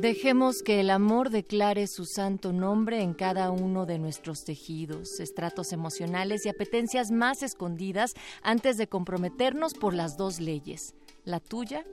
Dejemos que el amor declare su santo nombre en cada uno de nuestros tejidos, estratos emocionales y apetencias más escondidas antes de comprometernos por las dos leyes, la tuya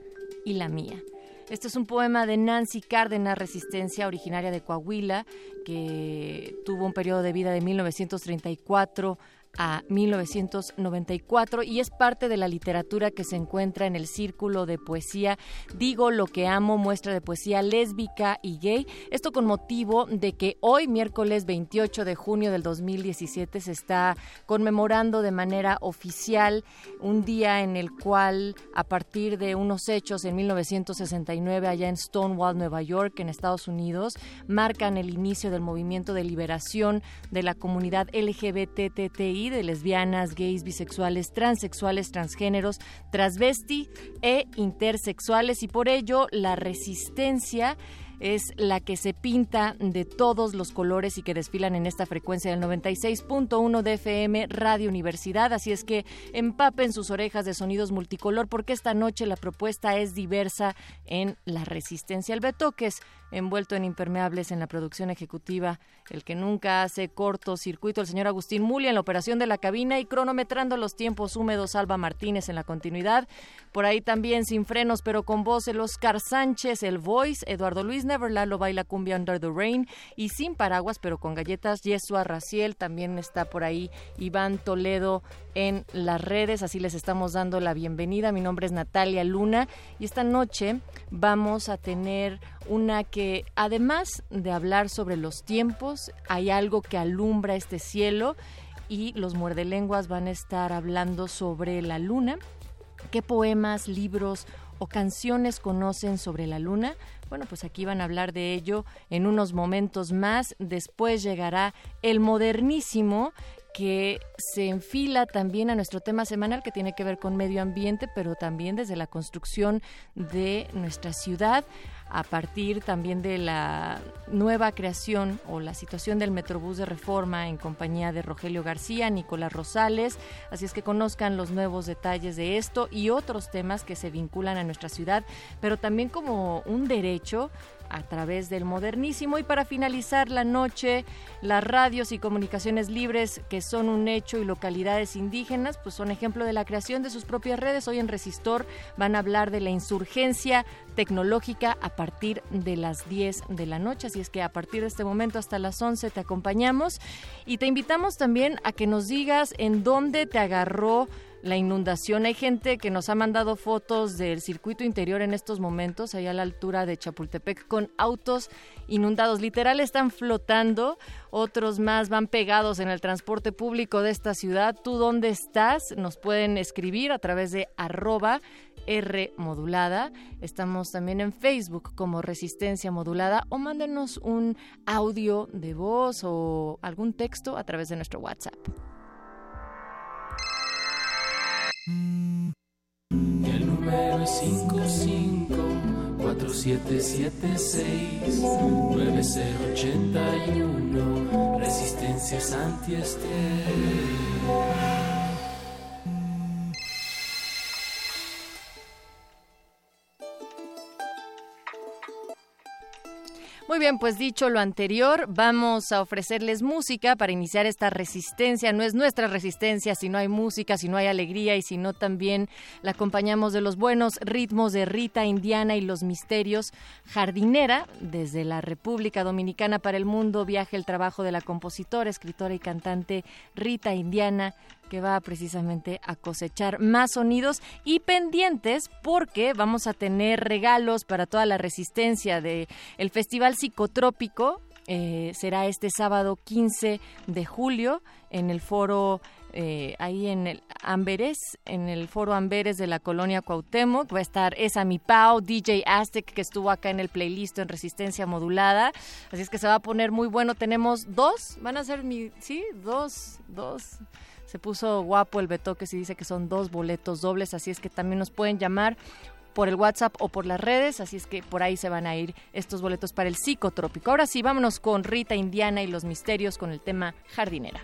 y la mía. Este es un poema de Nancy Cárdenas, Resistencia, originaria de Coahuila, que tuvo un periodo de vida de 1934 a 1994 y es parte de la literatura que se encuentra en el círculo de poesía Digo lo que amo, muestra de poesía lésbica y gay. Esto con motivo de que hoy, miércoles 28 de junio del 2017, se está conmemorando de manera oficial un día en el cual, a partir de unos hechos en 1969 allá en Stonewall, Nueva York, en Estados Unidos, marcan el inicio del movimiento de liberación de la comunidad LGBTTI de lesbianas, gays, bisexuales, transexuales, transgéneros, transvesti e intersexuales y por ello la resistencia es la que se pinta de todos los colores y que desfilan en esta frecuencia del 96.1 de FM Radio Universidad. Así es que empapen sus orejas de sonidos multicolor porque esta noche la propuesta es diversa en la resistencia. El Betoques, envuelto en impermeables en la producción ejecutiva, el que nunca hace cortocircuito, el señor Agustín Mulia en la operación de la cabina y cronometrando los tiempos húmedos, Alba Martínez en la continuidad. Por ahí también sin frenos, pero con voz, el Oscar Sánchez, el Voice, Eduardo Luis Neverland lo baila cumbia Under the Rain y sin paraguas, pero con galletas, Yesua Raciel, también está por ahí Iván Toledo en las redes, así les estamos dando la bienvenida. Mi nombre es Natalia Luna y esta noche vamos a tener una que además de hablar sobre los tiempos, hay algo que alumbra este cielo y los muerdelenguas van a estar hablando sobre la luna. ¿Qué poemas, libros o canciones conocen sobre la luna? Bueno, pues aquí van a hablar de ello en unos momentos más. Después llegará el modernísimo que se enfila también a nuestro tema semanal que tiene que ver con medio ambiente, pero también desde la construcción de nuestra ciudad a partir también de la nueva creación o la situación del Metrobús de Reforma en compañía de Rogelio García, Nicolás Rosales. Así es que conozcan los nuevos detalles de esto y otros temas que se vinculan a nuestra ciudad, pero también como un derecho a través del modernísimo. Y para finalizar la noche las radios y comunicaciones libres que son un hecho y localidades indígenas pues son ejemplo de la creación de sus propias redes. Hoy en Resistor van a hablar de la insurgencia tecnológica a partir de las 10 de la noche. Así es que a partir de este momento hasta las 11 te acompañamos. Y te invitamos también a que nos digas en dónde te agarró la inundación. Hay gente que nos ha mandado fotos del circuito interior en estos momentos, allá a la altura de Chapultepec, con autos inundados. Literal están flotando, otros más van pegados en el transporte público de esta ciudad. ¿Tú dónde estás? Nos pueden escribir a través de arroba R modulada. Estamos también en Facebook como Resistencia Modulada o mándenos un audio de voz o algún texto a través de nuestro WhatsApp. El número es 55-4776-9081. Resistencias antiestrés. Muy bien, pues dicho lo anterior, vamos a ofrecerles música para iniciar esta resistencia. No es nuestra resistencia si no hay música, si no hay alegría y si no también la acompañamos de los buenos ritmos de Rita Indiana y los misterios jardinera. Desde la República Dominicana para el mundo viaja el trabajo de la compositora, escritora y cantante Rita Indiana que va precisamente a cosechar más sonidos y pendientes porque vamos a tener regalos para toda la resistencia del el Festival Psicotrópico. Eh, será este sábado 15 de julio en el foro eh, ahí en el Amberes, en el foro Amberes de la colonia Cuauhtémoc. Va a estar Esa Mi Pau, DJ Aztec, que estuvo acá en el playlist en Resistencia Modulada. Así es que se va a poner muy bueno. Tenemos dos, van a ser mi, sí, dos, dos se puso guapo el Betoques y dice que son dos boletos dobles, así es que también nos pueden llamar por el WhatsApp o por las redes, así es que por ahí se van a ir estos boletos para el psicotrópico. Ahora sí, vámonos con Rita Indiana y los misterios con el tema jardinera.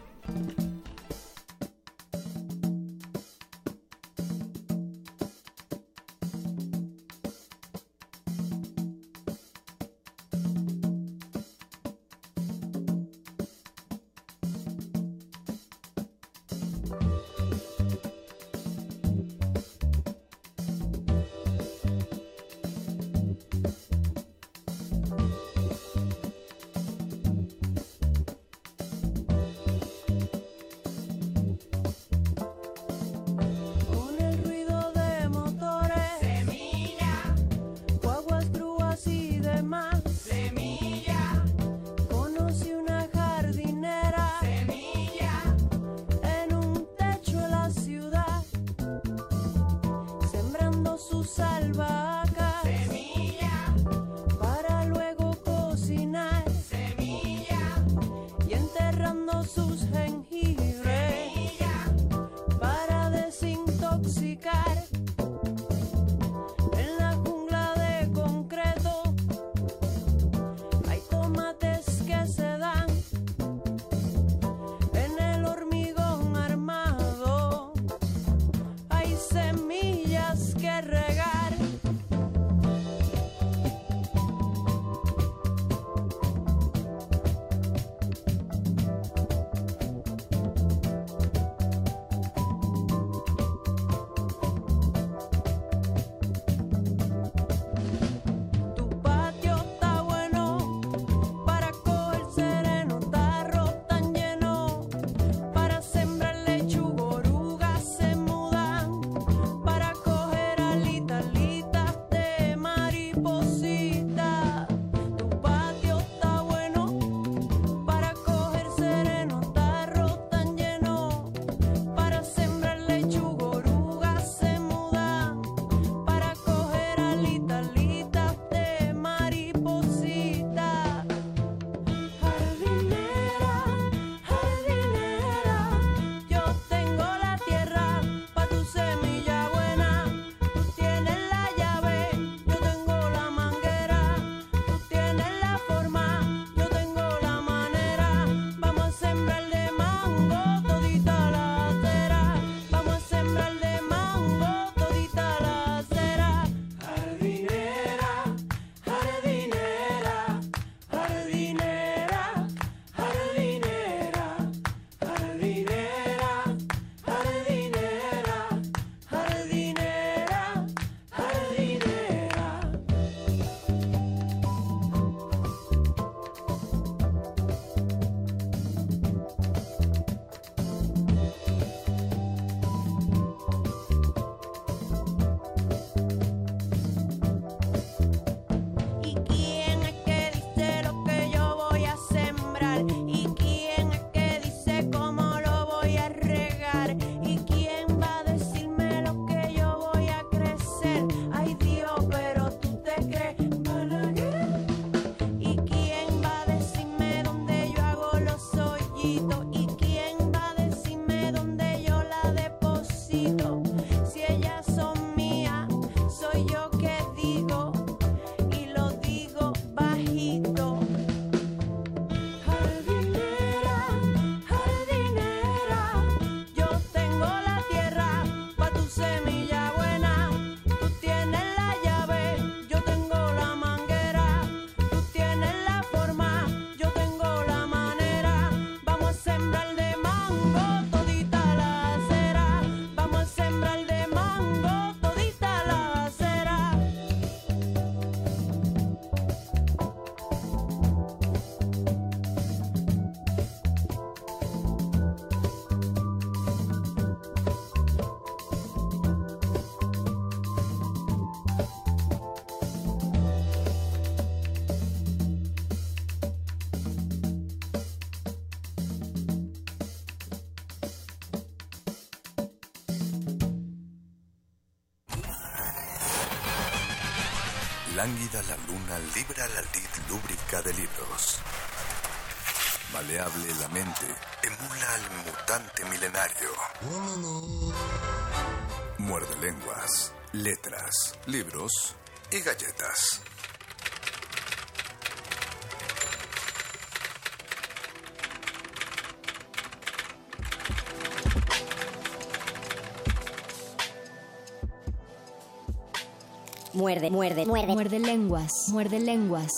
Muerde, muerde, muerde. Muerde lenguas. Muerde lenguas.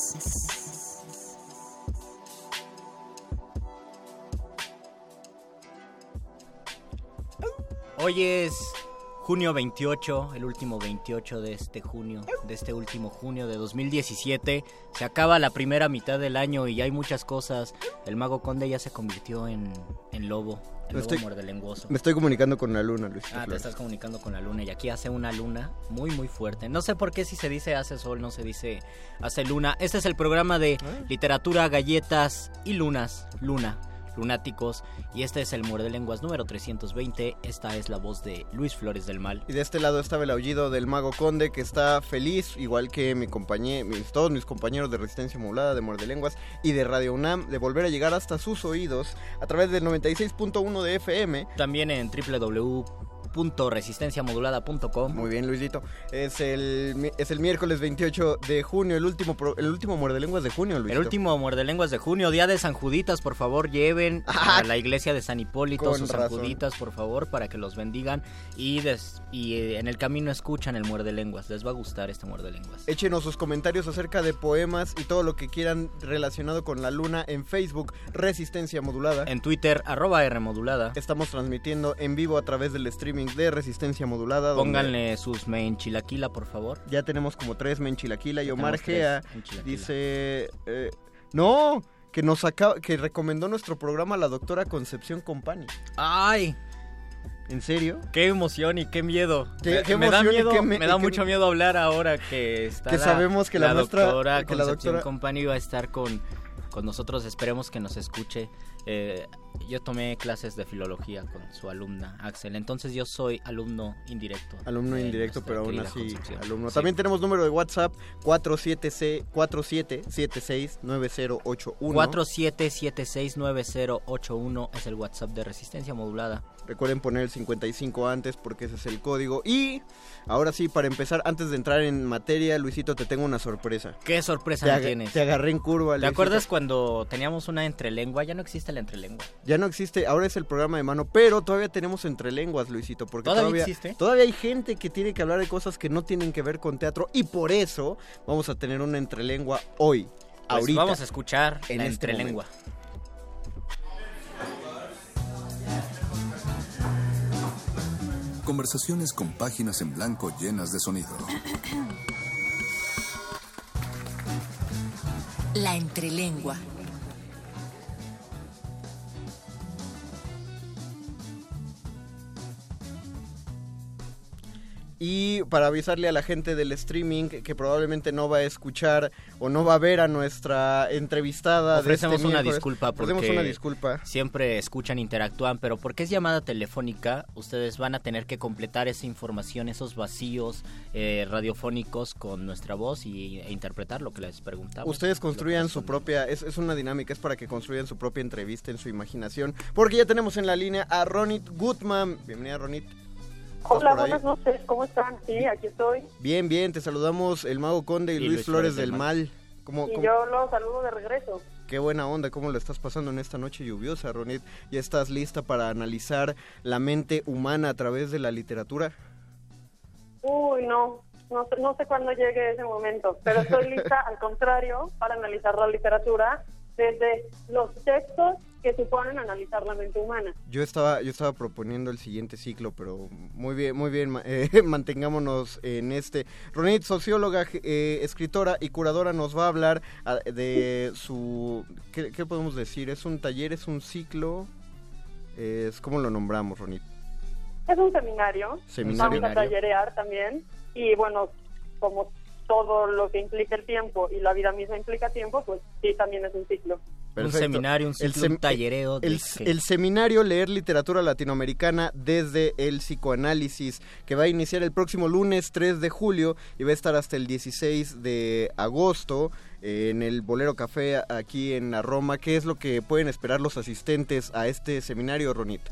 Hoy es junio 28, el último 28 de este junio, de este último junio de 2017. Se acaba la primera mitad del año y ya hay muchas cosas. El mago conde ya se convirtió en, en lobo, el Me estoy- muerdelenguoso. Me estoy comunicando con la luna, Luis. Ah, te estás comunicando con la luna y aquí hace una luna muy muy fuerte. No sé por qué si se dice hace sol, no se dice hace luna. Este es el programa de literatura, galletas y lunas, luna, lunáticos. Y este es el Muerde Lenguas número 320. Esta es la voz de Luis Flores del Mal. Y de este lado estaba el aullido del mago conde que está feliz, igual que mi compañero, mis, todos mis compañeros de Resistencia Modulada, de Muerde Lenguas y de Radio UNAM, de volver a llegar hasta sus oídos a través del 96.1 de FM. También en www.resistenciamodulada.com. Muy bien, Luisito. Es el, es el miércoles 28 de junio, el último, pro- el último Muerde Lenguas de junio, Luisito. El último Muerde Lenguas de junio, día de San Juditas, por favor, lleven a la iglesia de San Hipólito Con sus San. Juditas, por favor, para que los bendigan y, des- y eh, en el camino escuchan el Muerde Lenguas. Les va a gustar este Muerde Lenguas. Échenos sus comentarios acerca de poemas y todo lo que quieran relacionado con la luna en Facebook, Resistencia Modulada. En Twitter, arroba R modulada. Estamos transmitiendo en vivo a través del streaming de Resistencia Modulada. Pónganle sus me en chilaquila, por favor. Ya tenemos como tres Menchilaquila y Omar Gea Menchilaquila. dice... eh, no, que nos acaba, que recomendó nuestro programa la doctora Concepción Compani. ¡Ay! ¿En serio? ¡Qué emoción y qué miedo! Qué- me, qué me da emoción y miedo, qué me, me- da y qué- mucho miedo hablar ahora que está Que la, sabemos que la nuestra- doctora que la Concepción doctora- Company va a estar con, con nosotros. Esperemos que nos escuche. Eh, yo tomé clases de filología con su alumna Axel, entonces yo soy alumno indirecto. Alumno nuestra pero aún así alumno. Sí. También tenemos número de WhatsApp 47C 47769081. 47769081 es el WhatsApp de Resistencia Modulada. Recuerden poner el 55 antes porque ese es el código. Y ahora sí, para empezar, antes de entrar en materia, Luisito, te tengo una sorpresa. ¿Qué sorpresa Te, tienes? te agarré en curva. ¿Te Luisito. acuerdas cuando teníamos una entrelengua? Ya no existe la entrelengua. Ya no existe, ahora es el programa de mano, pero todavía tenemos entre lenguas, Luisito, porque ¿Todavía todavía, existe? todavía hay gente que tiene que hablar de cosas que no tienen que ver con teatro y por eso vamos a tener una entrelengua hoy, Pues ahorita. vamos a escuchar en la este entrelengua. Conversaciones con páginas en blanco llenas de sonido. La entrelengua. Y para avisarle a la gente del streaming que, probablemente no va a escuchar o no va a ver a nuestra entrevistada Ofrecemos de este una miércoles, disculpa ofrecemos porque una disculpa. siempre escuchan, interactúan, pero porque es llamada telefónica, ustedes van a tener que completar esa información, esos vacíos eh, radiofónicos con nuestra voz y, e interpretar lo que les preguntamos. Ustedes construyan su propia, es, es una dinámica, es para que construyan su propia entrevista en su imaginación, porque ya tenemos en la línea a Ronit Gutman. Bienvenida Ronit. ¿Estás Hola, buenas noches, ¿cómo están? Sí, aquí estoy. Bien, bien, te saludamos el Mago Conde y, Y Luis, Luis Flores, del Mal. ¿Cómo, Y cómo- yo los saludo de regreso. Qué buena onda, ¿cómo lo estás pasando en esta noche lluviosa, Ronit? ¿Ya estás lista para analizar la mente humana a través de la literatura? Uy, no, no, sé- no sé cuándo llegue ese momento, pero estoy lista, al contrario, para analizar la literatura desde los textos que suponen analizar la mente humana. Yo estaba, yo estaba proponiendo el siguiente ciclo, pero muy bien, muy bien, eh, mantengámonos en este. Ronit, socióloga, eh, escritora y curadora, nos va a hablar ah, de su, ¿qué, qué podemos decir? ¿Es un taller, es un ciclo? Es, ¿Cómo lo nombramos, Ronit? Es un seminario, Seminario. vamos a tallerear también, y bueno, como todo lo que implica el tiempo y la vida misma implica tiempo, pues sí, también es un ciclo. Perfecto. Un seminario, un, El ciclo, un tallereo. El, que- el seminario Leer Literatura Latinoamericana desde el psicoanálisis, que va a iniciar el próximo lunes 3 de julio y va a estar hasta el 16 de agosto eh, en el Bolero Café aquí en la Roma. ¿Qué es lo que pueden esperar los asistentes a este seminario, Ronita?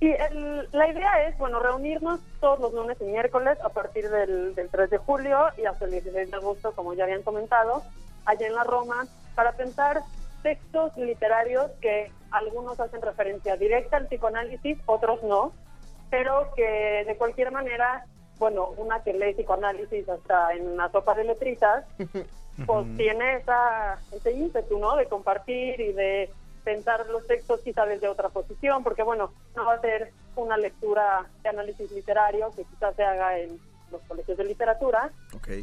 Y el- la idea es, bueno, reunirnos todos los lunes y miércoles a partir del, del 3 de julio y hasta el 16 de agosto, como ya habían comentado, allá en la Roma, para pensar textos literarios que algunos hacen referencia directa al psicoanálisis, otros no, pero que de cualquier manera, bueno, una que lee psicoanálisis hasta en una sopa de letritas, pues tiene esa, ese ímpetu, ¿no? De compartir y de pensar los textos quizá desde otra posición, porque bueno, no va a ser una lectura de análisis literario que quizás se haga en los colegios de literatura.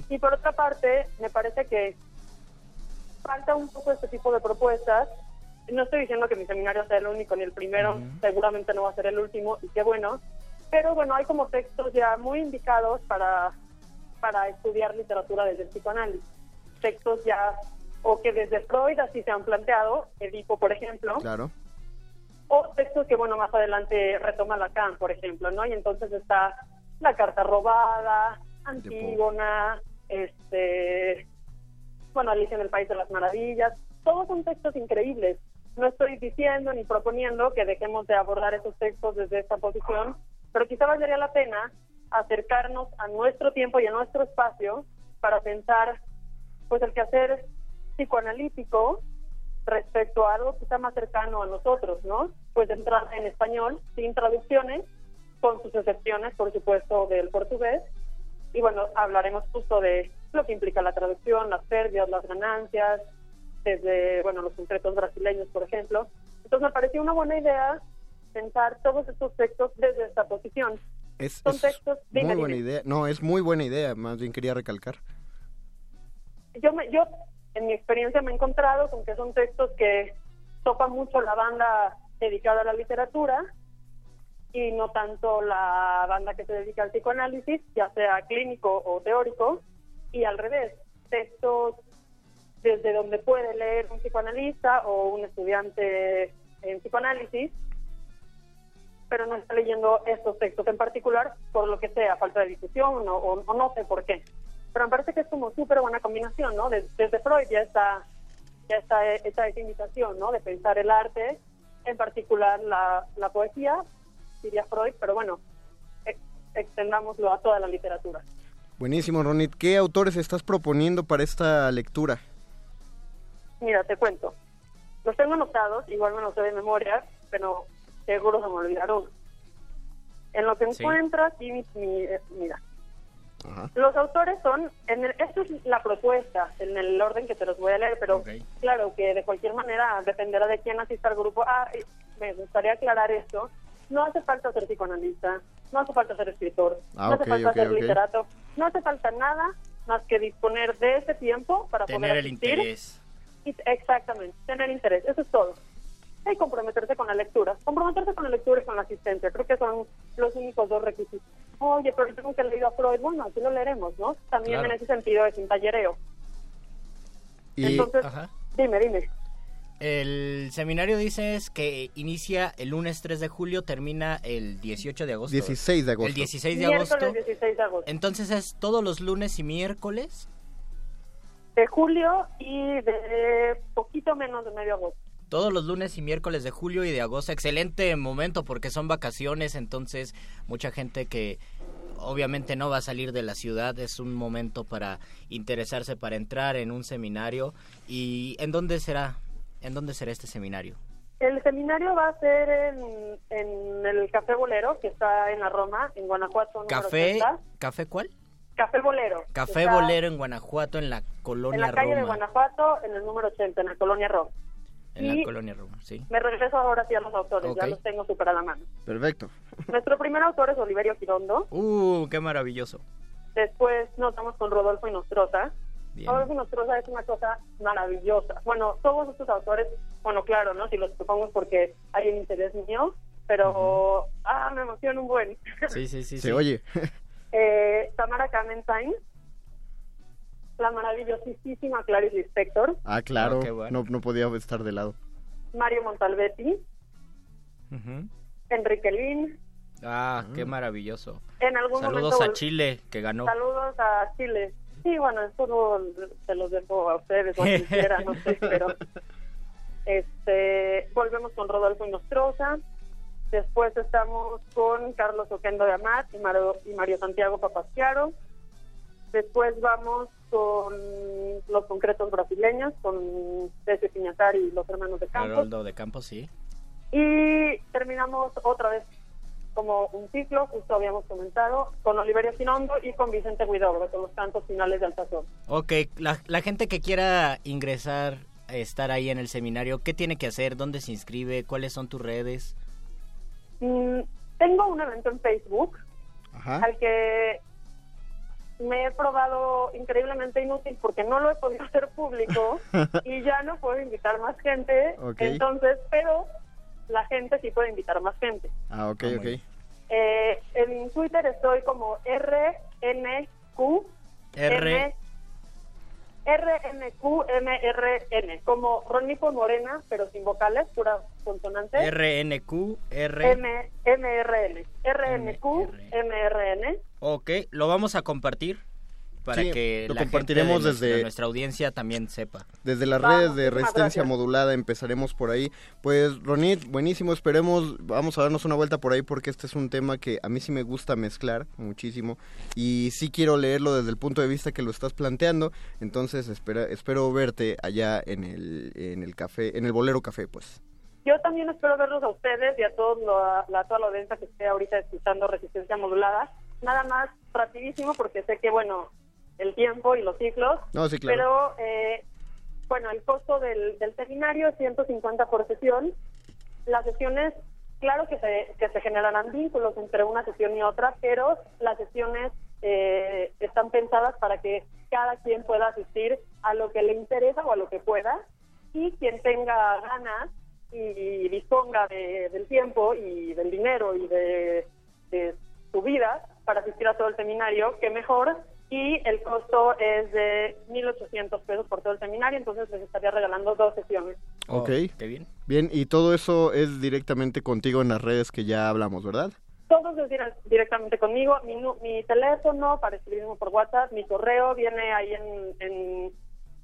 Y por otra parte, me parece que falta un poco este tipo de propuestas. No estoy diciendo que mi seminario sea el único ni el primero, seguramente no va a ser el último, y qué bueno. Pero bueno, hay como textos ya muy indicados para, para estudiar literatura desde el psicoanálisis. Textos ya, o que desde Freud así se han planteado, Edipo, por ejemplo, Claro. o textos que, bueno, más adelante retoma Lacan, por ejemplo, ¿no? Y entonces está La Carta Robada, Antígona, este, bueno, Alicia en el País de las Maravillas, todos son textos increíbles. No estoy diciendo ni proponiendo que dejemos de abordar esos textos desde esta posición, pero quizá valdría la pena acercarnos a nuestro tiempo y a nuestro espacio para pensar, pues, el quehacer psicoanalítico respecto a algo que está más cercano a nosotros, ¿no? Pues entrar en español, sin traducciones, con sus excepciones, por supuesto, del portugués. Y bueno, hablaremos justo de lo que implica la traducción, las pérdidas, las ganancias, desde, bueno, los concretos brasileños, por ejemplo. Entonces me pareció una buena idea pensar todos estos textos desde esta posición. Es, Son es textos, muy dime, buena dime. idea. No, es muy buena idea, más bien quería recalcar. yo, me, yo en mi experiencia me he encontrado con que son textos que topan mucho la banda dedicada a la literatura y no tanto la banda que se dedica al psicoanálisis, ya sea clínico o teórico, y al revés, textos desde donde puede leer un psicoanalista o un estudiante en psicoanálisis, pero no está leyendo estos textos en particular por lo que sea, falta de discusión o, o- o no sé por qué. Pero me parece que es como súper buena combinación, ¿no? Des- Desde, Freud ya está, ya está hecha esa invitación, ¿no? De pensar el arte, en particular la, la poesía, diría Freud, pero bueno, ex- extendámoslo a toda la literatura. Buenísimo, Ronit. ¿Qué autores estás proponiendo para esta lectura? Mira, te cuento. Los tengo anotados, igual me los sé de memoria, pero seguro se me olvidaron. En lo que Sí. encuentro aquí, mi- mi- eh, mira, los autores son, en el, esto es la propuesta, en el orden que te los voy a leer, pero claro que de cualquier manera dependerá de quién asista al grupo. Ah, y me gustaría aclarar esto. No hace falta ser psicoanalista, no hace falta ser escritor, Ah, no hace falta ser literato, no hace falta nada más que disponer de ese tiempo para Tener poder el asistir. interés. Y- Exactamente, tener interés, eso es todo. Y comprometerse con la lectura. Comprometerse con la lectura y con la asistencia. Creo que son los únicos dos requisitos. Oye, pero yo tengo que leído a Freud. Bueno, así lo leeremos, ¿no? También Claro. en ese sentido es un tallereo. Y Entonces, Ajá. dime, dime. El seminario dices que inicia el lunes 3 de julio, termina el 18 de agosto. 16 de agosto. El 16 de Miércoles agosto. 16 de agosto. Entonces es todos los lunes y miércoles. De julio y de poquito menos de medio agosto. Todos los lunes y miércoles de julio y de agosto. Excelente momento porque son vacaciones, entonces mucha gente que obviamente no va a salir de la ciudad. Es un momento para interesarse, para entrar en un seminario. ¿Y en dónde será? ¿En dónde será este seminario? El seminario va a ser en, en el Café Bolero, que está en la Roma, en Guanajuato. número Café, 80. ¿Café cuál? Café Bolero. Café Bolero en Guanajuato, en la En colonia la calle de Roma. Guanajuato, en el número 80, en la colonia Roma. En Y- la colonia Roma, sí. Me regreso ahora sí a los autores, ya los tengo súper a la mano. Perfecto. Nuestro primer autor es Oliverio Girondo, Uh, qué maravilloso. después nos vamos con Rodolfo Inostroza. Bien. Rodolfo Inostroza es una cosa maravillosa. Bueno, todos estos autores, bueno, claro, ¿no? Si los propongo es porque hay un interés mío, pero, ah, me emociona un buen. Sí, sí, sí. Se sí. oye. eh, Tamara Kamenstein, la maravillosísima Clarice Lispector, Ah, claro. Ah, qué bueno. no, no podía estar de lado. Mario Montalbetti, Ujú. Enrique Lin. Ah, qué maravilloso. En algún Saludos momento a Chile, que ganó. Saludos a Chile. Sí, bueno, eso se los dejo a ustedes o a quien quiera, no sé, pero este volvemos con Rodolfo Nostroza. Después estamos con Carlos Oquendo de Amat y Mario, y Mario Santiago Papasquiaro. Después vamos con los concretos brasileños, con César Piñatar y los hermanos de Campos. Haroldo de Campos, sí. Y terminamos otra vez como un ciclo, justo habíamos comentado, con Oliverio Sinondo y con Vicente Huidobro, con los cantos finales de Altazón. Ok, la, la gente que quiera ingresar, estar ahí en el seminario, ¿qué tiene que hacer? ¿Dónde se inscribe? ¿Cuáles son tus redes? Mm, tengo un evento en Facebook Ajá. al que me he probado increíblemente inútil porque no lo he podido hacer público y ya no puedo invitar más gente. Ok. Entonces, pero la gente sí puede invitar más gente. Ah, ok, Ah, ok. Eh, en Twitter estoy como RNQ. R. RNQMRN, como Ronipo Morena, pero sin vocales, pura consonante. RNQ, R. M MRN. RNQMRN. Ok, lo vamos a compartir para Sí, que lo la compartiremos gente de nuestra- desde- nuestra audiencia también sepa. Desde las Vamos, redes de Resistencia gracias. Modulada empezaremos por ahí. Pues, Ronit, buenísimo. Esperemos, vamos a darnos una vuelta por ahí porque este es un tema que a mí sí me gusta mezclar muchísimo. Y sí quiero leerlo desde el punto de vista que lo estás planteando. Entonces, espera, espero verte allá en el, en el café, en el Bolero Café, pues. Yo también espero verlos a ustedes y a todos lo- la, toda la audiencia que esté ahorita escuchando Resistencia Modulada. Nada más rapidísimo porque sé que, bueno, el tiempo y los ciclos. No, sí, claro. Pero, eh, bueno, el costo del, del seminario es 150 por sesión. Las sesiones, claro que se, que se generarán vínculos entre una sesión y otra, pero las sesiones eh, están pensadas para que cada quien pueda asistir a lo que le interesa o a lo que pueda. Y quien tenga ganas y disponga de- del tiempo y del dinero y de, de su vida para asistir a todo el seminario, que mejor. Y el costo es de 1.800 pesos por todo el seminario, entonces les estaría regalando dos sesiones. Ok. Oh, qué bien. Bien, y todo eso es directamente contigo en las redes que ya hablamos, ¿verdad? Todos es dire- directamente conmigo, mi, nu- mi teléfono para escribirme por WhatsApp, mi correo viene ahí en, en-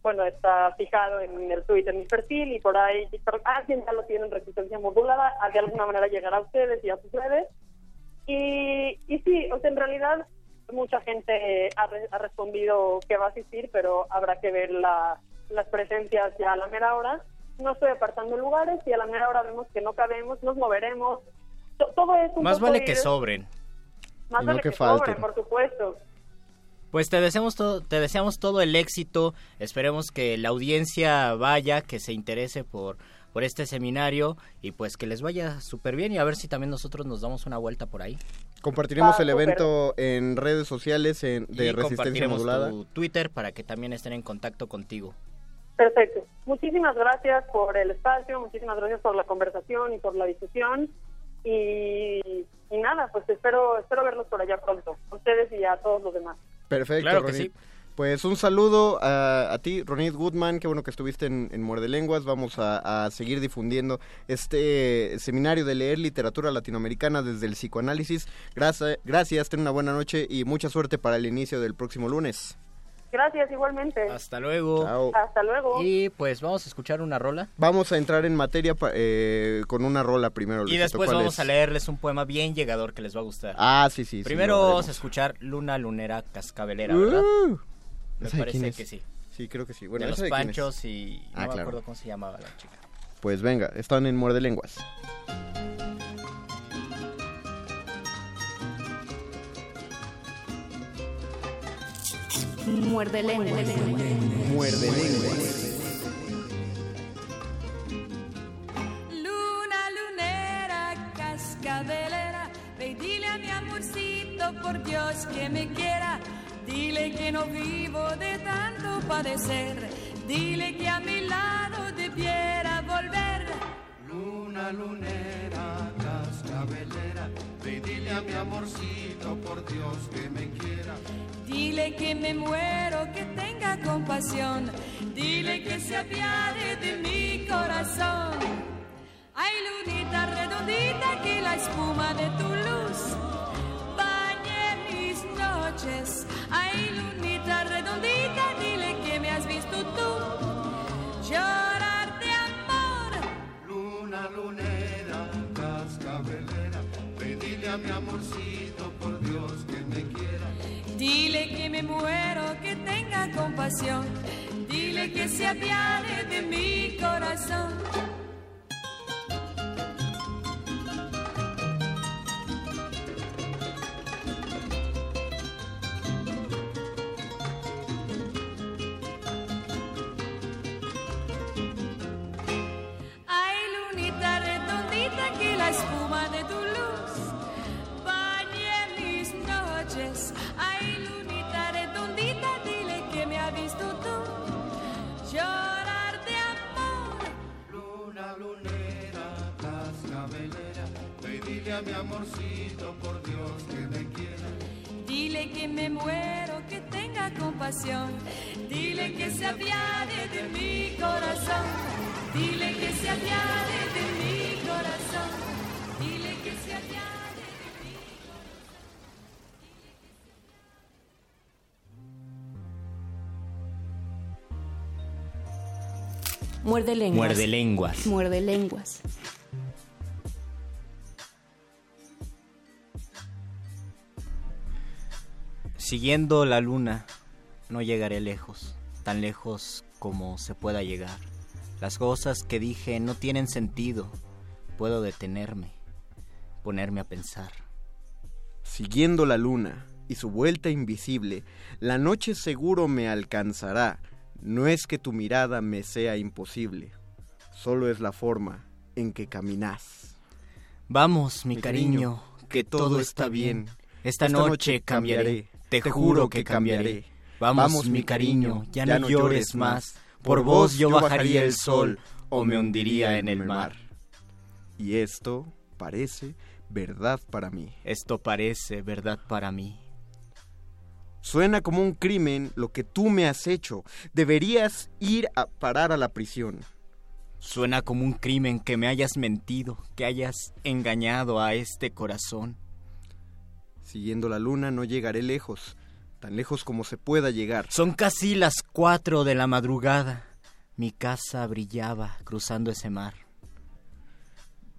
bueno, está fijado en el Twitter, en mi perfil y por ahí, por- alguien ya lo tiene en resistencia modulada, de alguna manera llegará a ustedes y a sus redes. Y, y sí, o sea, en realidad mucha gente ha, re- ha respondido que va a asistir, pero habrá que ver la- las presencias ya a la mera hora. No estoy apartando lugares y a la mera hora vemos que no cabemos, nos moveremos. To- todo es un Más vale que sobren. Más no vale que que, sobren, falten. por supuesto. Pues te deseamos todo, te deseamos todo el éxito. Esperemos que la audiencia vaya, que se interese por por este seminario y pues que les vaya súper bien y a ver si también nosotros nos damos una vuelta por ahí. Compartiremos el evento en redes sociales en, de y Resistencia compartiremos Modulada. tu Twitter para que también estén en contacto contigo. Perfecto. Muchísimas gracias por el espacio, muchísimas gracias por la conversación y por la discusión. Y, y nada, pues espero espero verlos por allá pronto, a ustedes y a todos los demás. Perfecto, Claro que sí. Pues un saludo a, a ti, Ronit Goodman, qué bueno que estuviste en, en Muerde Lenguas. Vamos a, a seguir difundiendo este seminario de leer literatura latinoamericana desde el psicoanálisis. Gracias, gracias, ten una buena noche y mucha suerte para el inicio del próximo lunes. Gracias igualmente. Hasta luego. Chao. Hasta luego. Y pues vamos a escuchar una rola Vamos a entrar en materia pa- eh, con una rola primero. y después ¿cuál vamos es? a leerles un poema bien llegador que les va a gustar. Ah, sí, sí. Primero vamos a escuchar Luna Lunera Cascabelera, ¿verdad? Uh, Me ¿esa de quién parece es? que sí. Sí, creo que sí. Bueno, de los. Panchos y no Ah, me claro. acuerdo cómo se llamaba la chica. Pues venga, están en Muerde Lenguas. Muerde lenguas. Muerde Lenguas. Luna lunera, cascabelera, ve y dile a mi amorcito por Dios que me quiera. Dile que no vivo de tanto padecer. Dile que a mi lado debiera volver. Luna lunera, cascabelera, ve dile a mi amorcito, por Dios que me quiera. Dile que me muero, que tenga compasión. Dile que se apiade de mi corazón. Ay, lunita redondita, que la espuma de tu luz noches. Ay, lunita redondita, dile que me has visto tú llorar de amor. Luna lunera, cascabelera, pedile a mi amorcito, por Dios que me quiera. Dile que me muero, que tenga compasión. Dile que se apiade de mi corazón. La espuma de tu luz bañe mis noches. Ay, lunita redondita, dile que me ha visto tú llorar de amor. Luna lunera, cascabelera, pedile a mi amorcito, por Dios que me quiera. Dile que me muero, que tenga compasión. Dile que se apiade de mi corazón. Dile que se apiade de Muerde lenguas. Muerde lenguas. Muerde lenguas. Siguiendo la luna, no llegaré lejos, tan lejos como se pueda llegar. Las cosas que dije no tienen sentido. Puedo detenerme, ponerme a pensar. Siguiendo la luna y su vuelta invisible, la noche seguro me alcanzará. No es que tu mirada me sea imposible, solo es la forma en que caminas. Vamos, mi, Mi cariño, cariño, que todo está bien. Esta, Esta noche noche cambiaré, te te juro que cambiaré. Vamos, mi cariño, ya no llores más. Por vos yo bajaría el sol o me hundiría en el mar. Y esto parece verdad para mí. Esto parece verdad para mí. Suena como un crimen lo que tú me has hecho. Deberías ir a parar a la prisión. Suena como un crimen que me hayas mentido, que hayas engañado a este corazón. Siguiendo la luna no llegaré lejos, tan lejos como se pueda llegar. Son casi las cuatro de la madrugada. Mi casa brillaba cruzando ese mar.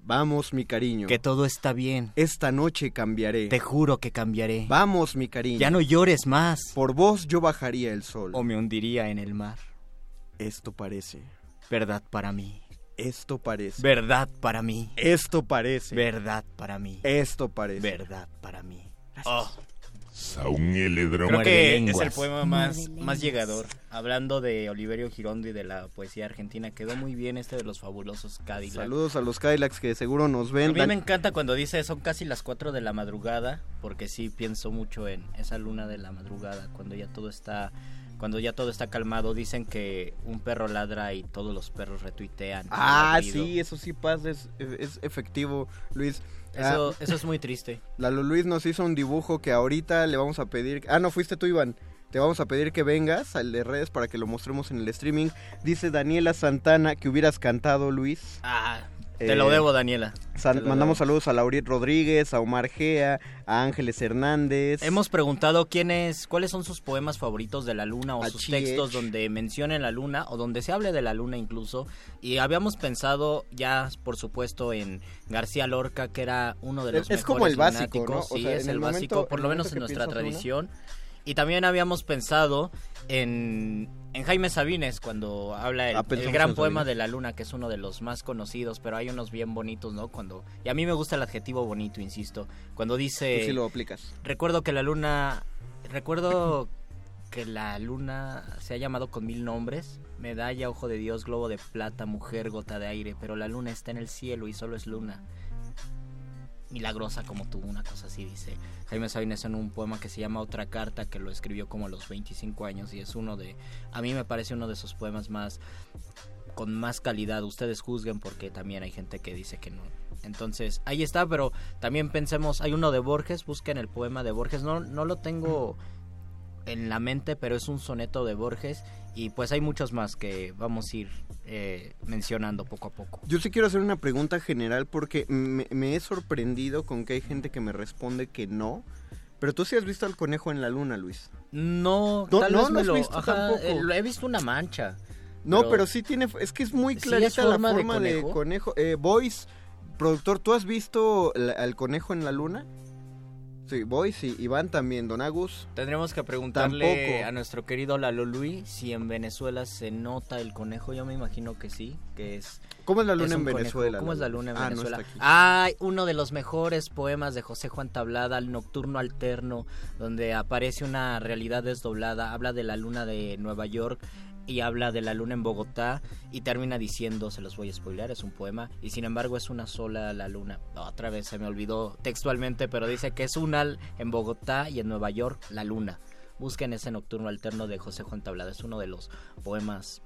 Vamos, mi cariño. Que todo está bien. Esta noche cambiaré. Te juro que cambiaré. Vamos, mi cariño. Ya no llores más. Por vos yo bajaría el sol. O me hundiría en el mar. Esto parece. Verdad para mí. Esto parece. Verdad para mí. Esto parece. Verdad para mí. Esto parece. Verdad para mí. Oh. Saúl. Creo Muerde que es el poema más, más llegador. Hablando de Oliverio Girondo y de la poesía argentina, quedó muy bien este de los fabulosos Cadillacs. Saludos a los Cadillacs que seguro nos A ven. mí Dan- me encanta cuando dice son casi las 4 de la madrugada, porque sí pienso mucho en esa luna de la madrugada, cuando ya todo está cuando ya todo está calmado. Dicen que un perro ladra y todos los perros retuitean. Ah, sí, eso sí pasa, es, es efectivo, Luis. Eso, Ah, eso es muy triste. Lalo Luis nos hizo un dibujo que ahorita le vamos a pedir. Ah, no, fuiste tú, Iván. Te vamos a pedir que vengas al de redes para que lo mostremos en el streaming. Dice Daniela Santana que hubieras cantado, Luis. Ah, te Eh, lo debo, Daniela. Sal- Te lo mandamos debo. saludos a Laurit Rodríguez, a Omar Gea, a Ángeles Hernández. Hemos preguntado quiénes, cuáles son sus poemas favoritos de la luna o A sus textos donde mencionen la luna o donde se hable de la luna incluso. Y habíamos pensado ya, por supuesto, en García Lorca, que era uno de los Es- es como el mejores básico, ¿no? lunáticos. O Sí, sea, es el, básico, por lo menos en nuestra tradición. Y también habíamos pensado en, en Jaime Sabines, cuando habla el, Ah, el gran poema Sabines. de la luna, que es uno de los más conocidos, pero hay unos bien bonitos, ¿no? Cuando Y a mí me gusta el adjetivo bonito, insisto. Cuando dice... Sí lo aplicas. Recuerdo que la luna. Recuerdo que la luna se ha llamado con mil nombres: medalla, ojo de Dios, globo de plata, mujer, gota de aire. Pero la luna está en el cielo y solo es luna. Milagrosa como tú, una cosa así dice Jaime Sabines en un poema que se llama Otra carta, que lo escribió como a los 25 años y es uno de. A mí me parece uno de sus poemas más. con más calidad. Ustedes juzguen porque también hay gente que dice que no, Entonces, ahí está, pero también pensemos, hay uno de Borges, busquen el poema de Borges, no, no lo tengo en la mente, pero es un soneto de Borges y pues hay muchos más que vamos a ir eh, mencionando poco a poco. Yo sí quiero hacer una pregunta general porque me, me he sorprendido con que hay gente que me responde que no. Pero tú sí has visto al conejo en la luna, Luis. No, No, tal no vez lo me has lo- visto ajá, tampoco. eh, lo he visto una mancha. No, pero, sí tiene, es que es muy ¿Sí es clarita la forma de de conejo? conejo. Eh, Boys, productor, ¿tú has visto al conejo en la luna? Sí, Boys y Iván también, Don Agus. Tendremos que preguntarle Tampoco. a nuestro querido Lalo Luis si en Venezuela se nota el conejo. Yo me imagino que sí, que es. ¿Cómo es la luna es en un conejo. Venezuela, ¿Cómo es la luna en Ah, no Venezuela? Hay uno de los mejores poemas de José Juan Tablada, El Nocturno Alterno, donde aparece una realidad desdoblada. Habla de la luna de Nueva York y habla de la luna en Bogotá y termina diciendo, se los voy a spoiler, es un poema, y sin embargo es una sola la luna. Otra vez se me olvidó textualmente, pero dice que es una en Bogotá y en Nueva York la luna. Busquen ese nocturno alterno de José Juan Tablada, es uno de los poemas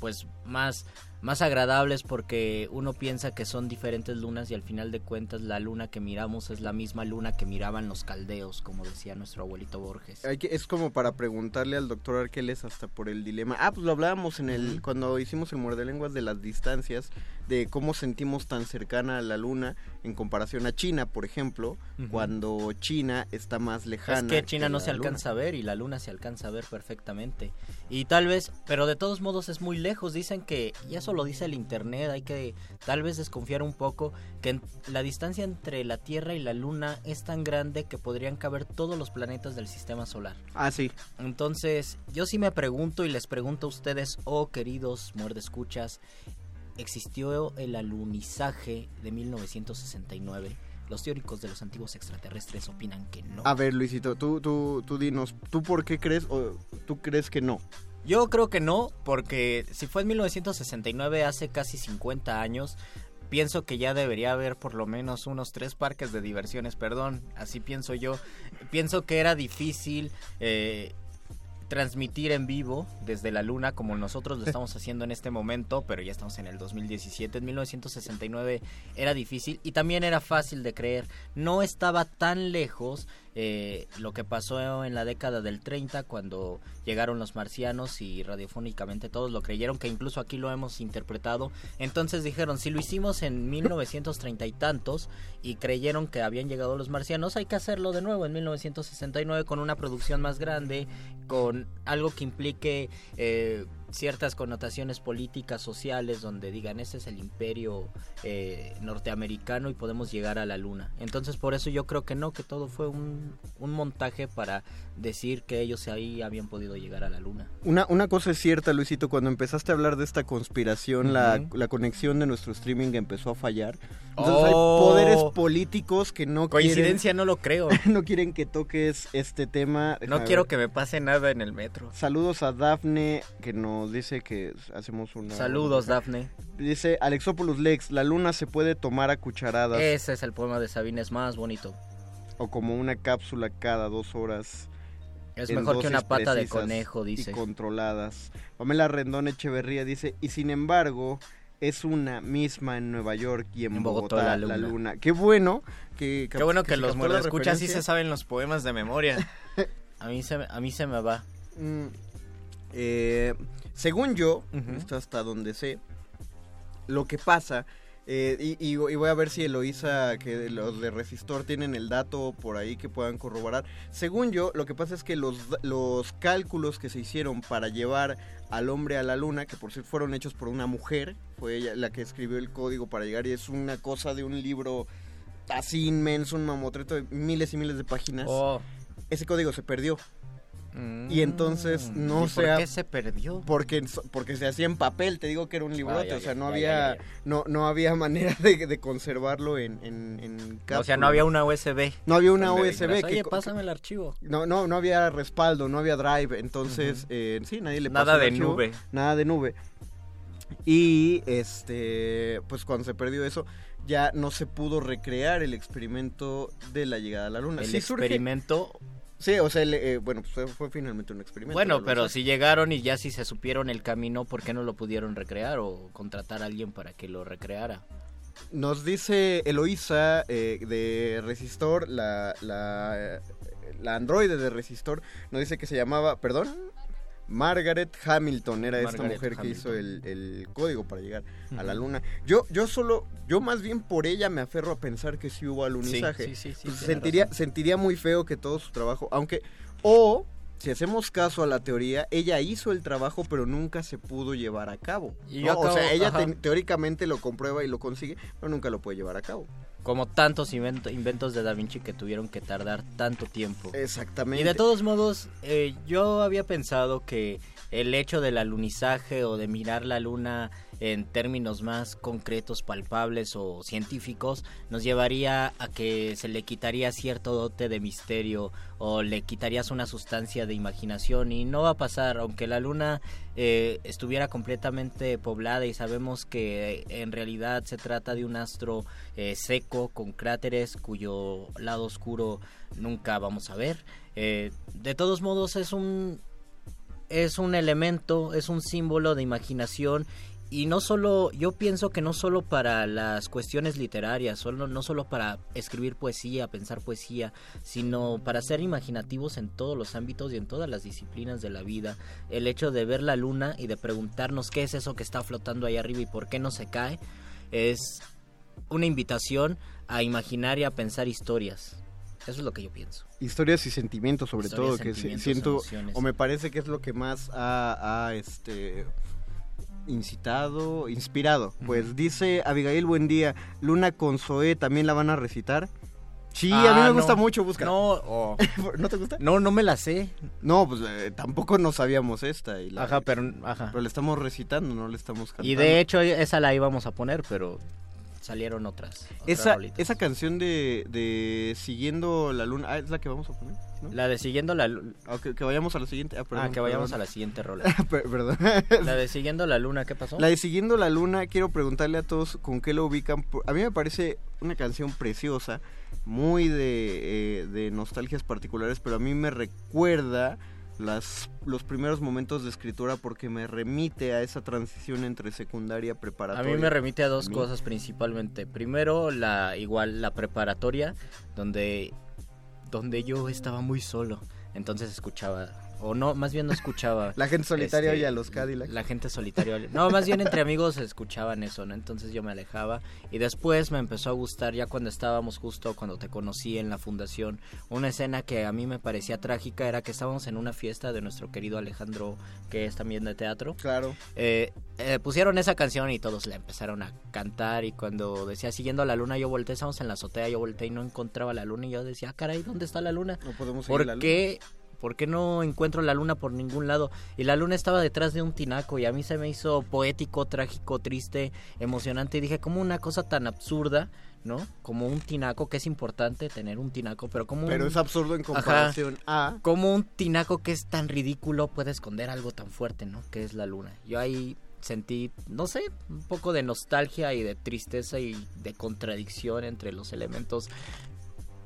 pues más más agradables porque uno piensa que son diferentes lunas y al final de cuentas la luna que miramos es la misma luna que miraban los caldeos, como decía nuestro abuelito Borges. Hay que, es como para preguntarle al doctor Arqueles hasta por el dilema. Ah, pues lo hablábamos en el cuando hicimos el muerde lenguas de las distancias, de cómo sentimos tan cercana a la luna en comparación a China, por ejemplo, cuando China está más lejana. Es que China no se luna. alcanza a ver y la luna se alcanza a ver perfectamente. Y tal vez, pero de todos modos es muy lejos. Dicen que, y eso lo dice el internet, hay que tal vez desconfiar un poco, que la distancia entre la Tierra y la Luna es tan grande que podrían caber todos los planetas del sistema solar. Ah, sí. Entonces, yo sí me pregunto y les pregunto a ustedes, oh queridos muerdescuchas, ¿existió el alunizaje de 1969? Los teóricos de los antiguos extraterrestres opinan que no. A ver, Luisito, tú, tú, tú dinos, ¿tú por qué crees o tú crees que no? Yo creo que no, porque si fue en 1969, hace casi 50 años, pienso que ya debería haber por lo menos unos tres parques de diversiones, perdón, así pienso yo. Pienso que era difícil eh, transmitir en vivo desde la luna como nosotros lo estamos haciendo en este momento, pero ya estamos en el 2017. En 1969 era difícil y también era fácil de creer. No estaba tan lejos eh, lo que pasó en la década del 30 cuando llegaron los marcianos y radiofónicamente todos lo creyeron, que incluso aquí lo hemos interpretado. Entonces dijeron, si lo hicimos en 1930 y tantos y creyeron que habían llegado los marcianos, hay que hacerlo de nuevo en 1969 con una producción más grande, con algo que implique eh, ciertas connotaciones políticas, sociales, donde digan, este es el imperio eh, norteamericano y podemos llegar a la luna. Entonces por eso yo creo que no, que todo fue un, un montaje para decir que ellos ahí habían podido llegar a la luna. Una, una cosa es cierta, Luisito, cuando empezaste a hablar de esta conspiración, la, la conexión de nuestro streaming empezó a fallar. Entonces Oh. hay poderes políticos que no Coincidencia no lo creo. no quieren que toques este tema. No quiero que me pase nada en el metro. Saludos a Dafne, que nos dice que hacemos una... Saludos, Dafne. Dice Alexopoulos Lex, la luna se puede tomar a cucharadas Ese es el poema de Sabina, es más bonito. o como una cápsula cada dos horas. Es mejor que una pata de conejo, dice. Y controladas. Pamela Rendón Echeverría dice, y sin embargo, es una misma en Nueva York y en, En Bogotá, Bogotá, la la, luna. Qué bueno que... Qué bueno que, los la escuchas sí se saben los poemas de memoria. A mí se, me- a mí se me va. Mm, eh, según yo, esto hasta donde sé, lo que pasa, eh, y, y- y voy a ver si Eloisa, que los de Resistor tienen el dato por ahí que puedan corroborar. Según yo, lo que pasa es que los, los cálculos que se hicieron para llevar al hombre a la luna, que por cierto fueron hechos por una mujer, fue ella la que escribió el código para llegar y es una cosa de un libro así inmenso, un mamotreto de miles y miles de páginas. Oh. Ese código se perdió. Y entonces Mm. no ¿Y se por qué se perdió? porque porque se hacía en papel te digo que era un librote Ah, ya, o sea no ya, había ya, no no había manera de, de conservarlo en en, en O sea, no había una USB. no había una USB dijeras, que Oye, pásame el archivo. no no no había respaldo no había drive entonces eh, sí nadie le Nada de archivo, nube. nada de nube y este pues cuando se perdió eso ya no se pudo recrear el experimento de la llegada a la luna El Sí surge- experimento. Sí o sea el, eh, bueno pues fue, fue finalmente un experimento Bueno, pero si llegaron y ya si se supieron el camino, ¿por qué no lo pudieron recrear o contratar a alguien para que lo recreara? nos dice Eloísa eh, de Resistor, la, la, la androide de Resistor, nos dice que se llamaba, perdón, Margaret Hamilton era esta mujer que hizo el, el código para llegar a la luna. Yo, yo solo, yo más bien por ella me aferro a pensar que sí hubo alunizaje. sí, sí, sí, Pues sentiría, razón. sentiría muy feo que todo su trabajo, aunque, o si hacemos caso a la teoría, ella hizo el trabajo pero nunca se pudo llevar a cabo. Y o sea, ella te- teóricamente lo comprueba y lo consigue, pero nunca lo puede llevar a cabo. Como tantos invento- inventos de Da Vinci que tuvieron que tardar tanto tiempo. Exactamente. Y de todos modos, eh, yo había pensado que el hecho del alunizaje o de mirar la luna en términos más concretos, palpables o científicos, nos llevaría a que se le quitaría cierto dote de misterio o le quitarías una sustancia de imaginación y no va a pasar, aunque la luna eh, estuviera completamente poblada y sabemos que eh, en realidad se trata de un astro eh, seco con cráteres cuyo lado oscuro nunca vamos a ver. Eh, de todos modos es un es un elemento, es un símbolo de imaginación y no solo, yo pienso que no solo para las cuestiones literarias, solo, no solo para escribir poesía, pensar poesía, sino para ser imaginativos en todos los ámbitos y en todas las disciplinas de la vida. El hecho de ver la luna y de preguntarnos qué es eso que está flotando ahí arriba y por qué no se cae, es una invitación a imaginar y a pensar historias. Eso es lo que yo pienso. Historias y sentimientos sobre Historias, todo, que siento, emociones. o me parece que es lo que más ha, ha, este incitado, inspirado. Pues dice Abigail, buen día, Luna con Zoé también la van a recitar. Sí, a mí Ah, me gusta mucho, buscar. No, oh. ¿No te gusta? No, no me la sé. No, pues eh, tampoco no sabíamos esta. Y la, Ajá, pero ajá. pero le estamos recitando, no le estamos cantando. Y de hecho esa la íbamos a poner, pero salieron otras. otras esa, rolitas. esa canción de, de Siguiendo la Luna, ah, es la que vamos a poner. ¿no? La de siguiendo la luna. Ah, que, que vayamos a la siguiente. Ah, perdón, ah, que vayamos perdón. a la siguiente rola. Per- perdón. la de siguiendo la luna, ¿qué pasó? La de Siguiendo la Luna, quiero preguntarle a todos con qué lo ubican. A mí me parece una canción preciosa, muy de, eh, de nostalgias particulares, pero a mí me recuerda las, los primeros momentos de escritura porque me remite a esa transición entre secundaria A preparatoria. mí me remite a dos A cosas principalmente. Primero, la igual la preparatoria, donde donde yo estaba muy solo, entonces escuchaba o no, más bien no escuchaba. La gente solitaria este, oye a los Cadillacs. La gente solitaria. No, más bien entre amigos escuchaban eso, ¿no? Entonces yo me alejaba y después me empezó a gustar ya cuando estábamos justo cuando te conocí en la fundación. Una escena que a mí me parecía trágica era que estábamos en una fiesta de nuestro querido Alejandro, que es también de teatro. Claro. Eh, eh, pusieron esa canción y todos la empezaron a cantar y cuando decía siguiendo a la luna yo volteé, estábamos en la azotea, yo volteé y no encontraba la luna y yo decía, ah, caray, ¿dónde está la luna? No podemos seguir ¿Por la luna. qué? ¿Por qué no encuentro la luna por ningún lado? Y la luna estaba detrás de un tinaco y a mí se me hizo poético, trágico, triste, emocionante y dije, como una cosa tan absurda, ¿no? Como un tinaco, que es importante tener un tinaco, pero como Pero un... es absurdo en Ajá. comparación a... Como un tinaco que es tan ridículo puede esconder algo tan fuerte, ¿no? Que es la luna. Yo ahí sentí, no sé, un poco de nostalgia y de tristeza y de contradicción entre los elementos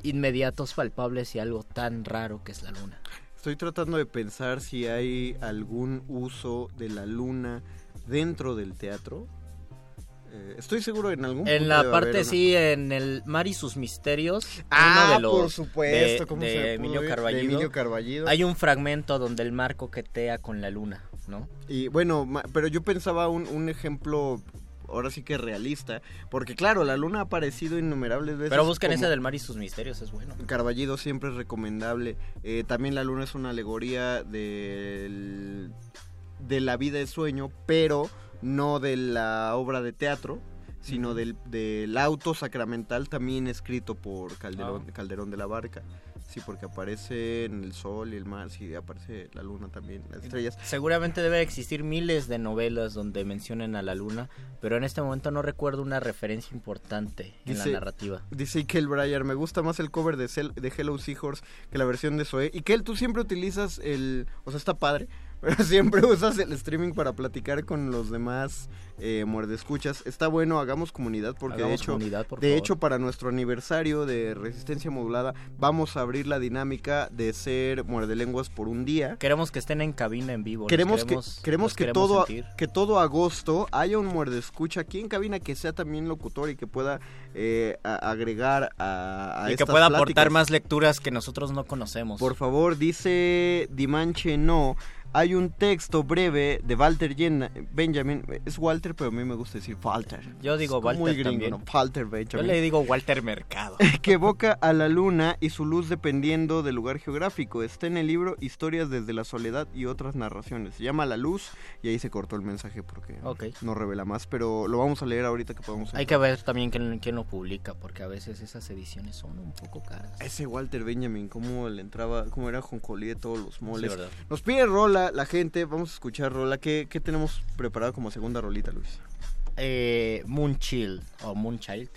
inmediatos, palpables y algo tan raro que es la luna. Estoy tratando de pensar si hay algún uso de la luna dentro del teatro. Eh, estoy seguro en algún En la parte, haber sí, en el Mar y sus misterios, Ah, uno de los por supuesto, de, ¿cómo de se Emilio ir? De Carballido, Emilio Carballido. hay un fragmento donde el mar coquetea con la luna, ¿no? Y bueno, pero yo pensaba un, un ejemplo, ahora sí que realista, porque claro, la luna ha aparecido innumerables veces. Pero busquen ese del mar y sus misterios, es bueno. Carballido siempre es recomendable. Eh, también la luna es una alegoría del, de la vida de sueño, pero no de la obra de teatro, sino del, del auto sacramental también escrito por Calderón, Ah. Calderón de la Barca. Sí, porque aparece en el sol y el mar, sí, aparece la luna también, las estrellas. Seguramente debe existir miles de novelas donde mencionen a la luna, pero en este momento no recuerdo una referencia importante en la narrativa. Dice Ikel Breyer, me gusta más el cover de, Cel- de Hello Seahorse que la versión de Zoe. Y que tú siempre utilizas el... O sea, está padre, pero siempre usas el streaming para platicar con los demás eh, muerdescuchas. Está bueno, hagamos comunidad porque de hecho, comunidad, por de favor. hecho para nuestro aniversario de Resistencia Modulada vamos a abrir la dinámica de ser muerdelenguas por un día. Queremos que estén en cabina en vivo. Queremos, queremos que, queremos que, queremos todo, sentir. que todo agosto haya un muerdescucha aquí en cabina que sea también locutor y que pueda eh, a- agregar a, a y que pueda aportar más lecturas que nosotros no conocemos. Por favor, dice Dimanche No. Hay un texto breve de Walter Yen- Benjamin. Es Walter, pero a mí me gusta decir Walter. Yo digo Es como muy Walter gringo, también. ¿no? Walter Yo Benjamin. le digo Walter Mercado. que evoca a la luna y su luz dependiendo del lugar geográfico. Está en el libro Historias desde la soledad y otras narraciones. Se llama La Luz y ahí se cortó el mensaje porque no revela más, pero lo vamos a leer ahorita que podamos. Hay que ver también quién, quién lo publica, porque a veces esas ediciones son un poco caras. Ese Walter Benjamin, cómo le entraba, cómo era jonjolí de todos los moles. Sí, ¿verdad? Nos pide rola la gente, vamos a escuchar rola. ¿Qué, qué tenemos preparado como segunda rolita, Luis? Eh, Moonchild o Moonchild.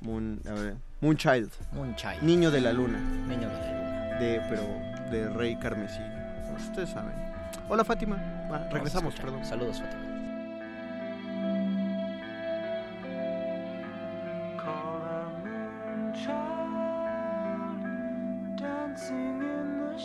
Moon, a ver, Moonchild. Moonchild. Niño de la luna. Niño de la luna. De, pero de Rey Carmesí. Ustedes saben. Hola Fátima. Regresamos, perdón. Saludos, Fátima. dancing in the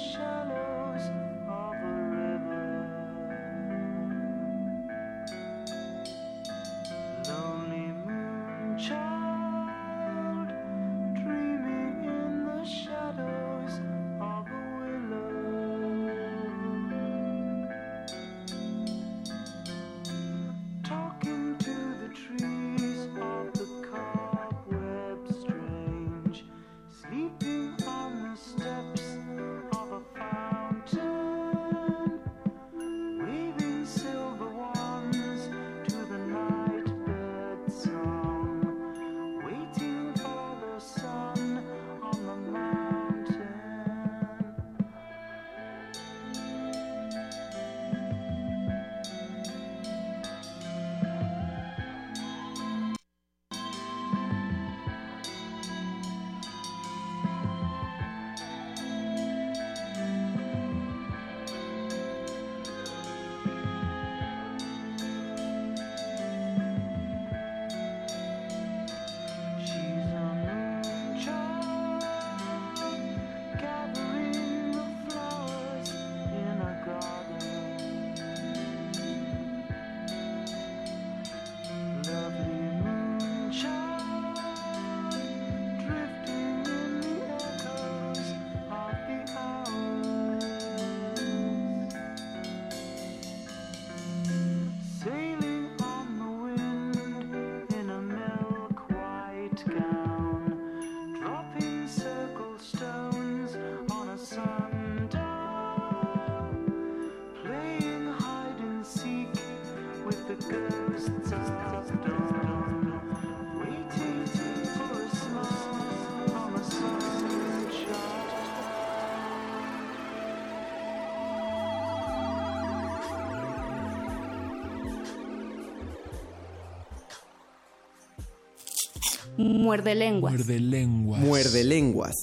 Muerde lenguas. Muerde lenguas. Muerde lenguas.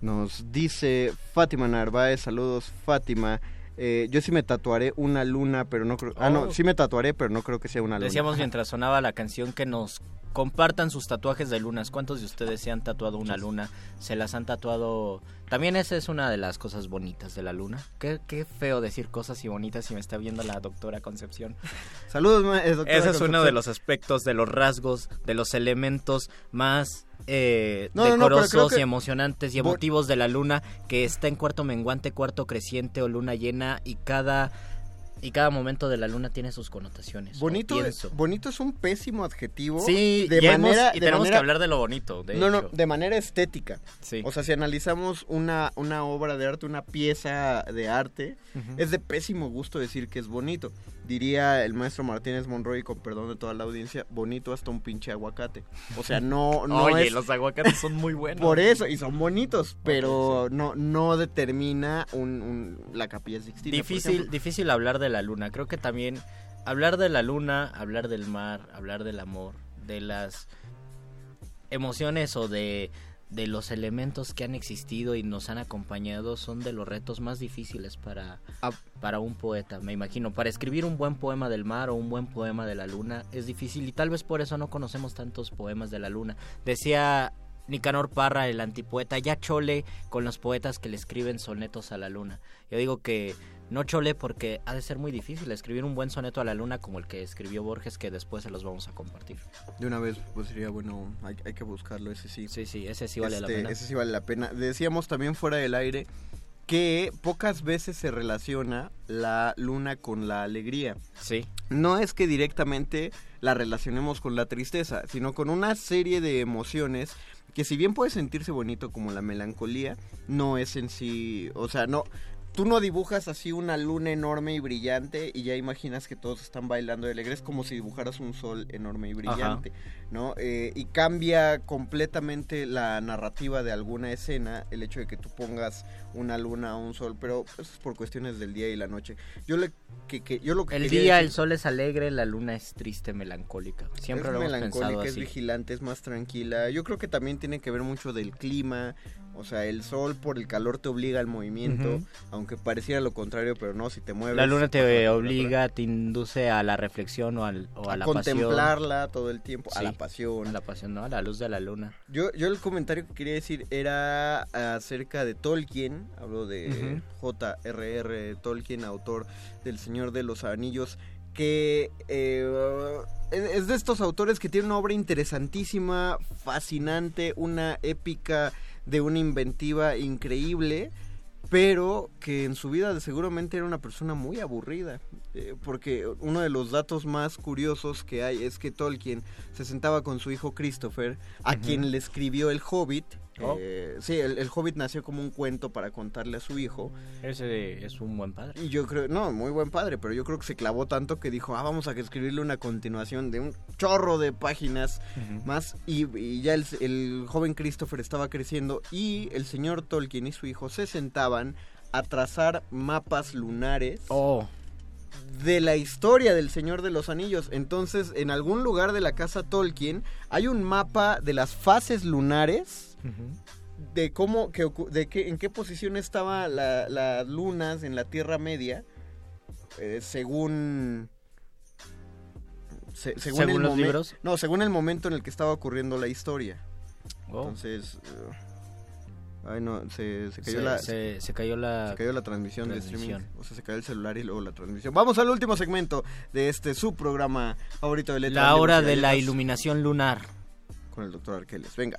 Nos dice Fátima Narváez, saludos Fátima. Eh, yo sí me tatuaré una luna, pero no creo... Ah, no, Oh. sí me tatuaré, pero no creo que sea una luna. Decíamos mientras sonaba la canción que nos compartan sus tatuajes de lunas. ¿Cuántos de ustedes se han tatuado una luna? ¿Se las han tatuado? También esa es una de las cosas bonitas de la luna. Qué, qué feo decir cosas y bonitas si me está viendo la doctora Concepción. Saludos, eh, doctora Ese es uno de los aspectos, de los rasgos, de los elementos más eh, No, no, no, pero decorosos y emocionantes y emotivos de la luna, que está en cuarto menguante, cuarto creciente o luna llena y cada y cada momento de la luna tiene sus connotaciones. Bonito, es, bonito es un pésimo adjetivo. Sí, de hemos- manera, y de tenemos que hablar de lo bonito. De no, no, hecho. de manera estética. Sí. O sea, si analizamos una, una obra de arte, una pieza de arte, es de pésimo gusto decir que es bonito. Diría el maestro Martínez Monroy, con perdón de toda la audiencia, bonito hasta un pinche aguacate. O sea, no, no Oye, es... los aguacates son muy buenos. Por eso, y son bonitos, pero no, no determina un, un- la capilla Sixtina. Difícil, difícil hablar de la luna. Creo que también hablar de la luna, hablar del mar, hablar del amor, de las emociones o de, de los elementos que han existido y nos han acompañado son de los retos más difíciles para, Ah. para un poeta, me imagino. Para escribir un buen poema del mar o un buen poema de la luna es difícil y tal vez por eso no conocemos tantos poemas de la luna. Decía Nicanor Parra, el antipoeta, ya chole con los poetas que le escriben sonetos a la luna. Yo digo que no chole porque ha de ser muy difícil escribir un buen soneto a la luna como el que escribió Borges, que después se los vamos a compartir. De una vez, pues sería bueno, hay, hay que buscarlo, ese sí. Sí, sí, ese sí vale la Este, pena. Ese sí vale la pena. Decíamos también fuera del aire que pocas veces se relaciona la luna con la alegría. Sí. No es que directamente la relacionemos con la tristeza, sino con una serie de emociones que si bien puede sentirse bonito como la melancolía, no es en sí, o sea, no, tú no dibujas así una luna enorme y brillante y ya imaginas que todos están bailando de alegre, es como si dibujaras un sol enorme y brillante, ¿no? Eh, y cambia completamente la narrativa de alguna escena el hecho de que tú pongas una luna o un sol, pero eso es por cuestiones del día y la noche. Yo le que, que- yo lo que El día decir- el sol es alegre, la luna es triste, melancólica. Siempre es lo hemos melancólica, pensado es así. vigilante, es más tranquila. Yo creo que también tiene que ver mucho del clima. O sea, el sol por el calor te obliga al movimiento, aunque pareciera lo contrario, pero no, si te mueves. La luna te obliga, te induce a la reflexión o, al- o a, a la contemplarla todo el tiempo, a la pasión. A la pasión, ¿no? A la luz de la luna. Yo, yo el comentario que quería decir era acerca de Tolkien, hablo de J.R.R. Tolkien, autor del Señor de los Anillos, que eh, es de estos autores que tiene una obra interesantísima, fascinante, una épica de una inventiva increíble, pero que en su vida seguramente era una persona muy aburrida, eh, porque uno de los datos más curiosos que hay es que Tolkien se sentaba con su hijo Christopher, a quien le escribió el Hobbit. Oh. eh, sí, el, el Hobbit nació como un cuento para contarle a su hijo. Ese es un buen padre. Y yo creo, no, muy buen padre, pero yo creo que se clavó tanto que dijo, ah, vamos a escribirle una continuación de un chorro de páginas más. Y, y ya el, el joven Christopher estaba creciendo y el señor Tolkien y su hijo se sentaban a trazar mapas lunares Oh. de la historia del Señor de los Anillos. Entonces, en algún lugar de la casa Tolkien hay un mapa de las fases lunares de cómo, que, de qué, en qué posición estaban las lunas en la Tierra Media, eh, según... se- según, ¿Según el los libros? No, según el momento en el que estaba ocurriendo la historia. Oh. Entonces... eh, ay, no, se, se cayó Se- la... se- se cayó la se cayó la transmisión, de transmisión. streaming. O sea, se cayó el celular y luego la transmisión. Vamos al último segmento de este subprograma favorito de Letras La hora de la iluminación lunar. Con el doctor Arqueles. Venga.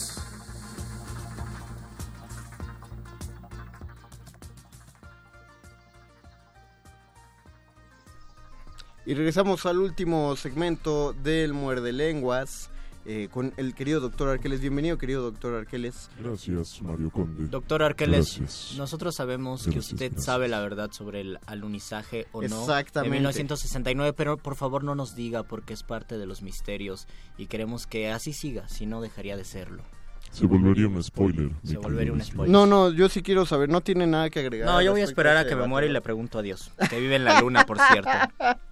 Y regresamos al último segmento del Muerde Lenguas eh, con el querido doctor Arqueles. Bienvenido, querido doctor Arqueles. Gracias, Mario Conde. Doctor Arqueles, Gracias. nosotros sabemos que usted gracias. sabe la verdad sobre el alunizaje o no Exactamente. de 1969, pero por favor no nos diga porque es parte de los misterios y queremos que así siga, si no dejaría de serlo. Se volvería un spoiler. Se volvería un spoiler. No, no, yo sí quiero saber. No tiene nada que agregar. No, yo voy a esperar a que me muera y le pregunto a Dios, que vive en la luna, por cierto.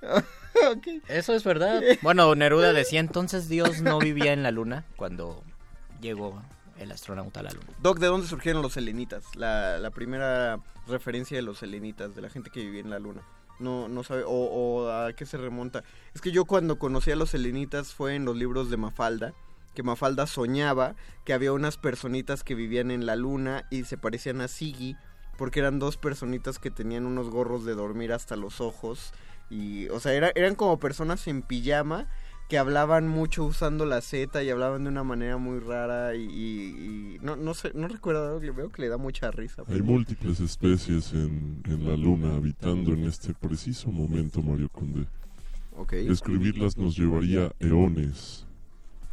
Eso es verdad. Bueno, Neruda decía entonces Dios no vivía en la luna cuando llegó el astronauta a la luna. Doc, ¿de dónde surgieron los selenitas? La, la primera referencia de los selenitas, de la gente que vivía en la luna. No, no sabe, o, o a qué se remonta. Es que yo cuando conocí a los selenitas fue en los libros de Mafalda, que Mafalda soñaba que había unas personitas que vivían en la luna y se parecían a Siggy, porque eran dos personitas que tenían unos gorros de dormir hasta los ojos. Y, o sea, era- eran como personas en pijama que hablaban mucho usando la Z y hablaban de una manera muy rara y, y- y no, no sé, no recuerdo, veo que le da mucha risa. Hay múltiples especies en, en la luna habitando en este preciso momento, Mario Conde. Ok. Escribirlas nos llevaría eones,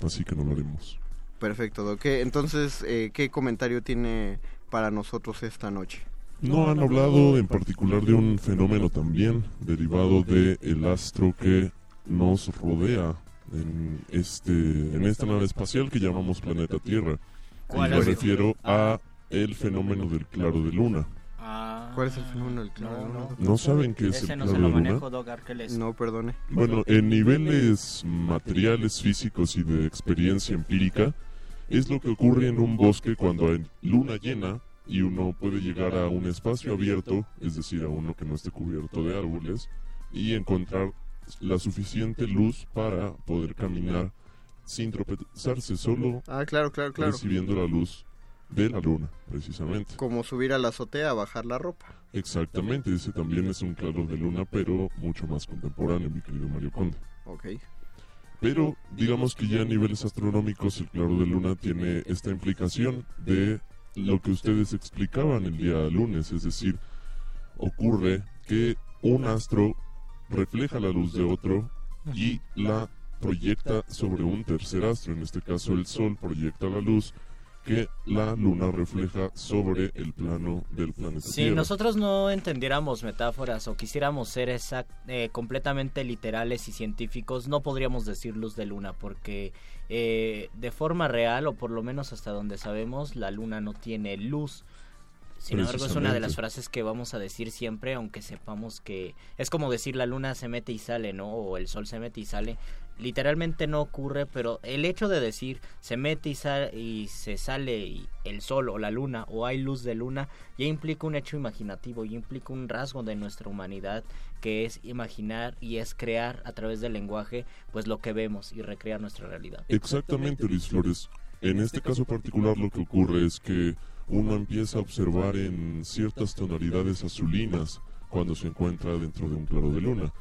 así que no lo haremos. Perfecto, Doc. ¿Qué- entonces, eh, ¿qué comentario tiene para nosotros esta noche? No han hablado en particular de un fenómeno también derivado de el astro que nos rodea en este en esta nave espacial que llamamos planeta Tierra. Y ¿Cuál me es? refiero a el fenómeno del claro de luna. ¿Cuál es el fenómeno del claro de luna? ¿No saben qué es Ese el no claro se lo de luna? No, perdone. Bueno, en niveles materiales, físicos y de experiencia empírica, es lo que ocurre en un bosque cuando hay luna llena y uno puede llegar a un espacio abierto, es decir, a uno que no esté cubierto de árboles, y encontrar la suficiente luz para poder caminar sin tropezarse, solo Ah, claro, claro, claro. recibiendo la luz de la luna, precisamente. Como subir a la azotea a bajar la ropa. Exactamente, ese también es un claro de luna, pero mucho más contemporáneo, mi querido Mario Conde. Ok. Pero digamos que ya a niveles astronómicos el claro de luna tiene esta implicación de lo que ustedes explicaban el día lunes, es decir, ocurre que un astro refleja la luz de otro y la proyecta sobre un tercer astro, en este caso el Sol proyecta la luz que la luna refleja sobre el plano del planeta Si Tierra. nosotros no entendiéramos metáforas o quisiéramos ser exact- eh, completamente literales y científicos, no podríamos decir luz de luna, porque eh, de forma real, o por lo menos hasta donde sabemos, la luna no tiene luz. Sin embargo, es una de las frases que vamos a decir siempre, aunque sepamos que es como decir la luna se mete y sale, ¿no? O el sol se mete y sale. Literalmente no ocurre, pero el hecho de decir se mete y, sale y se sale y el sol o la luna o hay luz de luna ya implica un hecho imaginativo, ya implica un rasgo de nuestra humanidad que es imaginar y es crear a través del lenguaje pues lo que vemos y recrear nuestra realidad. Exactamente, Luis Flores. En este caso particular lo que ocurre es que uno empieza a observar en ciertas tonalidades azulinas cuando se encuentra dentro de un claro de luna.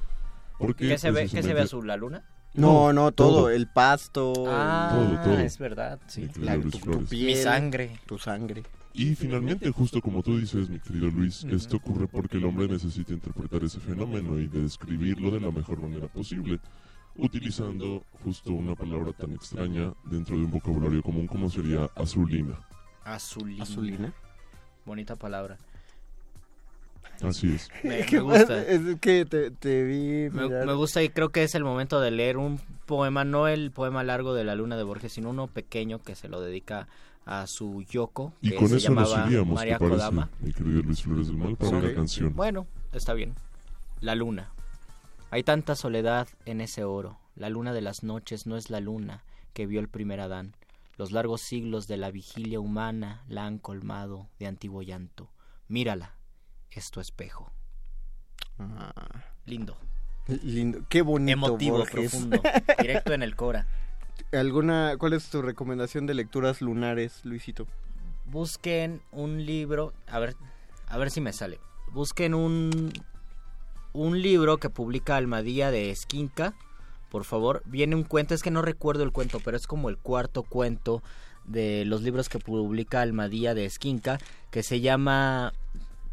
Porque ¿Qué se ve, ¿qué se ve azul? ¿La luna? No, no, todo, todo. el pasto, Ah, Todo, todo. es verdad, sí. La, tu, tu piel, Mi sangre. tu sangre. Y finalmente, justo como tú dices, mi querido Luis, esto ocurre porque el hombre necesita interpretar ese fenómeno y describirlo de la mejor manera posible, utilizando justo una palabra tan extraña dentro de un vocabulario común como sería azulina. Azulina. Azulina. Bonita palabra. Así es. Me, ¿Qué me gusta. Es que te, te vi Me, gusta y creo que es el momento de leer un poema, no el poema largo de la luna de Borges, sino uno pequeño que se lo dedica a su Yoko, Y que con se eso nos llamaba iríamos, María ¿te parece, Kodama. mi querido Luis Flores del Mal, para la canción? Bueno, está bien. La luna. Hay tanta soledad en ese oro. La luna de las noches no es la luna que vio el primer Adán. Los largos siglos de la vigilia humana la han colmado de antiguo llanto. Mírala, es tu espejo. Ah, Lindo, lindo. Qué bonito, emotivo, Borges. profundo, directo en el cora. ¿Alguna, ¿Cuál es tu recomendación de lecturas lunares, Luisito? busquen un libro, a ver, a ver si me sale. Busquen un un libro que publica Almadía de Esquinca, por favor. Viene un cuento, es que no recuerdo el cuento, pero es como el cuarto cuento de los libros que publica Almadía de Esquinca, que se llama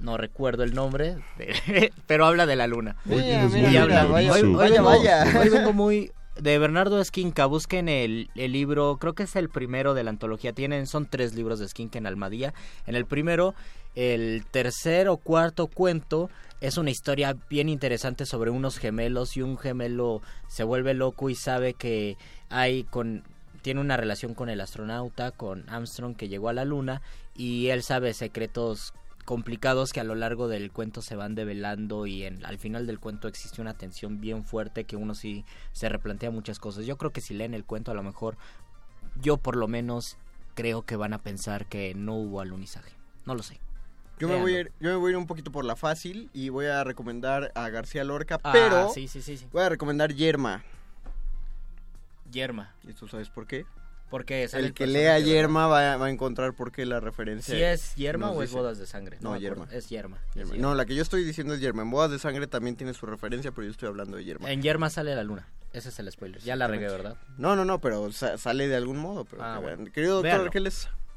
no recuerdo el nombre, pero habla de la luna. Mira, mira, muy Y habla- vaya, hoy- vaya, vengo- vaya. hoy vengo muy de Bernardo Esquinca, busquen el, el libro, creo que es el primero de la antología, tienen, son tres libros de Esquinca en Almadía. En el primero, el tercer o cuarto cuento es una historia bien interesante sobre unos gemelos y un gemelo se vuelve loco y sabe que hay con tiene una relación con el astronauta, con Armstrong que llegó a la luna y él sabe secretos complicados que a lo largo del cuento se van develando y en, al final del cuento existe una tensión bien fuerte que uno sí se replantea muchas cosas. Yo creo que si leen el cuento a lo mejor yo por lo menos creo que van a pensar que no hubo alunizaje. No lo sé. Yo me, voy a ir, yo me voy a ir un poquito por la fácil y voy a recomendar a García Lorca, Ah, pero sí, sí, sí, sí. voy a recomendar Yerma. Yerma. ¿Y tú sabes por qué? Porque El que lea. Yerma va, va a encontrar por qué la referencia. ¿Sí es Yerma o es dice. bodas de sangre? No, acuerdo. Yerma. Es Yerma. No, la que yo estoy diciendo es Yerma. En Bodas de Sangre también tiene su referencia, pero yo estoy hablando de Yerma. En Yerma sale la luna. Ese es el spoiler. Ya la regué. ¿verdad? No, no, no, pero sa- sale de algún modo. Pero Ah, bueno. Querido doctor Véanlo.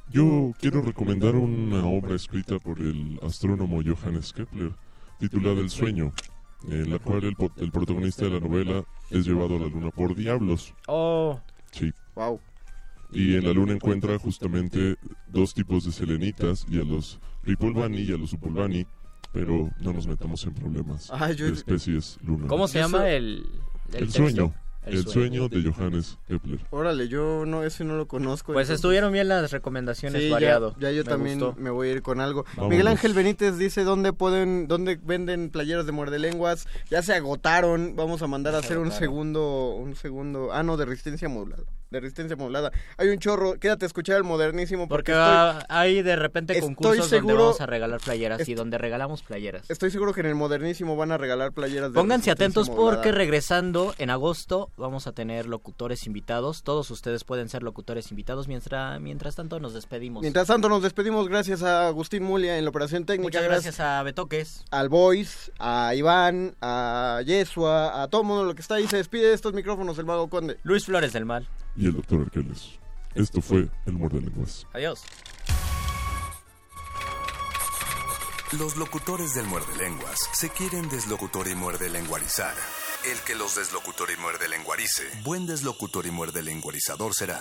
Yo quiero recomendar una obra escrita por el astrónomo Johannes Kepler, titulada El sueño, en la cual el, el protagonista de la novela es llevado a la luna por diablos. Oh, Sí, wow. Y en la luna encuentra justamente dos tipos de selenitas y a los Ripulbani y a los Upulbani, pero no nos metamos en problemas Ah, yo- de especies lunares. ¿Cómo se llama el, sueño. El, sueño de Johannes Kepler. Órale, yo no, ese no lo conozco. Pues entonces- estuvieron bien las recomendaciones, Sí, variado. Ya, yo Me también gustó. me voy a ir con algo. Vámonos. Miguel Ángel Benítez dice dónde pueden, dónde venden playeras de muerde lenguas. Ya se agotaron. Vamos a mandar a hacer un segundo, un segundo. Ah, no, de resistencia modulada. De resistencia modulada. Hay un chorro. Quédate a escuchar el modernísimo Porque porque, estoy, va- hay de repente concursos donde seguro- vamos a regalar playeras y donde regalamos playeras. estoy seguro que en el modernísimo van a regalar playeras de Pónganse atentos modulada. porque regresando en agosto vamos a tener locutores invitados. Todos ustedes pueden ser locutores invitados. Mientras, mientras tanto nos despedimos. Mientras tanto nos despedimos gracias a Agustín Mulia en la operación técnica. Muchas gracias a Betoques. al Boys, a Iván, a Yesua, a todo mundo lo que está ahí. Se despide de estos micrófonos el Mago Conde. Luis Flores del Mal. Y el doctor Arqueles. Esto fue El Muerde Lenguas. Adiós. Los locutores del muerde lenguas se quieren deslocutor y muerde lenguarizar. El que los deslocutor y muerde lenguarice, buen deslocutor y muerde lenguarizador será.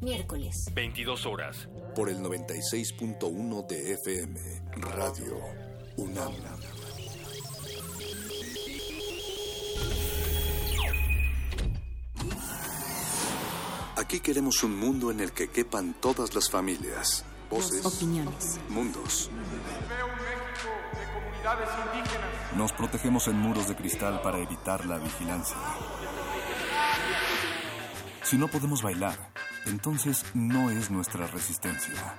Miércoles, 22 horas. Por el 96.1 de FM. Radio UNAM. Aquí queremos un mundo en el que quepan todas las familias, voces, opiniones. mundos. Nos protegemos en muros de cristal para evitar la vigilancia. Si no podemos bailar, entonces no es nuestra resistencia.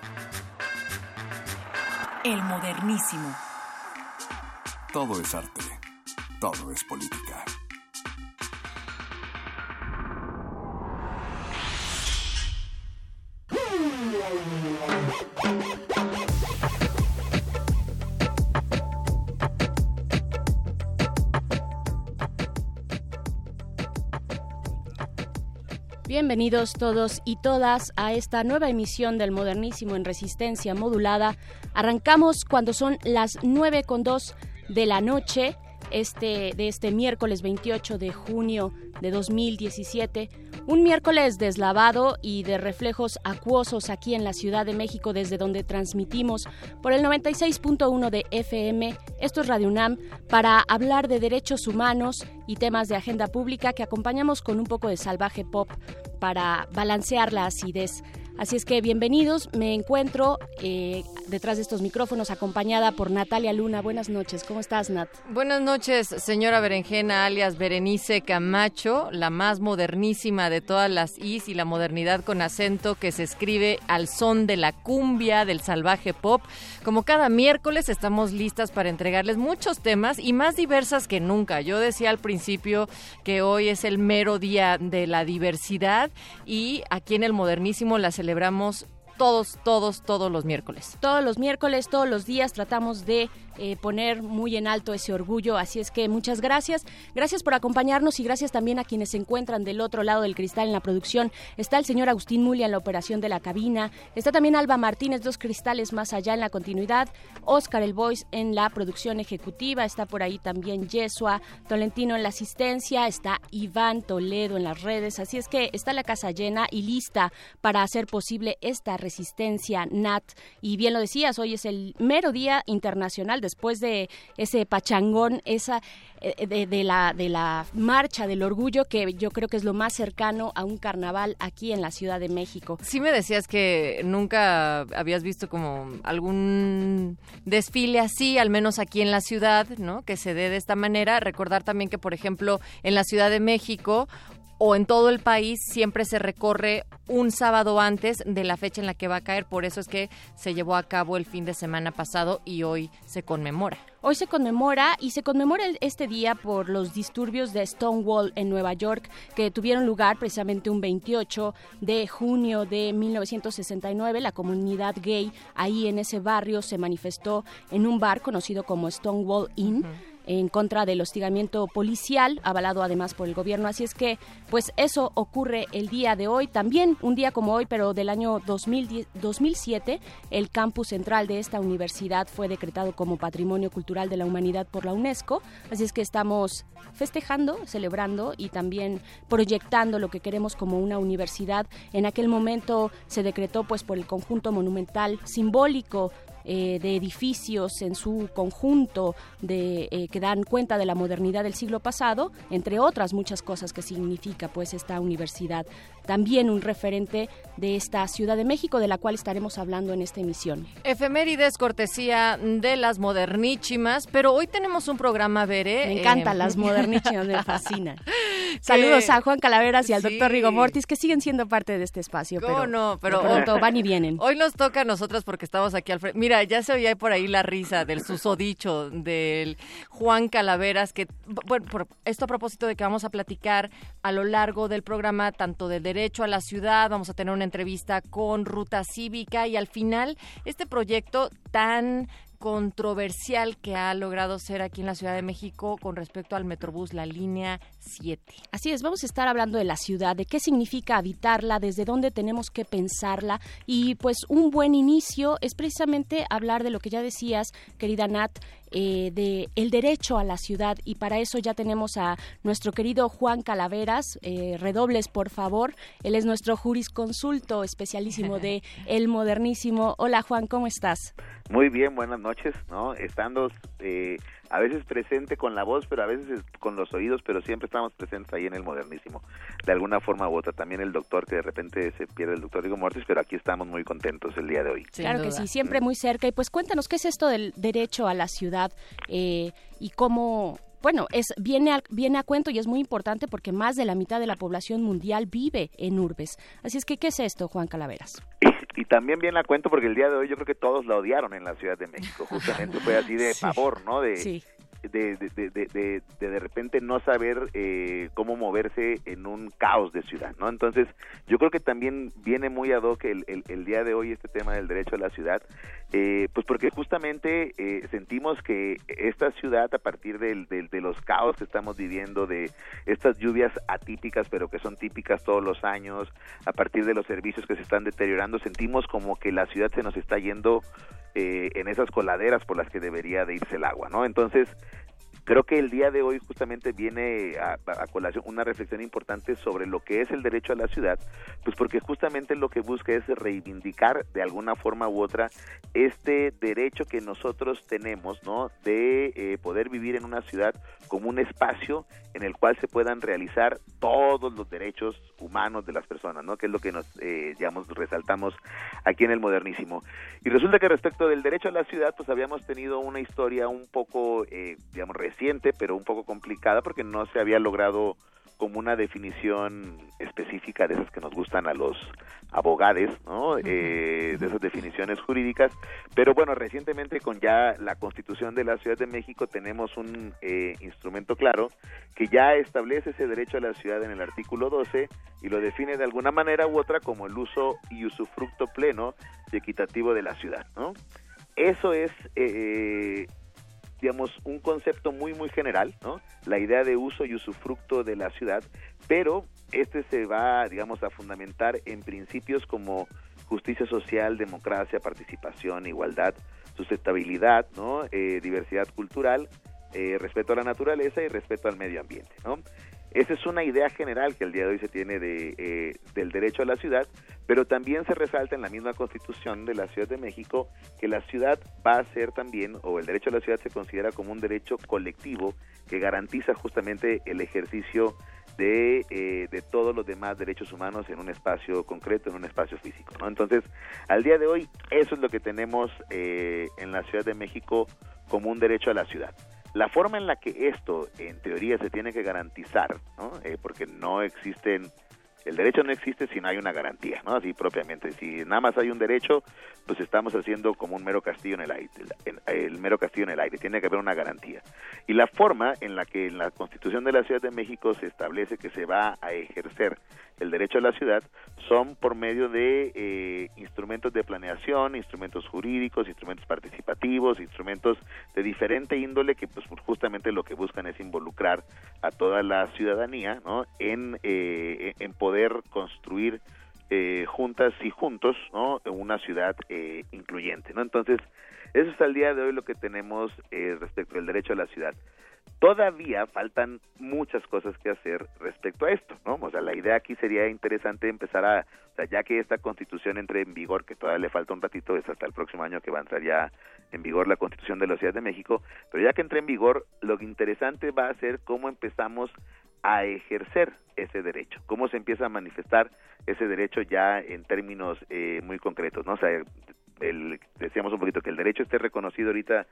El modernísimo. Todo es arte, todo es política. Bienvenidos todos y todas a esta nueva emisión del Modernísimo en Resistencia Modulada. Arrancamos cuando son las 9 con 2 de la noche este, de este miércoles 28 de junio de 2017. Un miércoles deslavado y de reflejos acuosos aquí en la Ciudad de México desde donde transmitimos por el 96.1 de FM. Esto es Radio UNAM para hablar de derechos humanos y temas de agenda pública que acompañamos con un poco de salvaje pop para balancear la acidez. Así es que bienvenidos, me encuentro eh, detrás de estos micrófonos acompañada por Natalia Luna. Buenas noches, ¿cómo estás Nat? Buenas noches, señora Berenjena, alias Berenice Camacho, la más modernísima de todas las Is y la modernidad con acento que se escribe al son de la cumbia, del salvaje pop. Como cada miércoles estamos listas para entregarles muchos temas y más diversas que nunca. Yo decía al principio que hoy es el mero día de la diversidad y aquí en el modernísimo la celebramos todos, todos, todos los miércoles. Todos los miércoles, todos los días tratamos de eh, poner muy en alto ese orgullo. Así es que muchas gracias. Gracias por acompañarnos y gracias también a quienes se encuentran del otro lado del cristal en la producción. Está el señor Agustín Mulia en la operación de la cabina. Está también Alba Martínez, dos cristales más allá en la continuidad. Oscar El Voice en la producción ejecutiva. Está por ahí también Yesua Tolentino en la asistencia. Está Iván Toledo en las redes. Así es que está la casa llena y lista para hacer posible esta resistencia NAT. Y bien lo decías, hoy es el mero día internacional después de ese pachangón, esa eh, de, de la de la marcha del orgullo que yo creo que es lo más cercano a un carnaval aquí en la Ciudad de México. Sí me decías que nunca habías visto como algún desfile así, al menos aquí en la ciudad, ¿no? Que se dé de esta manera. Recordar también que, por ejemplo, en la Ciudad de México o en todo el país siempre se recorre un sábado antes de la fecha en la que va a caer, por eso es que se llevó a cabo el fin de semana pasado y hoy se conmemora. Hoy se conmemora y se conmemora este día por los disturbios de Stonewall en Nueva York que tuvieron lugar precisamente un 28 de junio de 1969. La comunidad gay ahí en ese barrio se manifestó en un bar conocido como Stonewall Inn en contra del hostigamiento policial, avalado además por el gobierno. Así es que, pues eso ocurre el día de hoy, también un día como hoy, pero del año 2010 2007, el campus central de esta universidad fue decretado como Patrimonio Cultural de la Humanidad por la UNESCO. Así es que estamos festejando, celebrando y también proyectando lo que queremos como una universidad. En aquel momento se decretó pues por el conjunto monumental simbólico eh, de edificios en su conjunto de, eh, que dan cuenta de la modernidad del siglo pasado, entre otras muchas cosas que significa pues esta universidad. También un referente de esta Ciudad de México, de la cual estaremos hablando en esta emisión. Efemérides, cortesía de las modernísimas, pero hoy tenemos un programa, Veré. Me encantan eh, las modernísimas, me fascinan. Saludos a Juan Calaveras y al Sí. doctor Rigo Mortis, que siguen siendo parte de este espacio, ¿Cómo pero, no? Pero de pronto van y vienen. Hoy nos toca a nosotras porque estamos aquí al frente. Mira, ya se oía por ahí la risa del susodicho del Juan Calaveras, que, bueno, por esto a propósito de que vamos a platicar a lo largo del programa, tanto del derecho a la ciudad, vamos a tener una entrevista con Ruta Cívica y al final este proyecto tan controversial que ha logrado ser aquí en la Ciudad de México con respecto al Metrobús, la línea 7. Así es, vamos a estar hablando de la ciudad, de qué significa habitarla, desde dónde tenemos que pensarla y pues un buen inicio es precisamente hablar de lo que ya decías, querida Nat, eh, de el derecho a la ciudad y para eso ya tenemos a nuestro querido Juan Calaveras, eh, redobles por favor, él es nuestro jurisconsulto especialísimo de El Modernísimo. Hola Juan, ¿cómo estás? Muy bien, buenas noches, ¿no? Estando eh, a veces presente con la voz, pero a veces es- con los oídos, pero siempre estamos presentes ahí en el modernísimo, de alguna forma u otra. También el doctor, que de repente se pierde el doctor Rigo Mortis, pero aquí estamos muy contentos el día de hoy. claro que sí, siempre muy cerca. Y pues cuéntanos, ¿qué es esto del derecho a la ciudad eh, y cómo... Bueno, es viene a, viene a cuento y es muy importante porque más de la mitad de la población mundial vive en urbes. Así es que, ¿qué es esto, Juan Calaveras? Y también bien la cuento porque el día de hoy yo creo que todos la odiaron en la Ciudad de México. Justamente fue así de Sí. pavor, ¿no? De, Sí. De, de, de, de, de- de repente no saber eh, cómo moverse en un caos de ciudad, ¿no? Entonces, yo creo que también viene muy ad hoc el, el, el día de hoy este tema del derecho a la ciudad, eh, pues porque justamente eh, sentimos que esta ciudad, a partir del, del- de los caos que estamos viviendo, de estas lluvias atípicas, pero que son típicas todos los años, a partir de los servicios que se están deteriorando, sentimos como que la ciudad se nos está yendo eh, en esas coladeras por las que debería de irse el agua, ¿no? Entonces, creo que el día de hoy justamente viene a, colación una reflexión importante sobre lo que es el derecho a la ciudad, pues porque justamente lo que busca es reivindicar de alguna forma u otra este derecho que nosotros tenemos, ¿no? De eh, poder vivir en una ciudad como un espacio en el cual se puedan realizar todos los derechos humanos de las personas, ¿no? Que es lo que nos, eh, digamos, resaltamos aquí en el modernísimo. Y resulta que respecto del derecho a la ciudad, pues habíamos tenido una historia un poco, eh, digamos, reciente, pero un poco complicada porque no se había logrado como una definición específica de esas que nos gustan a los abogados, ¿no? Eh, de esas definiciones jurídicas. Pero bueno, recientemente con ya la Constitución de la Ciudad de México tenemos un eh, instrumento claro que ya establece ese derecho a la ciudad en el artículo 12 y lo define de alguna manera u otra como el uso y usufructo pleno y equitativo de la ciudad, ¿no? Eso es eh, digamos, un concepto muy, muy general, ¿no? La idea de uso y usufructo de la ciudad, pero este se va, digamos, a fundamentar en principios como justicia social, democracia, participación, igualdad, sustentabilidad, ¿no? Eh, diversidad cultural, eh, respeto a la naturaleza y respeto al medio ambiente, ¿no? Esa es una idea general que el día de hoy se tiene de, eh, del derecho a la ciudad, pero también se resalta en la misma constitución de la Ciudad de México que la ciudad va a ser también, o el derecho a la ciudad se considera como un derecho colectivo que garantiza justamente el ejercicio de, eh, de todos los demás derechos humanos en un espacio concreto, en un espacio físico. ¿no? Entonces, al día de hoy, eso es lo que tenemos eh, en la Ciudad de México como un derecho a la ciudad. La forma en la que esto, en teoría, se tiene que garantizar, ¿no? Eh, porque no existen, el derecho no existe si no hay una garantía, ¿no? Así propiamente, si nada más hay un derecho, pues estamos haciendo como un mero castillo en el aire, el, mero castillo en el aire, tiene que haber una garantía. Y la forma en la que en la Constitución de la Ciudad de México se establece que se va a ejercer el derecho a la ciudad son por medio de eh, instrumentos de planeación, instrumentos jurídicos, instrumentos participativos, instrumentos de diferente índole que pues justamente lo que buscan es involucrar a toda la ciudadanía ¿no? en, eh, en poder construir eh, juntas y juntos ¿no? una ciudad eh, incluyente. ¿no? Entonces, eso es al día de hoy lo que tenemos eh, respecto al derecho a la ciudad. Todavía faltan muchas cosas que hacer respecto a esto, ¿no? O sea, la idea aquí sería interesante empezar a, o sea, ya que esta constitución entre en vigor, que todavía le falta un ratito, es hasta el próximo año que va a entrar ya en vigor la constitución de la Ciudad de México, pero ya que entre en vigor, lo interesante va a ser cómo empezamos a ejercer ese derecho, cómo se empieza a manifestar ese derecho ya en términos eh, muy concretos, ¿no? O sea, el, decíamos un poquito que el derecho esté reconocido ahorita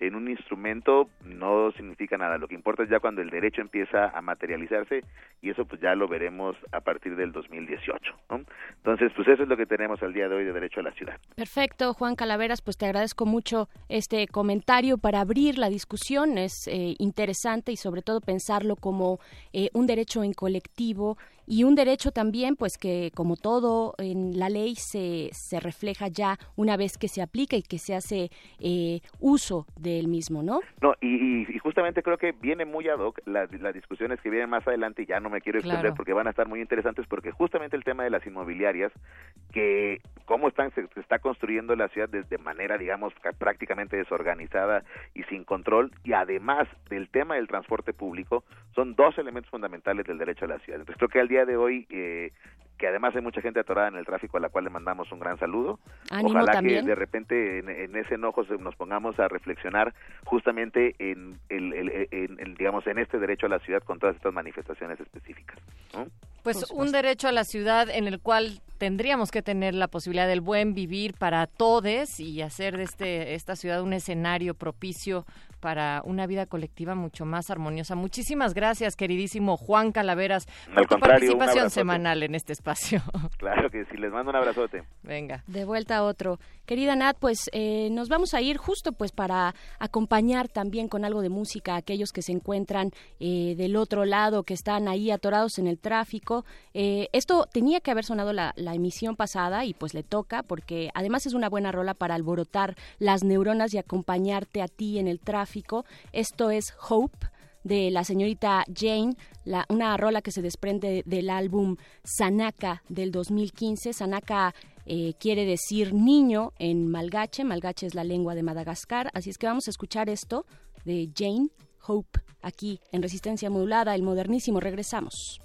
en un instrumento no significa nada. Lo que importa es ya cuando el derecho empieza a materializarse y eso pues ya lo veremos a partir del 2018. ¿no? Entonces, pues eso es lo que tenemos al día de hoy de derecho a la ciudad. Perfecto, Juan Calaveras, pues te agradezco mucho este comentario para abrir la discusión. Es eh, interesante y sobre todo pensarlo como eh, un derecho en colectivo y un derecho también, pues que como todo en la ley se, se refleja ya una vez que se aplica y que se hace eh, uso del mismo, ¿no? No, y, justamente creo que viene muy ad hoc las las discusiones que vienen más adelante y ya no me quiero extender Claro. porque van a estar muy interesantes porque justamente el tema de las inmobiliarias, que cómo están, se, se está construyendo la ciudad de, de manera, digamos, ca- prácticamente desorganizada y sin control, y además del tema del transporte público, son dos elementos fundamentales del derecho a la ciudad. Entonces creo que al día de hoy, eh, que además hay mucha gente atorada en el tráfico a la cual le mandamos un gran saludo, Ánimo ojalá también. que de repente en, en ese enojo se- nos pongamos a reflexionar justamente en, el, el- en- en, digamos, en este derecho a la ciudad con todas estas manifestaciones específicas. ¿no? Pues un derecho a la ciudad en el cual tendríamos que tener la posibilidad del buen vivir para todos y hacer de este esta ciudad un escenario propicio para una vida colectiva mucho más armoniosa. Muchísimas gracias, queridísimo Juan Calaveras, por Al tu participación semanal en este espacio. Claro que sí, les mando un abrazote. Venga. De vuelta a otro. Querida Nat, pues eh, nos vamos a ir justo pues para acompañar también con algo de música a aquellos que se encuentran eh, del otro lado, que están ahí atorados en el tráfico. Eh, esto tenía que haber sonado la, la emisión pasada y pues le toca porque además es una buena rola para alborotar las neuronas y acompañarte a ti en el tráfico. Esto es Hope de la señorita Jane, la, una rola que se desprende del álbum Sanaka del 2015. Sanaka eh, quiere decir niño en malgache, malgache es la lengua de Madagascar, así es que vamos a escuchar esto de Jane Hope aquí en Resistencia Modulada, el modernísimo, regresamos.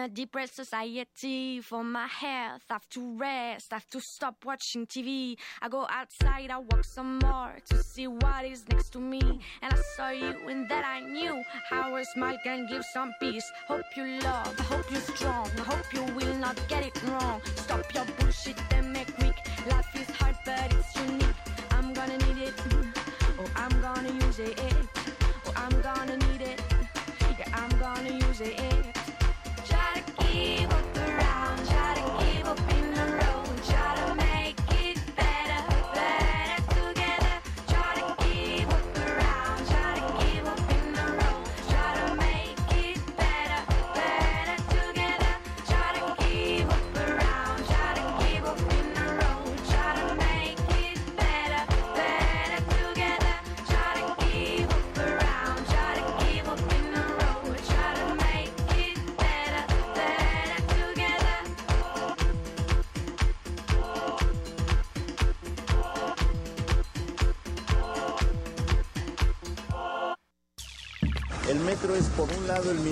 A depressed society. For my health, I have to rest, I have to stop watching TV. I go outside, I walk some more to see what is next to me. And I saw you, and that I knew how a smile can give some peace. Hope you love, I hope you're strong, I hope you will not get it wrong.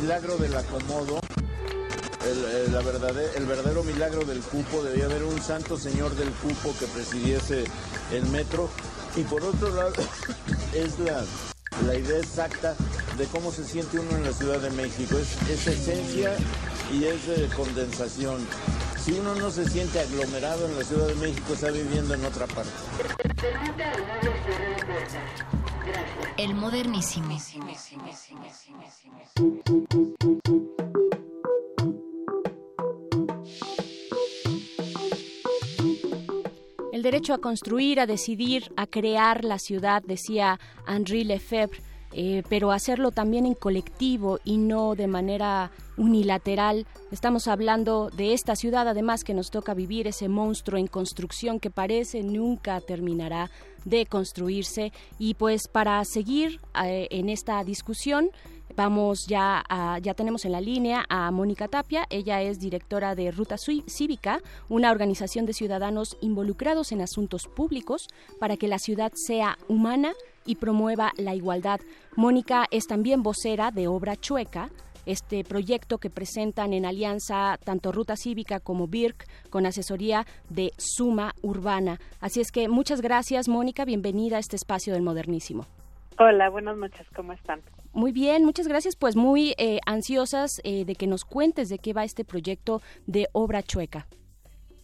Milagro del acomodo, el, la verdade- el verdadero milagro del cupo, debía haber un santo señor del cupo que presidiese el metro, y por otro lado es la, la idea exacta de cómo se siente uno en la Ciudad de México, es, es esencia y es condensación. Si uno no se siente aglomerado en la Ciudad de México, está viviendo en otra parte. El modernísimo. El derecho a construir, a decidir, a crear la ciudad, decía Henri Lefebvre, eh, pero hacerlo también en colectivo y no de manera unilateral. Estamos hablando de esta ciudad, además, que nos toca vivir ese monstruo en construcción que parece nunca terminará de construirse. Y pues para seguir eh, en esta discusión, Vamos ya a, ya tenemos en la línea a Mónica Tapia, ella es directora de Ruta Cívica, una organización de ciudadanos involucrados en asuntos públicos para que la ciudad sea humana y promueva la igualdad. Mónica es también vocera de Obra Chueca, este proyecto que presentan en alianza tanto Ruta Cívica como BIRC con asesoría de Suma Urbana. Así es que muchas gracias Mónica, bienvenida a este espacio del modernísimo. Hola, buenas noches, ¿cómo están? Muy bien, muchas gracias. Pues muy eh, ansiosas eh, de que nos cuentes de qué va este proyecto de obra chueca.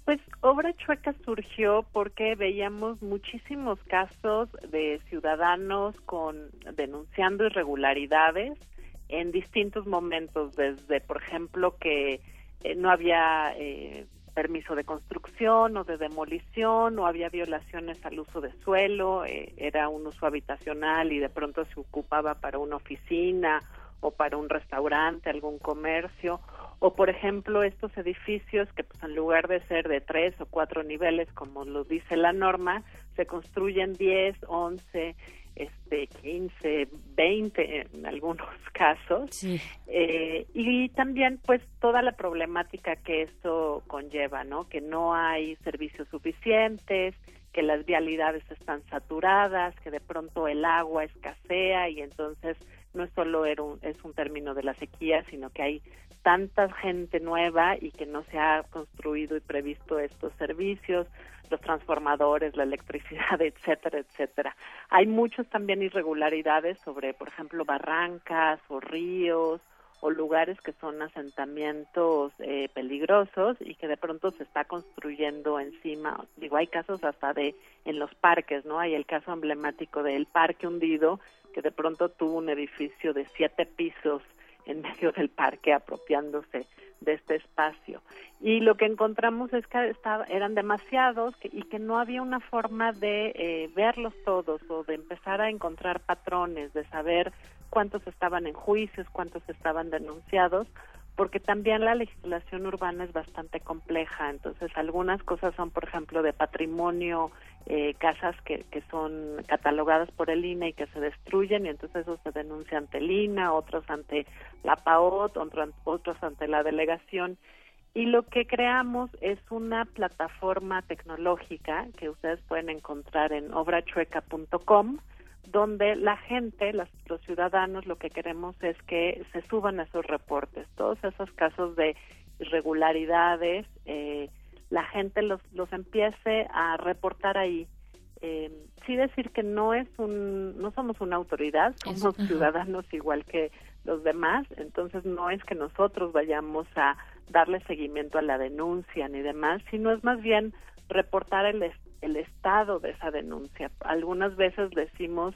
Pues Obra Chueca surgió porque veíamos muchísimos casos de ciudadanos con denunciando irregularidades en distintos momentos, desde, por ejemplo, que eh, no había eh, permiso de construcción o de demolición, o había violaciones al uso de suelo, eh, era un uso habitacional y de pronto se ocupaba para una oficina o para un restaurante, algún comercio, o por ejemplo estos edificios que pues en lugar de ser de tres o cuatro niveles como lo dice la norma, se construyen 10, 11, este 15, 20 en algunos casos. Eh, y también pues toda la problemática que eso conlleva, ¿no? Que no hay servicios suficientes, que las vialidades están saturadas, que de pronto el agua escasea y entonces no es solo era un- es un término de la sequía, sino que hay tanta gente nueva y que no se ha construido y previsto estos servicios, los transformadores, la electricidad, etcétera, etcétera. Hay muchos también irregularidades sobre, por ejemplo, barrancas o ríos o lugares que son asentamientos eh, peligrosos y que de pronto se está construyendo encima. Digo, hay casos hasta de en los parques, ¿no? Hay el caso emblemático del Parque Hundido, que de pronto tuvo un edificio de siete pisos en medio del parque apropiándose de este espacio. Y lo que encontramos es que estaba, eran demasiados y que no había una forma de eh, verlos todos o de empezar a encontrar patrones, de saber cuántos estaban en juicios, cuántos estaban denunciados, porque también la legislación urbana es bastante compleja. Entonces, algunas cosas son, por ejemplo, de patrimonio, eh, casas que, que son catalogadas por el INE y que se destruyen, y entonces eso se denuncia ante el INA, otros ante la PAOT, otro- otros ante la delegación. Y lo que creamos es una plataforma tecnológica que ustedes pueden encontrar en obrachueca.com, donde la gente, las- los ciudadanos, lo que queremos es que se suban a esos reportes, todos esos casos de irregularidades, eh, la gente los, los empiece a reportar ahí. Eh, sí decir que no es un, no somos una autoridad, somos ciudadanos igual que los demás, entonces no es que nosotros vayamos a darle seguimiento a la denuncia ni demás, sino es más bien reportar el, el estado de esa denuncia. Algunas veces decimos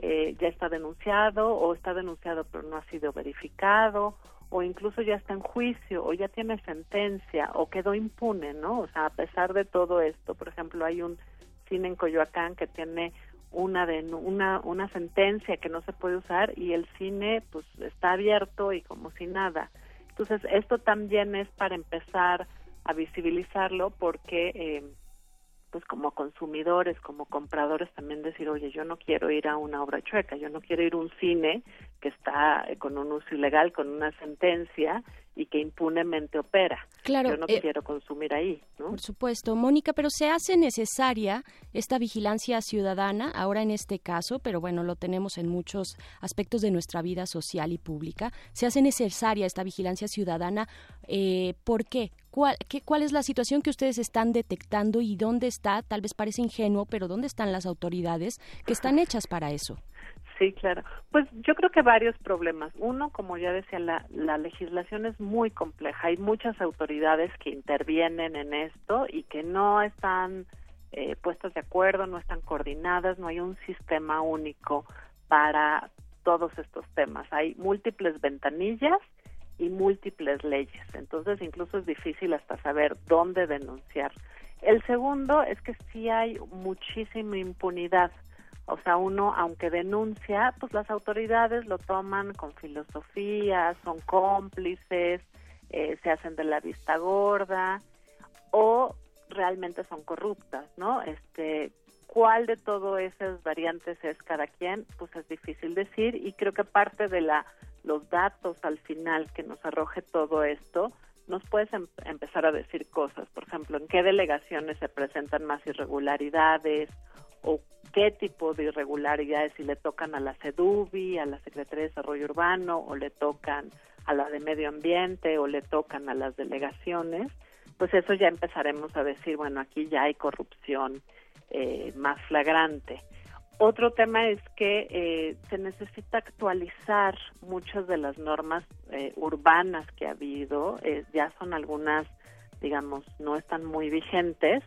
eh, ya está denunciado o está denunciado pero no ha sido verificado o incluso ya está en juicio o ya tiene sentencia o quedó impune, ¿no? O sea, a pesar de todo esto, por ejemplo, hay un cine en Coyoacán que tiene una denu- una una sentencia que no se puede usar y el cine pues está abierto y como si nada. Entonces, esto también es para empezar a visibilizarlo porque eh, pues como consumidores, como compradores también decir, oye, yo no quiero ir a una obra chueca, yo no quiero ir a un cine que está eh, con un uso ilegal, con una sentencia y que impunemente opera. Claro, yo no eh, quiero consumir ahí, ¿no? Por supuesto, Mónica, pero se hace necesaria esta vigilancia ciudadana, ahora en este caso, pero bueno, lo tenemos en muchos aspectos de nuestra vida social y pública. Se hace necesaria esta vigilancia ciudadana. Eh, ¿Por qué? ¿Cuál, qué? ¿Cuál es la situación que ustedes están detectando y dónde está? Tal vez parece ingenuo, pero ¿dónde están las autoridades que están hechas para eso? Sí, claro. Pues yo creo que varios problemas. Uno, como ya decía, la, la legislación es muy compleja. Hay muchas autoridades que intervienen en esto y que no están eh, puestas de acuerdo, no están coordinadas, no hay un sistema único para todos estos temas. Hay múltiples ventanillas y múltiples leyes. Entonces, incluso es difícil hasta saber dónde denunciar. El segundo es que sí hay muchísima impunidad. O sea, uno, aunque denuncia, pues las autoridades lo toman con filosofía, son cómplices, eh, se hacen de la vista gorda o realmente son corruptas, ¿no? Este, ¿cuál de todas esas variantes es cada quien? Pues es difícil decir y creo que parte de la los datos al final que nos arroje todo esto nos puedes em- empezar a decir cosas, por ejemplo, en qué delegaciones se presentan más irregularidades o qué tipo de irregularidades, si le tocan a la CEDUBI, a la Secretaría de Desarrollo Urbano, o le tocan a la de Medio Ambiente, o le tocan a las delegaciones, pues eso ya empezaremos a decir, bueno, aquí ya hay corrupción eh, más flagrante. Otro tema es que eh, se necesita actualizar muchas de las normas eh, urbanas que ha habido, eh, ya son algunas, digamos, no están muy vigentes,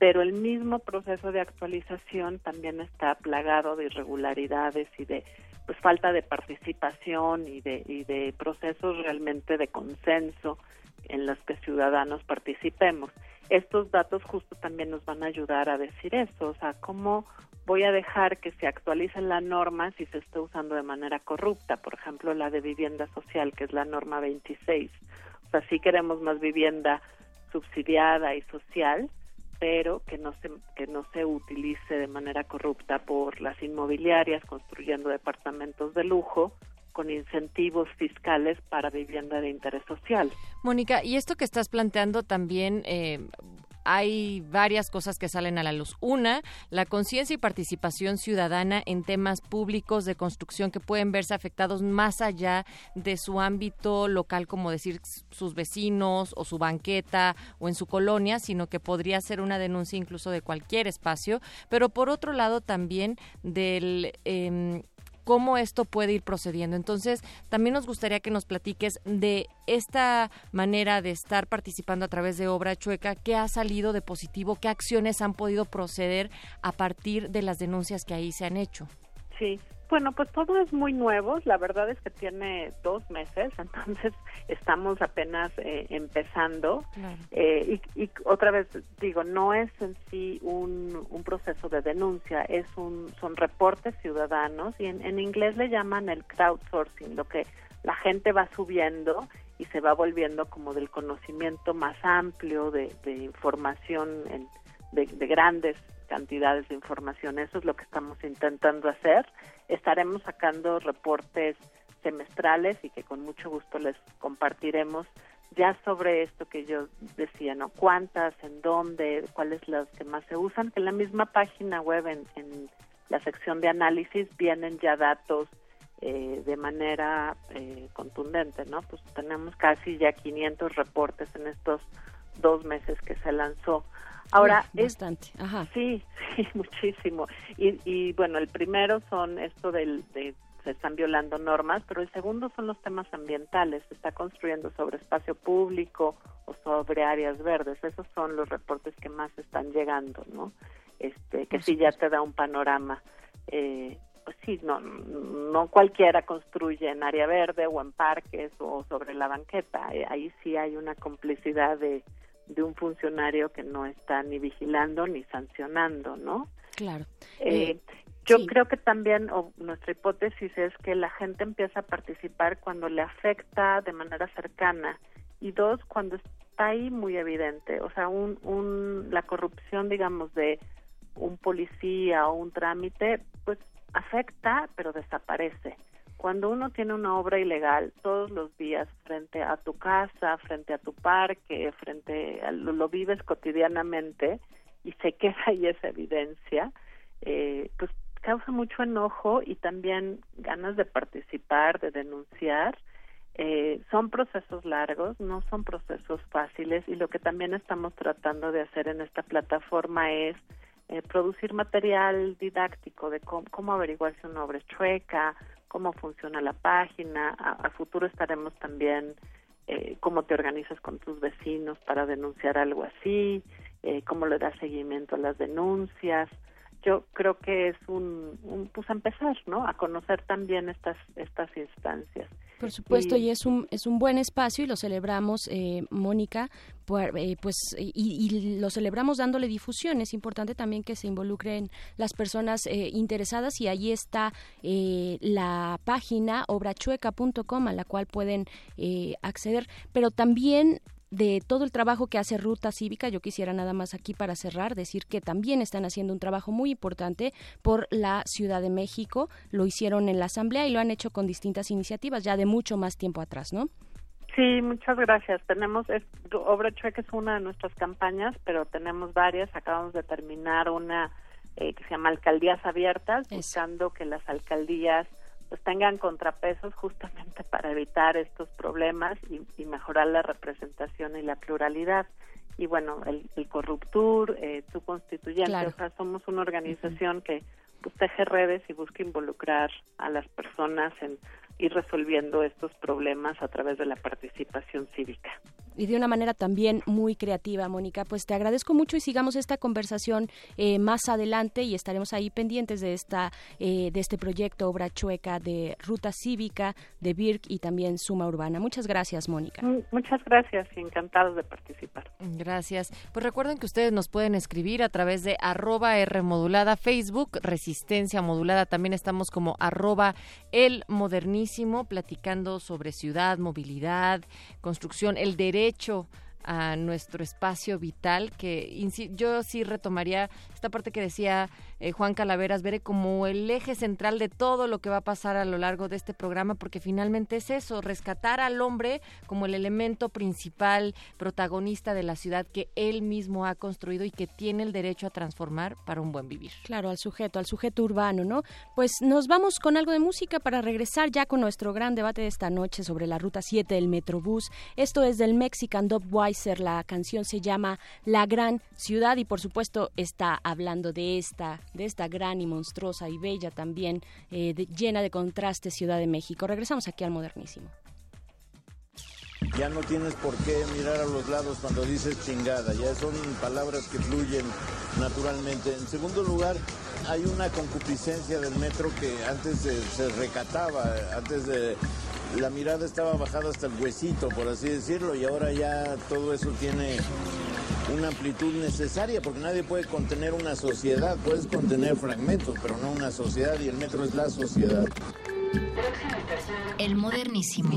pero el mismo proceso de actualización también está plagado de irregularidades y de pues falta de participación y de y de procesos realmente de consenso en los que ciudadanos participemos. Estos datos justo también nos van a ayudar a decir eso, o sea, cómo voy a dejar que se actualice la norma si se está usando de manera corrupta, por ejemplo, la de vivienda social, que es la norma 26. O sea, sí queremos más vivienda subsidiada y social, pero que no se que no se utilice de manera corrupta por las inmobiliarias construyendo departamentos de lujo con incentivos fiscales para vivienda de interés social. Mónica, y esto que estás planteando también, eh, hay varias cosas que salen a la luz. Una, la conciencia y participación ciudadana en temas públicos de construcción que pueden verse afectados más allá de su ámbito local, como decir sus vecinos o su banqueta o en su colonia, sino que podría ser una denuncia incluso de cualquier espacio. Pero por otro lado también del... em, cómo esto puede ir procediendo. Entonces, también nos gustaría que nos platiques de esta manera de estar participando a través de Obra Chueca, qué ha salido de positivo, qué acciones han podido proceder a partir de las denuncias que ahí se han hecho. Sí, bueno, pues todo es muy nuevo. La verdad es que tiene dos meses, entonces estamos apenas eh, empezando. Eh, y, y otra vez digo, no es en sí un, un proceso de denuncia, es un, son reportes ciudadanos y en, en inglés le llaman el crowdsourcing, lo que la gente va subiendo y se va volviendo como del conocimiento más amplio de, de información en- de, de grandes cantidades de información. Eso es lo que estamos intentando hacer. Estaremos sacando reportes semestrales y que con mucho gusto les compartiremos ya sobre esto que yo decía, ¿no? ¿Cuántas, en dónde, cuáles las que más se usan? En la misma página web, en, en la sección de análisis, vienen ya datos eh, de manera eh, contundente, ¿no? Pues tenemos casi ya 500 reportes en estos dos meses que se lanzó. Ahora, Uf, es, bastante. Ajá. Sí, sí, muchísimo. Y, y bueno, el primero son esto del, de se están violando normas, pero el segundo son los temas ambientales. Se está construyendo sobre espacio público o sobre áreas verdes. Esos son los reportes que más están llegando, ¿no? Este, que sí ya te da un panorama. Eh, pues sí, no, no cualquiera construye en área verde o en parques o sobre la banqueta. Ahí sí hay una complicidad de, de un funcionario que no está ni vigilando ni sancionando, ¿no? Claro. Eh, Eh, yo sí. creo que también o nuestra hipótesis es que la gente empieza a participar cuando le afecta de manera cercana y dos cuando está ahí muy evidente, o sea, un, un la corrupción, digamos, de un policía o un trámite, pues afecta, pero desaparece. Cuando uno tiene una obra ilegal todos los días frente a tu casa, frente a tu parque, frente a lo, lo vives cotidianamente y se queda ahí esa evidencia, eh, pues causa mucho enojo y también ganas de participar, de denunciar. Eh, son procesos largos, no son procesos fáciles y lo que también estamos tratando de hacer en esta plataforma es eh, producir material didáctico de cómo, cómo averiguar si una obra es chueca, cómo funciona la página. A, futuro estaremos también eh, cómo te organizas con tus vecinos para denunciar algo así, eh, cómo le das seguimiento a las denuncias. Yo creo que es un, un pues empezar, ¿no? A conocer también estas estas instancias. Por supuesto, Y- y, es un es un buen espacio y lo celebramos, eh, Mónica, por- eh, pues y, y lo celebramos dándole difusión. Es importante también que se involucren las personas eh, interesadas y ahí está eh, la página obrachueca.com a la cual pueden eh, acceder, pero también de todo el trabajo que hace Ruta Cívica, yo quisiera nada más aquí para cerrar decir que también están haciendo un trabajo muy importante por la Ciudad de México. Lo hicieron en la Asamblea y lo han hecho con distintas iniciativas ya de mucho más tiempo atrás, ¿no? Sí, muchas gracias. Tenemos, es, Obra Chueca es una de nuestras campañas, pero tenemos varias. Acabamos de terminar una eh, que se llama Alcaldías Abiertas, buscando que las alcaldías pues tengan contrapesos justamente para evitar estos problemas y, y mejorar la representación y la pluralidad. Y bueno, el, el Corruptur, eh, tu constituyente, Claro. o sea, somos una organización que pues teje redes y busca involucrar a las personas en ir resolviendo estos problemas a través de la participación cívica. y de una manera también muy creativa, Mónica. Pues te agradezco mucho y sigamos esta conversación eh, más adelante y estaremos ahí pendientes de esta eh, de este proyecto Obra Chueca de Ruta Cívica de BIRC y también Suma Urbana. Muchas gracias, Mónica. Mm, Muchas gracias y encantados de participar. Gracias. Pues recuerden que ustedes nos pueden escribir a través de arroba R modulada, Facebook, Resistencia Modulada. También estamos como arroba el platicando sobre ciudad, movilidad, construcción, el derecho a nuestro espacio vital, que yo sí retomaría esta parte que decía eh, Juan Calaveras Bere, como el eje central de todo lo que va a pasar a lo largo de este programa, porque finalmente es eso, rescatar al hombre como el elemento principal, protagonista de la ciudad que él mismo ha construido y que tiene el derecho a transformar para un buen vivir. Claro, al sujeto, al sujeto urbano, ¿no? Pues nos vamos con algo de música para regresar ya con nuestro gran debate de esta noche sobre la ruta 7 del Metrobús. Esto es del Mexican Weiser, la canción se llama La Gran Ciudad y por supuesto está hablando de esta, de esta gran y monstruosa y bella también, eh, llena de contrastes Ciudad de México. Regresamos aquí al modernísimo. Ya no tienes por qué mirar a los lados cuando dices chingada, ya son palabras que fluyen naturalmente. En segundo lugar, hay una concupiscencia del metro que antes se, recataba, antes la mirada estaba bajada hasta el huesito, por así decirlo, y ahora ya todo eso tiene una amplitud necesaria, porque nadie puede contener una sociedad, puedes contener fragmentos, pero no una sociedad, y el metro es la sociedad. El modernísimo.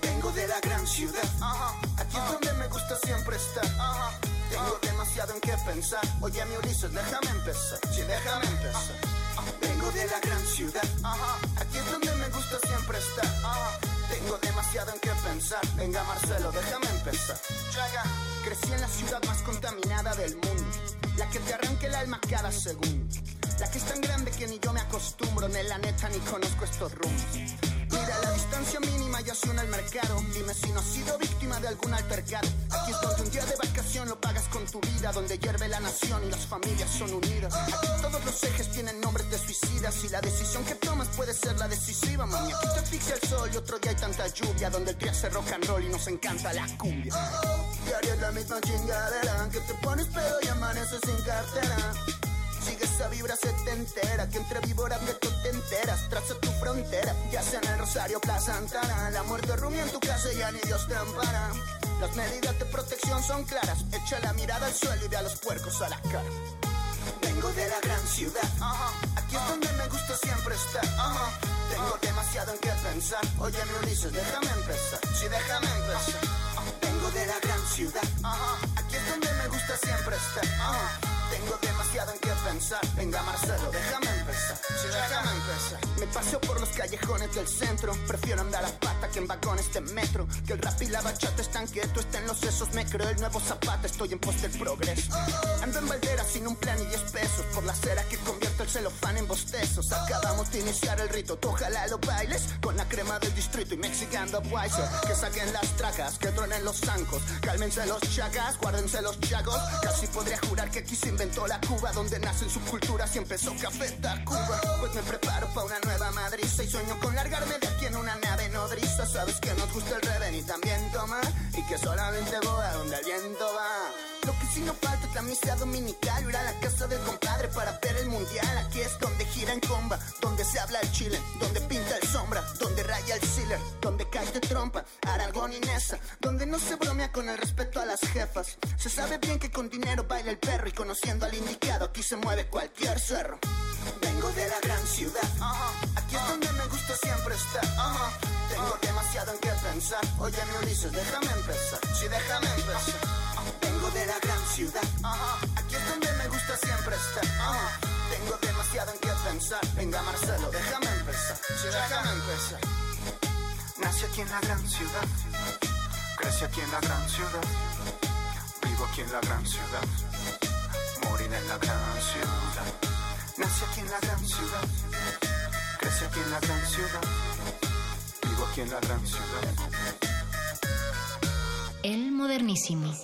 Vengo de la gran ciudad, aquí es donde me gusta siempre estar. Tengo demasiado en qué pensar. Oye, mi Ulises, déjame empezar. Sí, déjame empezar. Vengo de la gran ciudad, aquí es donde me gusta siempre estar. Tengo demasiado en qué pensar. Venga, Marcelo, déjame empezar. Crecí en la ciudad más contaminada del mundo, la que te arranca el alma cada segundo. La que es tan grande que ni yo me acostumbro, ni la neta ni conozco estos rumbos. Mira la distancia mínima y hacia el mercado. Dime si no has sido víctima de algún altercado. Aquí es donde un día de vacación lo pagas con tu vida, donde hierve la nación y las familias son unidas. Aquí todos los ejes tienen nombres de suicidas y la decisión que tomas puede ser la decisiva. Mami, aquí te asfixia el sol y otro día hay tanta lluvia, donde el día hace rock and roll y nos encanta la cumbia. Diario es la misma chingadera, que te pones pedo y amaneces sin cartera. Sigue esa vibra setentera Que entre víboras de tú te enteras. Traza tu frontera Ya sea en el Rosario, Plaza Santana. La muerte rumia en tu casa y ya ni Dios te ampara. Las medidas de protección son claras. Echa la mirada al suelo y ve a los puercos a la cara. Vengo de la gran ciudad. Aquí es donde me gusta siempre estar. Tengo demasiado en qué pensar. Oye mi Ulises, déjame empezar. Sí, déjame empezar. Vengo de la gran ciudad. Aquí es donde me gusta siempre estar tengo demasiado en qué pensar. Venga, Marcelo, déjame empezar. Déjame empezar. Me paseo por los callejones del centro. Prefiero andar a pata que en vagones de metro. Que el rap y la bachata están quietos, estén los sesos. Me creo el nuevo zapata, estoy en pos del progreso. Ando en Valdera sin un plan y 10 pesos. Por la cera que convierto el celofán en bostezos. Acabamos de iniciar el rito. Tú ojalá lo bailes con la crema del distrito y Mexican Wiser. Que saquen las tracas, que truenen los zancos. Cálmense los chagas, guárdense los chagos. Casi podría jurar que aquí se inventó la Cuba donde nacen subculturas y empezó Café Tacuba. Pues me preparo para una nueva madriza y sueño con largarme de aquí en una nave nodriza. Sabes que nos gusta el reven y también tomar y que solamente voy a donde el viento va. Sí no falta la misa dominical, ir a la casa del compadre para ver el mundial. Aquí es donde gira en comba, donde se habla el chile, donde pinta el sombra, donde raya el sealer, donde cae de trompa, Aragón y Nesa, donde no se bromea con el respeto a las jefas. Se sabe bien que con dinero baila el perro y conociendo al indicado aquí se mueve cualquier cerro. Vengo de la gran ciudad, aquí es donde me gusta siempre estar. Tengo demasiado en qué pensar. Oye, mi Ulises, déjame empezar. Sí, déjame empezar. Vengo de la gran ciudad, aquí es donde me gusta siempre estar. Tengo demasiado en qué pensar. Venga, Marcelo, déjame empezar. Sí, déjame empezar. Nací aquí en la gran ciudad, crecí aquí en la gran ciudad, vivo aquí en la gran ciudad, moriré en la gran ciudad. Nací aquí en la gran ciudad, crecí aquí en la gran ciudad, vivo aquí en la gran ciudad. El modernísimo.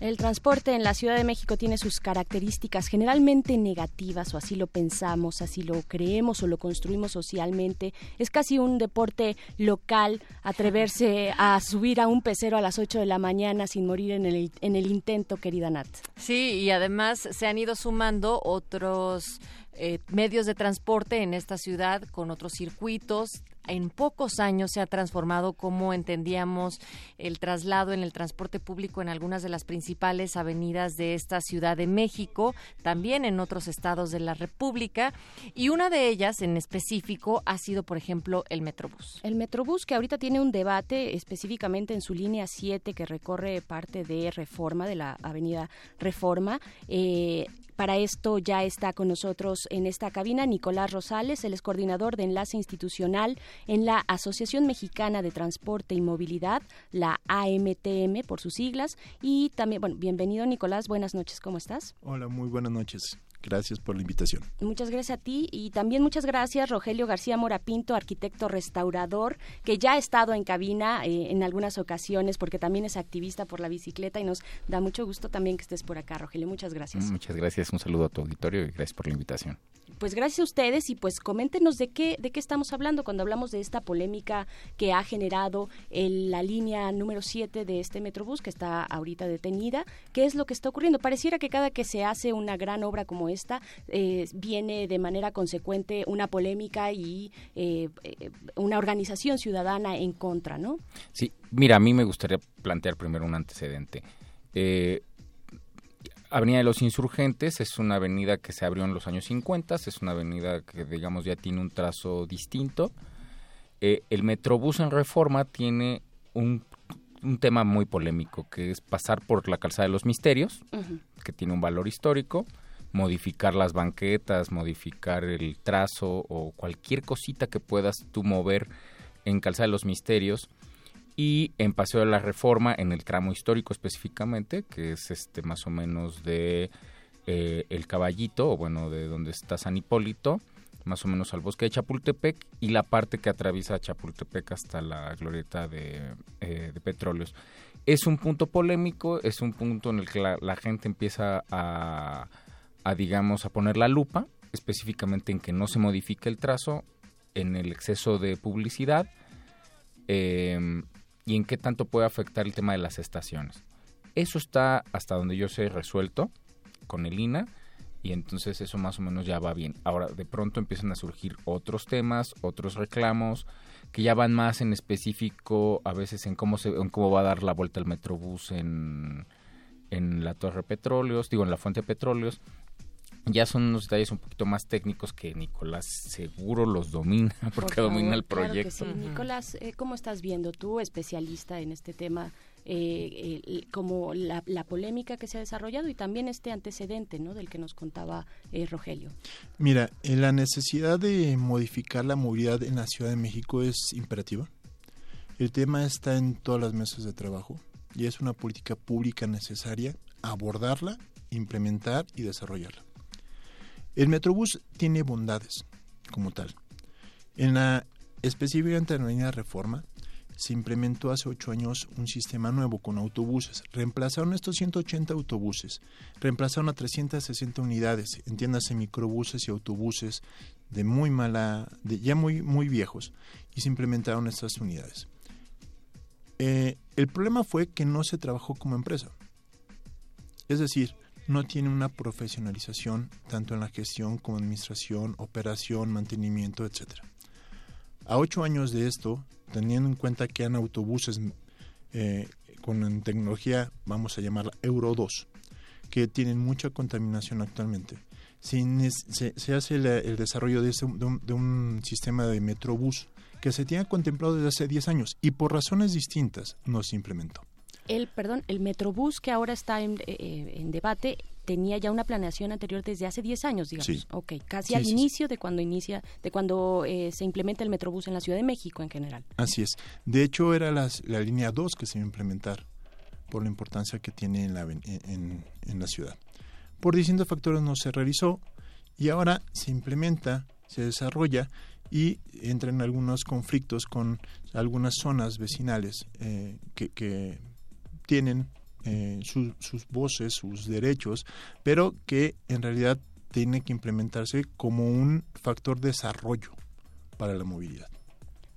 El transporte en la Ciudad de México tiene sus características generalmente negativas, o así lo pensamos, así lo creemos o lo construimos socialmente. Es casi un deporte local atreverse a subir a un pecero a las 8 de la mañana sin morir en el, en el intento, querida Nat. Sí, y además se han ido sumando otros eh, medios de transporte en esta ciudad con otros circuitos. En pocos años se ha transformado como entendíamos el traslado en el transporte público en algunas de las principales avenidas de esta Ciudad de México, también en otros estados de la República, y una de ellas en específico ha sido, por ejemplo, el Metrobús. El Metrobús que ahorita tiene un debate específicamente en su línea 7 que recorre parte de Reforma, de la avenida Reforma. Eh, para esto ya está con nosotros en esta cabina Nicolás Rosales, el es coordinador de enlace institucional en la Asociación Mexicana de Transporte y Movilidad, la AMTM por sus siglas. Y también, bueno, bienvenido Nicolás, buenas noches, ¿cómo estás? Hola, muy buenas noches. Gracias por la invitación. Muchas gracias a ti y también muchas gracias Rogelio García Morapinto, arquitecto restaurador, que ya ha estado en cabina eh, en algunas ocasiones porque también es activista por la bicicleta y nos da mucho gusto también que estés por acá, Rogelio. Muchas gracias. Muchas gracias, un saludo a tu auditorio y gracias por la invitación. Pues gracias a ustedes y pues coméntenos de qué de qué estamos hablando cuando hablamos de esta polémica que ha generado el- la línea número 7 de este Metrobús que está ahorita detenida. ¿Qué es lo que está ocurriendo? Pareciera que cada que se hace una gran obra como esta eh, viene de manera consecuente una polémica y eh, eh, una organización ciudadana en contra, ¿no? Sí, mira, a mí me gustaría plantear primero un antecedente. Eh, Avenida de los Insurgentes es una avenida que se abrió en los años 50, es una avenida que digamos ya tiene un trazo distinto. Eh, el Metrobús en reforma tiene un, un tema muy polémico, que es pasar por la calzada de los misterios, que tiene un valor histórico, modificar las banquetas, modificar el trazo o cualquier cosita que puedas tú mover en Calzada de los Misterios y en Paseo de la Reforma, en el tramo histórico específicamente, que es este más o menos de eh, El Caballito, o bueno, de donde está San Hipólito, más o menos al bosque de Chapultepec, y la parte que atraviesa Chapultepec hasta la glorieta de, eh, Petróleos. Es un punto polémico, es un punto en el que la gente empieza a, a, digamos, a poner la lupa, específicamente en que no se modifique el trazo, en el exceso de publicidad, eh, y en qué tanto puede afectar el tema de las estaciones. Eso está, hasta donde yo sé, resuelto con el INA y entonces eso más o menos ya va bien. Ahora, de pronto empiezan a surgir otros temas, otros reclamos que ya van más en específico, a veces en cómo, se, en cómo va a dar la vuelta el Metrobús en, en la Torre Petróleos, digo, en la Fuente de Petróleos. Ya son unos detalles un poquito más técnicos que Nicolás seguro los domina, porque Por domina el claro que proyecto. sí. Nicolás, eh, ¿cómo estás viendo tú, especialista en este tema, eh, como la, la polémica que se ha desarrollado y también este antecedente ¿no? del que nos contaba eh, Rogelio? Mira, eh, la necesidad de modificar la movilidad en la Ciudad de México es imperativa. El tema está en todas las mesas de trabajo y es una política pública necesaria abordarla, implementar y desarrollarla. El Metrobús tiene bondades como tal. En la específicamente en la Reforma se implementó hace ocho años un sistema nuevo con autobuses. Reemplazaron estos 180 autobuses, reemplazaron a 360 unidades, entiéndase microbuses y autobuses de muy mala, de ya muy muy viejos, y se implementaron estas unidades. Eh, el problema fue que no se trabajó como empresa. Es decir, no tiene una profesionalización tanto en la gestión como administración, operación, mantenimiento, etcétera. A ocho años de esto, teniendo en cuenta que han autobuses eh, con tecnología, vamos a llamarla Euro 2, que tienen mucha contaminación actualmente, se, se- hace el desarrollo de un, de un sistema de Metrobús que se tenía contemplado desde hace 10 años y por razones distintas no se implementó. El, perdón, el Metrobús que ahora está en, eh, en debate tenía ya una planeación anterior desde hace 10 años, digamos. Sí. Ok, casi Sí, al sí, inicio de cuando inicia, de cuando eh, se implementa el Metrobús en la Ciudad de México en general. Así es. De hecho, era las- la línea 2 que se iba a implementar por la importancia que tiene en la, en, en la ciudad. Por distintos factores no se realizó y ahora se implementa, se desarrolla y entra en algunos conflictos con algunas zonas vecinales eh, que, que tienen eh, su- sus voces, sus derechos, pero que en realidad tiene que implementarse como un factor de desarrollo para la movilidad.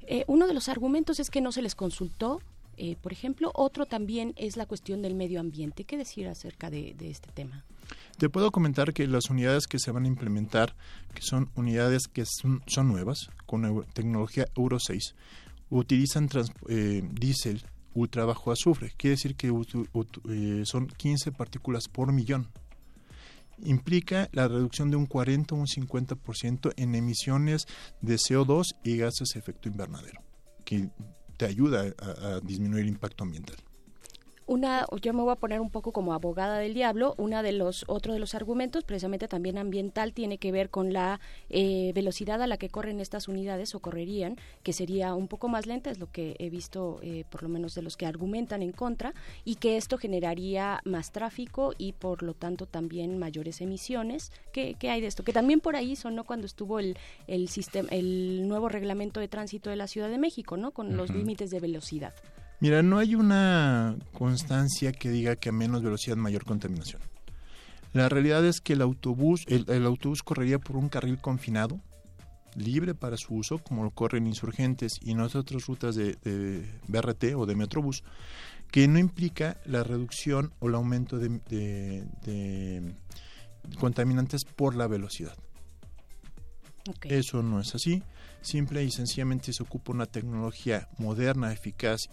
Eh, uno de los argumentos es que no se les consultó, eh, por ejemplo. Otro también es la cuestión del medio ambiente. ¿Qué decir acerca de, de este tema? Te puedo comentar que las unidades que se van a implementar, que son unidades que son, son nuevas, con tecnología Euro 6, utilizan trans- eh, diésel ultra bajo azufre. Quiere decir que eh, son 15 partículas por millón. Implica la reducción de un 40 o un 50% en emisiones de CO2 y gases de efecto invernadero, que te ayuda a disminuir el impacto ambiental. Una, yo me voy a poner un poco como abogada del diablo. Una de los, otro de los argumentos, precisamente también ambiental, tiene que ver con la eh, velocidad a la que corren estas unidades o correrían, que sería un poco más lenta, es lo que he visto, eh, por lo menos de los que argumentan en contra, y que esto generaría más tráfico y por lo tanto también mayores emisiones. ¿Qué, qué hay de esto? Que también por ahí sonó cuando estuvo el, el sistema, el nuevo reglamento de tránsito de la Ciudad de México, ¿no? Con los límites de velocidad. Mira, no hay una constancia que diga que a menos velocidad mayor contaminación. La realidad es que el autobús, el, el autobús correría por un carril confinado, libre para su uso, como lo corren insurgentes y en otras rutas de, de BRT o de Metrobús, que no implica la reducción o el aumento de, de- de contaminantes por la velocidad. Eso no es así. Simple y sencillamente se ocupa una tecnología moderna, eficaz,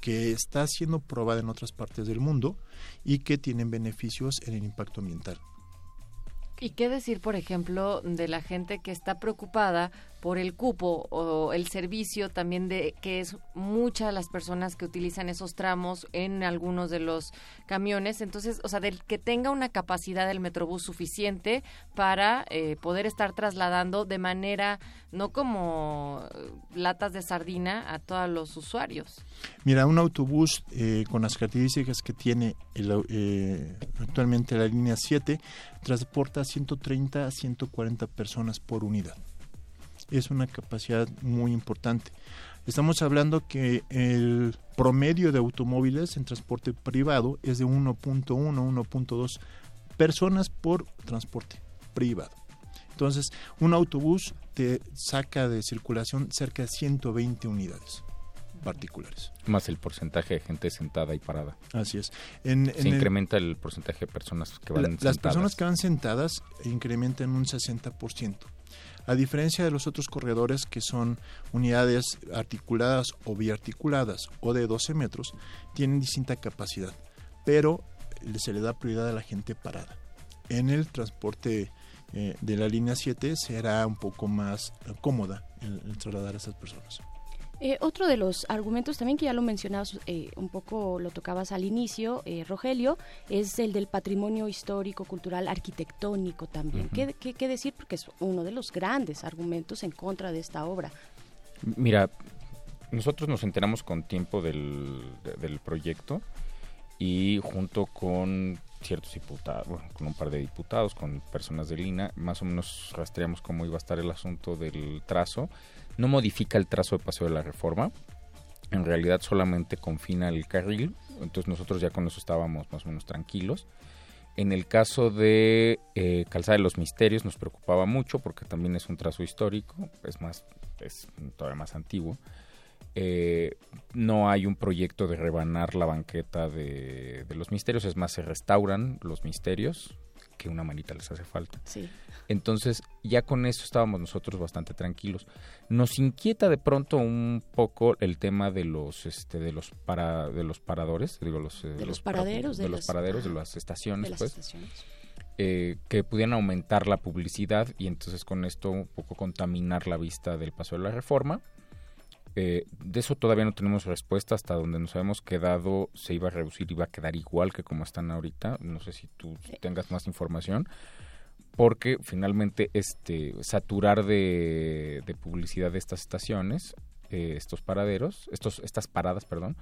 que está siendo probada en otras partes del mundo y que tienen beneficios en el impacto ambiental. ¿Y qué decir, por ejemplo, de la gente que está preocupada por el cupo o el servicio también de que es muchas las personas que utilizan esos tramos en algunos de los camiones? Entonces, o sea, del que tenga una capacidad del Metrobús suficiente para eh, poder estar trasladando de manera no como eh, latas de sardina a todos los usuarios. Mira, un autobús eh, con las características que tiene el eh, actualmente la línea 7 transporta 130 a 140 personas por unidad. Es una capacidad muy importante. Estamos hablando que el promedio de automóviles en transporte privado es de 1.1, 1.2 personas por transporte privado. Entonces, un autobús te saca de circulación cerca de 120 unidades particulares. Más el porcentaje de gente sentada y parada. Así es. En- Se en el- incrementa el porcentaje de personas que van La- sentadas. las personas que van sentadas incrementan un 60%. A diferencia de los otros corredores que son unidades articuladas o biarticuladas o de 12 metros, tienen distinta capacidad, pero se le da prioridad a la gente parada. En el transporte eh, de la línea 7 será un poco más eh, cómoda el, el trasladar a esas personas. Eh, otro de los argumentos también que ya lo mencionabas, eh, un poco lo tocabas al inicio, eh, Rogelio, es el del patrimonio histórico, cultural, arquitectónico también. ¿Qué, qué, qué decir? Porque es uno de los grandes argumentos en contra de esta obra. Mira, nosotros nos enteramos con tiempo del, de- del proyecto y junto con ciertos diputados, bueno, con un par de diputados, con personas del INA, más o menos rastreamos cómo iba a estar el asunto del trazo. No modifica el trazo de Paseo de la Reforma, en realidad solamente confina el carril, entonces nosotros ya con eso estábamos más o menos tranquilos. En el caso de eh, Calzada de los Misterios nos preocupaba mucho porque también es un trazo histórico, es más, es todavía más antiguo. Eh, no hay un proyecto de rebanar la banqueta de, de los misterios, es más, se restauran los misterios, que una manita les hace falta. Sí. Entonces, ya con eso estábamos nosotros bastante tranquilos. Nos inquieta de pronto un poco el tema de los este de los para de los paradores, digo los eh, De los para- paraderos, de, de los las- paraderos, de las estaciones, de las pues estaciones. eh, que pudieran aumentar la publicidad y entonces con esto un poco contaminar la vista del paso de la reforma. Eh, de eso todavía no tenemos respuesta hasta donde nos habíamos quedado se iba a reducir, iba a quedar igual que como están ahorita. No sé si tú tengas más información. Porque finalmente este saturar de, de publicidad de estas estaciones, eh, estos paraderos, estos, estas paradas, perdón,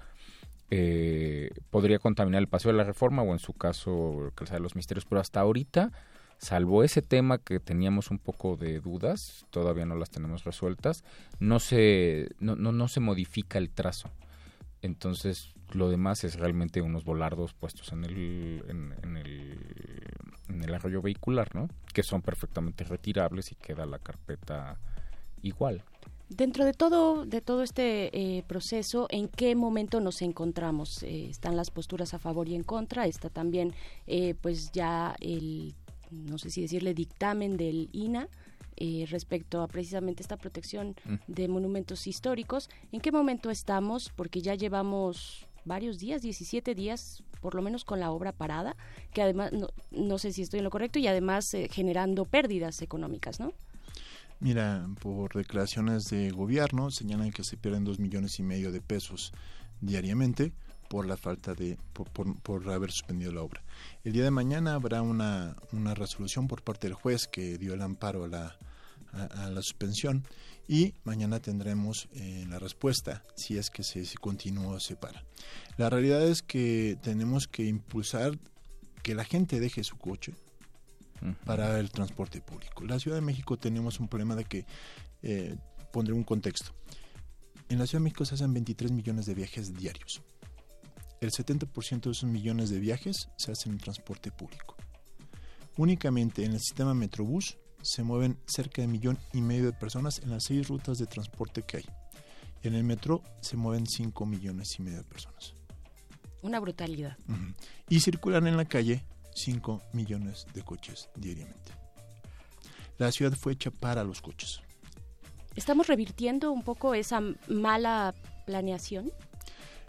eh, podría contaminar el paseo de la reforma o en su caso Calzada de los Misterios, pero hasta ahorita, salvo ese tema que teníamos un poco de dudas, todavía no las tenemos resueltas, no se, no, no, no se modifica el trazo. Entonces, Lo demás es realmente unos volardos puestos en el, en, en el, en el arroyo vehicular, ¿no? Que son perfectamente retirables y queda la carpeta igual. Dentro de todo, de todo este eh, proceso, ¿en qué momento nos encontramos? Eh, están las posturas a favor y en contra, está también eh, pues ya el, no sé si decirle, dictamen del INA eh, respecto a precisamente esta protección Mm. de monumentos históricos. ¿En qué momento estamos? Porque ya llevamos varios días, 17 días por lo menos con la obra parada, que además, no, no sé si estoy en lo correcto, y además eh, generando pérdidas económicas, ¿no? Mira, por declaraciones de gobierno señalan que se pierden dos millones y medio de pesos diariamente por la falta de por, por- por haber suspendido la obra. El día de mañana habrá una, una resolución por parte del juez que dio el amparo a la, a, a la suspensión y mañana tendremos eh, la respuesta si es que se, se continúa o se para. La realidad es que tenemos que impulsar que la gente deje su coche, para el transporte público. La Ciudad de México tenemos un problema de que, eh, pondré un contexto, en la Ciudad de México se hacen 23 millones de viajes diarios. El 70% de esos millones de viajes se hacen en transporte público. Únicamente en el sistema Metrobús se mueven cerca de millón y medio de personas en las seis rutas de transporte que hay. En el metro se mueven 5 millones y medio de personas. Una brutalidad. Y circulan en la calle 5 millones de coches diariamente. La ciudad fue hecha para los coches. ¿Estamos revirtiendo un poco esa mala planeación?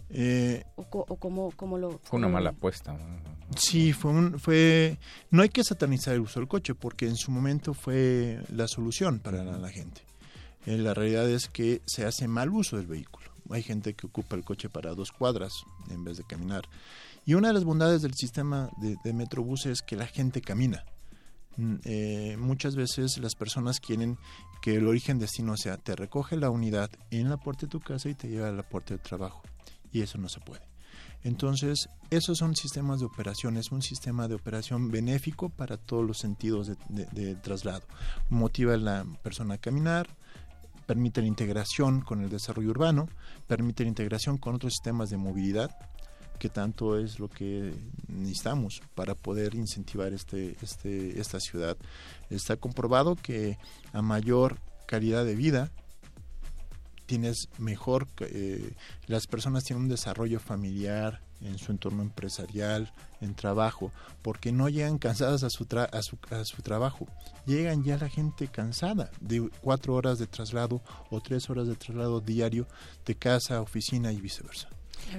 Eh, ¿O, co- o cómo, cómo lo...? Fue una mala apuesta. sí, fue un, fue, no hay que satanizar el uso del coche porque en su momento fue la solución para la, la gente. Eh, la realidad es que se hace mal uso del vehículo. Hay gente que ocupa el coche para dos cuadras en vez de caminar. Y una de las bondades del sistema de, de Metrobús es que la gente camina. Mm, eh, muchas veces las personas quieren que el origen destino sea te recoge la unidad en la puerta de tu casa y te lleva a la puerta de trabajo y eso no se puede entonces esos son sistemas de operación es un sistema de operación benéfico para todos los sentidos de, de- de traslado motiva a la persona a caminar permite la integración con el desarrollo urbano permite la integración con otros sistemas de movilidad que tanto es lo que necesitamos para poder incentivar este, este, esta ciudad. Está comprobado que a mayor calidad de vida tienes mejor, eh, las personas tienen un desarrollo familiar en su entorno empresarial, en trabajo, porque no llegan cansadas a su, tra- a su, a su trabajo, llegan ya la gente cansada de cuatro horas de traslado o tres horas de traslado diario de casa a oficina y viceversa.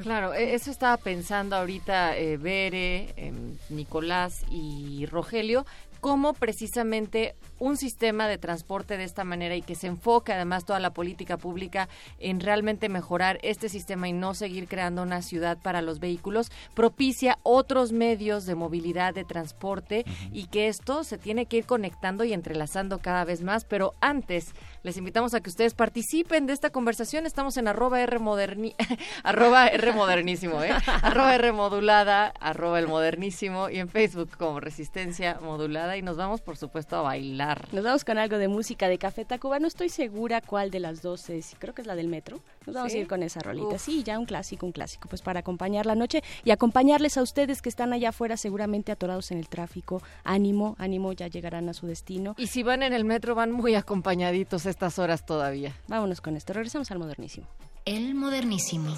Claro, e- eso estaba pensando ahorita eh, Bere, em, Nicolás y Rogelio, cómo precisamente un sistema de transporte de esta manera y que se enfoque además toda la política pública en realmente mejorar este sistema y no seguir creando una ciudad para los vehículos, propicia otros medios de movilidad, de transporte y que esto se tiene que ir conectando y entrelazando cada vez más. Pero antes, les invitamos a que ustedes participen de esta conversación. Estamos en arroba R, moderni arroba R modernísimo, ¿eh? arroba R modulada, arroba el modernísimo y en Facebook como Resistencia Modulada y nos vamos por supuesto a bailar. Nos vamos con algo de música de Café Tacuba. No estoy segura cuál de las dos es. Creo que es la del metro. Nos vamos ¿Sí? a ir con esa rolita. Uf. Sí, ya un clásico, un clásico. Pues para acompañar la noche y acompañarles a ustedes que están allá afuera seguramente atorados en el tráfico. Ánimo, ánimo, ya llegarán a su destino. Y si van en el metro van muy acompañaditos estas horas todavía. Vámonos con esto. Regresamos al modernísimo. El modernísimo.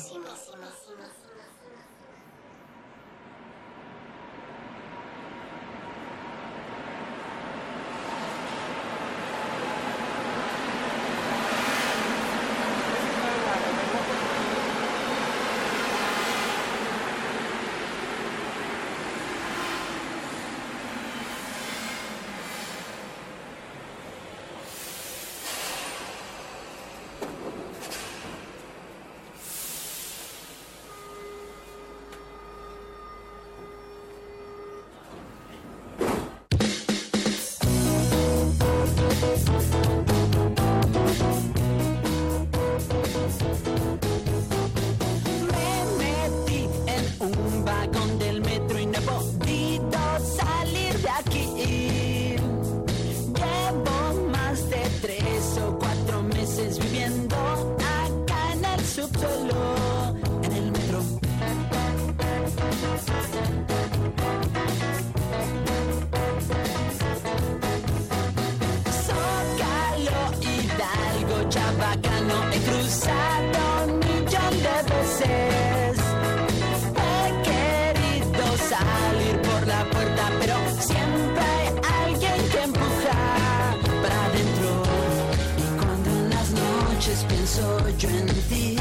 Bacano he cruzado un millón de veces. He querido salir por la puerta, pero siempre hay alguien que empuja para adentro. Y cuando en las noches pienso yo en ti,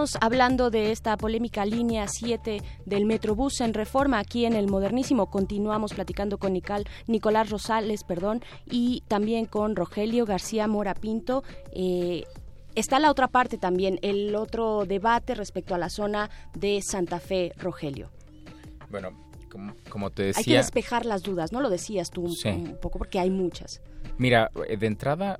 Estamos hablando de esta polémica línea 7 del Metrobús en reforma aquí en el Modernísimo. Continuamos platicando con Nical, Nicolás Rosales perdón, y también con Rogelio García Mora Pinto. Eh, está la otra parte también, el otro debate respecto a la zona de Santa Fe, Rogelio. Bueno, como, como te Hay que decía, despejar las dudas, ¿no? Lo decías tú un, Sí. un poco porque hay muchas. mira, eh, de entrada,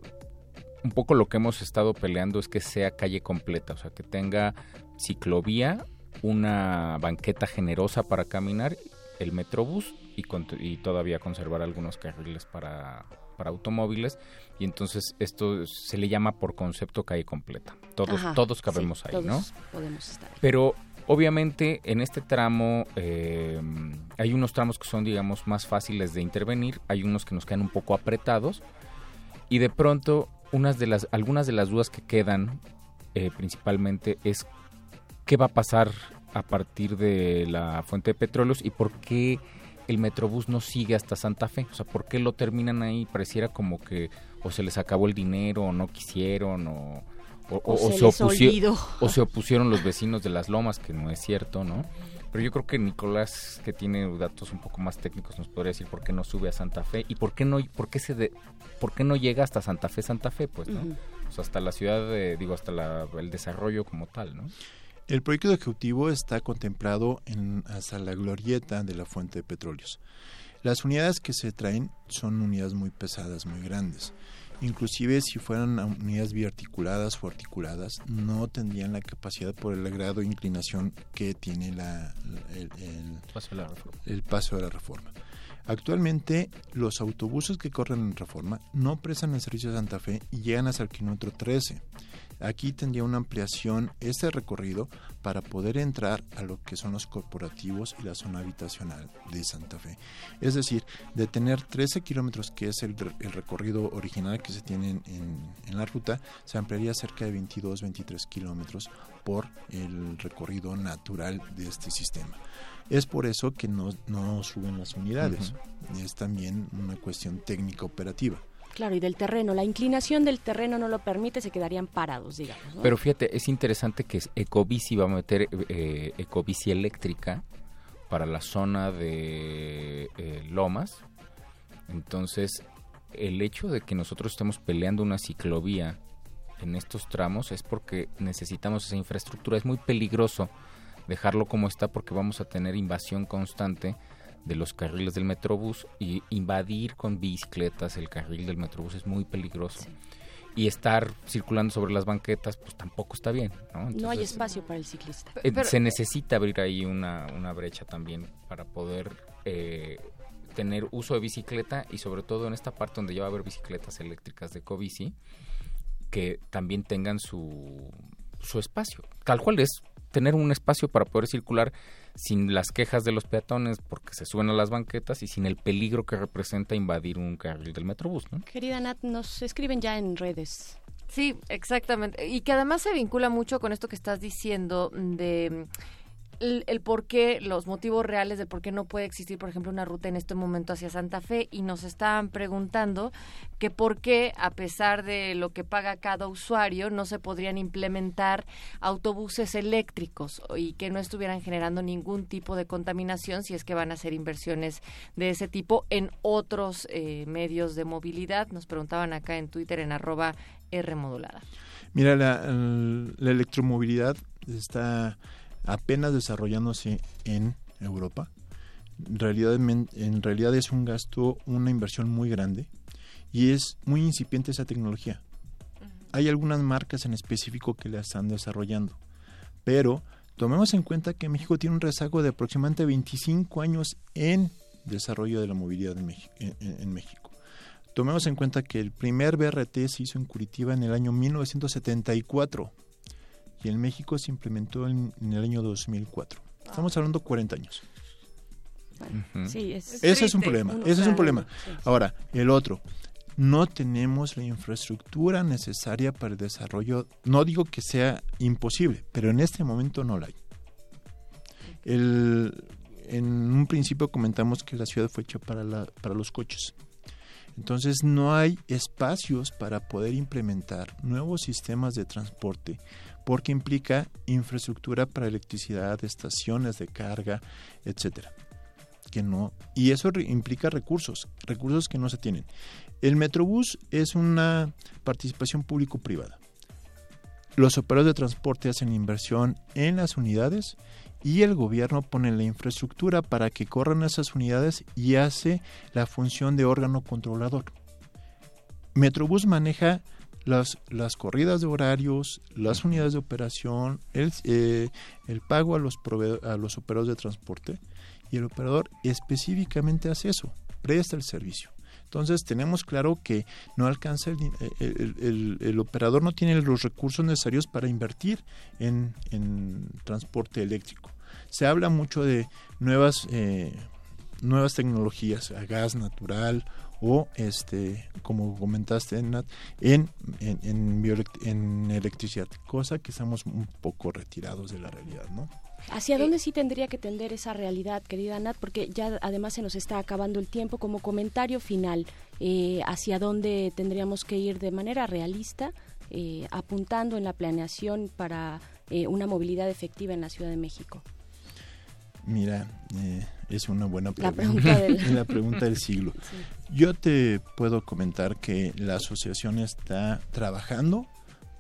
un poco lo que hemos estado peleando es que sea calle completa, o sea, que tenga ciclovía, una banqueta generosa para caminar, el metrobús y, con- y todavía conservar algunos carriles para, para automóviles. Y entonces esto se le llama por concepto calle completa. Todos, Ajá, todos cabemos sí, ahí, todos ¿no? Podemos estar. Pero obviamente en este tramo eh, hay unos tramos que son, digamos, más fáciles de intervenir, hay unos que nos quedan un poco apretados y de pronto unas de las, algunas de las dudas que quedan eh, principalmente es qué va a pasar a partir de la fuente de petróleos y por qué el Metrobús no sigue hasta Santa Fe. O sea, ¿por qué lo terminan ahí? Pareciera como que o se les acabó el dinero o no quisieron o, o, O se olvidó. o se opusieron los vecinos de las lomas, que no es cierto, ¿no? Pero yo creo que Nicolás, que tiene datos un poco más técnicos, nos podría decir por qué no sube a Santa Fe y por qué no, por qué se de- por qué no llega hasta Santa Fe, Santa Fe, pues, ¿no? Ujú. O sea, hasta la ciudad, de- digo, hasta la- el desarrollo como tal, ¿no? El proyecto ejecutivo está contemplado en, hasta la glorieta de la fuente de petróleos. Las unidades que se traen son unidades muy pesadas, muy grandes. Inclusive si fueran unidades biarticuladas o articuladas, no tendrían la capacidad por el grado de inclinación que tiene la, la- el, el- Paso de la reforma. el paso de la reforma. Actualmente los autobuses que corren en reforma no prestan el servicio de Santa Fe y llegan hasta el kilómetro 13. Aquí tendría una ampliación este recorrido para poder entrar a lo que son los corporativos y la zona habitacional de Santa Fe. Es decir, de tener 13 kilómetros, que es el, el recorrido original que se tiene en, la ruta, se ampliaría cerca de 22, 23 kilómetros por el recorrido natural de este sistema. Es por eso que no, no suben las unidades. Es también una cuestión técnica operativa. Claro, y del terreno. La inclinación del terreno no lo permite, se quedarían parados, digamos. Pero fíjate, es interesante que Ecobici va a meter eh, Ecobici eléctrica para la zona de eh, Lomas. Entonces, el hecho de que nosotros estemos peleando una ciclovía en estos tramos es porque necesitamos esa infraestructura. Es muy peligroso dejarlo como está porque vamos a tener invasión constante de los carriles del Metrobús y invadir con bicicletas el carril del Metrobús es muy peligroso. Y estar circulando sobre las banquetas, pues tampoco está bien. ¿no? no hay espacio para el ciclista. eh, se necesita abrir ahí una, una brecha también para poder eh, tener uso de bicicleta y sobre todo en esta parte donde ya va a haber bicicletas eléctricas de Covici que también tengan su, su espacio. Tal cual es tener un espacio para poder circular sin las quejas de los peatones porque se suben a las banquetas y sin el peligro que representa invadir un carril del metrobús. ¿no? Querida Nat, nos escriben ya en redes. Sí, exactamente. Y que además se vincula mucho con esto que estás diciendo de el, el por qué, los motivos reales de por qué no puede existir, por ejemplo, una ruta en este momento hacia Santa Fe. Y nos estaban preguntando que por qué, a pesar de lo que paga cada usuario, no se podrían implementar autobuses eléctricos y que no estuvieran generando ningún tipo de contaminación si es que van a hacer inversiones de ese tipo en otros eh, medios de movilidad. Nos preguntaban acá en Twitter en arroba R. Mira, la electromovilidad está apenas desarrollándose en Europa. En realidad, men- en realidad es un gasto, una inversión muy grande y es muy incipiente esa tecnología. Hay algunas marcas en específico que la están desarrollando, pero tomemos en cuenta que México tiene un rezago de aproximadamente 25 años en desarrollo de la movilidad en México. Tomemos en cuenta que el primer BRT se hizo en Curitiba en el año 1974 y en México se implementó en, en el año 2004. Estamos hablando 40 años. Sí, es- Ese es un problema, Uno ese es un problema. sí. Ahora, el otro, no tenemos la infraestructura necesaria para el desarrollo. No digo que sea imposible, pero en este momento no la hay. El- en un principio comentamos que la ciudad fue hecha para, la- para los coches. Entonces no hay espacios para poder implementar nuevos sistemas de transporte porque implica infraestructura para electricidad, estaciones de carga, etcétera. Que no y eso implica recursos, recursos que no se tienen. El Metrobús es una participación público-privada. Los operadores de transporte hacen inversión en las unidades y el gobierno pone la infraestructura para que corran esas unidades y hace la función de órgano controlador. Metrobús maneja las, las corridas de horarios, las unidades de operación, el, eh, el pago a los, a los operadores de transporte y el operador específicamente hace eso, presta el servicio. Entonces tenemos claro que no alcanza el, el- el- el operador no tiene los recursos necesarios para invertir en, en transporte eléctrico. Se habla mucho de nuevas eh, nuevas tecnologías a gas natural o este como comentaste Nat, en en, en, en electricidad, cosa que estamos un poco retirados de la realidad, ¿no? ¿Hacia dónde sí tendría que tender esa realidad, querida Nat? Porque ya además se nos está acabando el tiempo. Como comentario final, eh, ¿hacia dónde tendríamos que ir de manera realista, eh, apuntando en la planeación para eh, una movilidad efectiva en la Ciudad de México? Mira, eh, es una buena La pregunta. pregunta del- la pregunta del siglo. Yo te puedo comentar que la asociación está trabajando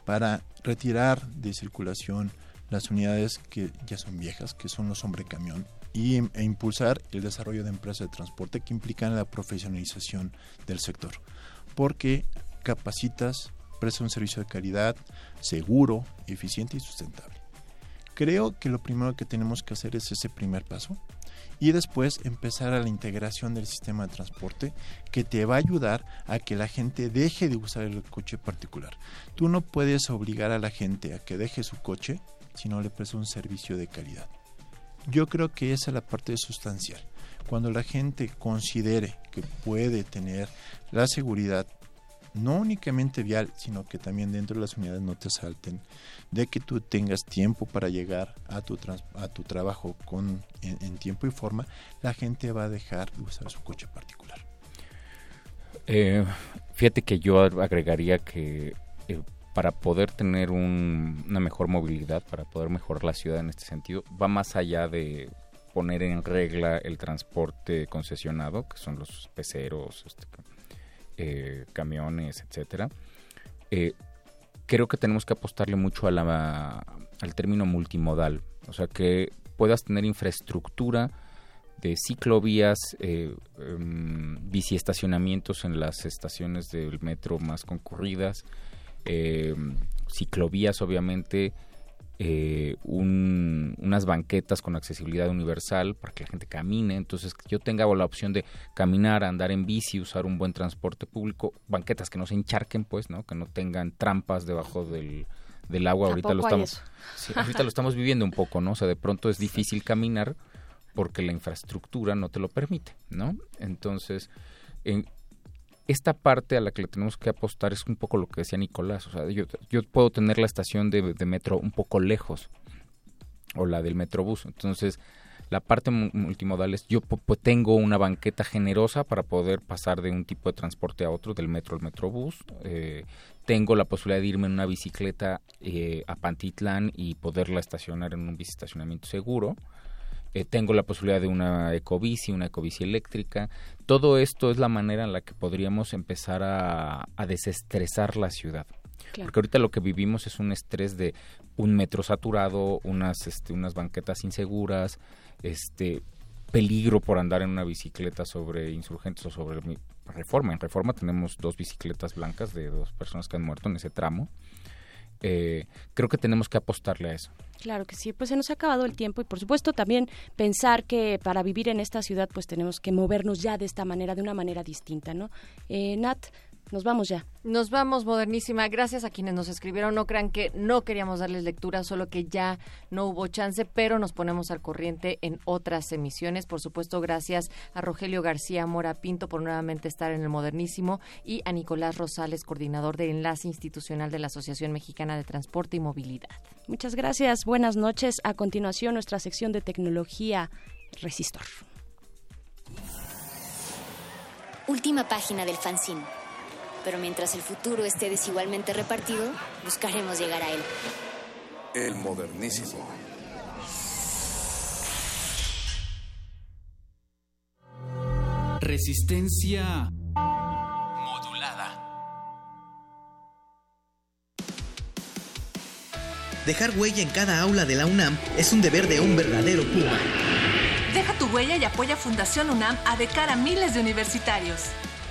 para retirar de circulación las unidades que ya son viejas, que son los hombre camión, y, e impulsar el desarrollo de empresas de transporte que implican la profesionalización del sector. Porque capacitas, prestas un servicio de calidad, seguro, eficiente y sustentable. Creo que lo primero que tenemos que hacer es ese primer paso y después empezar a la integración del sistema de transporte que te va a ayudar a que la gente deje de usar el coche particular. Tú no puedes obligar a la gente a que deje su coche si no le prestas un servicio de calidad. Yo creo que esa es la parte sustancial. Cuando la gente considere que puede tener la seguridad no únicamente vial, sino que también dentro de las unidades no te salten, de que tú tengas tiempo para llegar a tu, a tu trabajo con, en, en tiempo y forma, la gente va a dejar de usar su coche particular. Eh, Fíjate que yo agregaría que eh, para poder tener un- una mejor movilidad, para poder mejorar la ciudad en este sentido, va más allá de poner en regla el transporte concesionado, que son los peceros, este, eh, camiones, etcétera. Eh, creo que tenemos que apostarle mucho al término multimodal, o sea que puedas tener infraestructura de ciclovías, eh, em, biciestacionamientos en las estaciones del metro más concurridas, em, ciclovías obviamente, eh, un- unas banquetas con accesibilidad universal para que la gente camine, entonces que yo tenga la opción de caminar, andar en bici, usar un buen transporte público, banquetas que no se encharquen pues, ¿no? que no tengan trampas debajo del, del agua, ahorita lo estamos sí, ahorita lo estamos viviendo un poco, ¿no? O sea, de pronto es difícil caminar porque la infraestructura no te lo permite, ¿no? Entonces, en esta parte a la que le tenemos que apostar es un poco lo que decía Nicolás, o sea, yo, yo puedo tener la estación de, metro un poco lejos o la del metrobús, entonces la parte mu- multimodal es yo tengo una banqueta generosa para poder pasar de un tipo de transporte a otro, del metro al metrobús, eh, tengo la posibilidad de irme en una bicicleta eh, a Pantitlán y poderla estacionar en un biciestacionamiento seguro, eh, tengo la posibilidad de una ecobici, una ecobici eléctrica. Todo esto es la manera en la que podríamos empezar a, a desestresar la ciudad. Claro. Porque ahorita lo que vivimos es un estrés de un metro saturado, unas, este, unas banquetas inseguras, este peligro por andar en una bicicleta sobre insurgentes o sobre reforma. En reforma tenemos dos bicicletas blancas de dos personas que han muerto en ese tramo. Eh, creo que tenemos que apostarle a eso. Claro que sí, pues se nos ha acabado el tiempo y por supuesto también pensar que para vivir en esta ciudad pues tenemos que movernos ya de esta manera, de una manera distinta, ¿no? Eh, Nat, nos vamos ya. Nos vamos, modernísima. Gracias a quienes nos escribieron. No crean que no queríamos darles lectura, solo que ya no hubo chance, pero nos ponemos al corriente en otras emisiones. Por supuesto, gracias a Rogelio García Mora Pinto por nuevamente estar en el modernísimo y a Nicolás Rosales, coordinador del enlace institucional de la Asociación Mexicana de Transporte y Movilidad. Muchas gracias, buenas noches. A continuación nuestra sección de tecnología Resistor. Última página del fanzine. Pero mientras el futuro esté desigualmente repartido, buscaremos llegar a él. El modernísimo. Resistencia modulada. Dejar huella en cada aula de la UNAM es un deber de un verdadero Puma. Deja tu huella y apoya Fundación UNAM a de cara a miles de universitarios.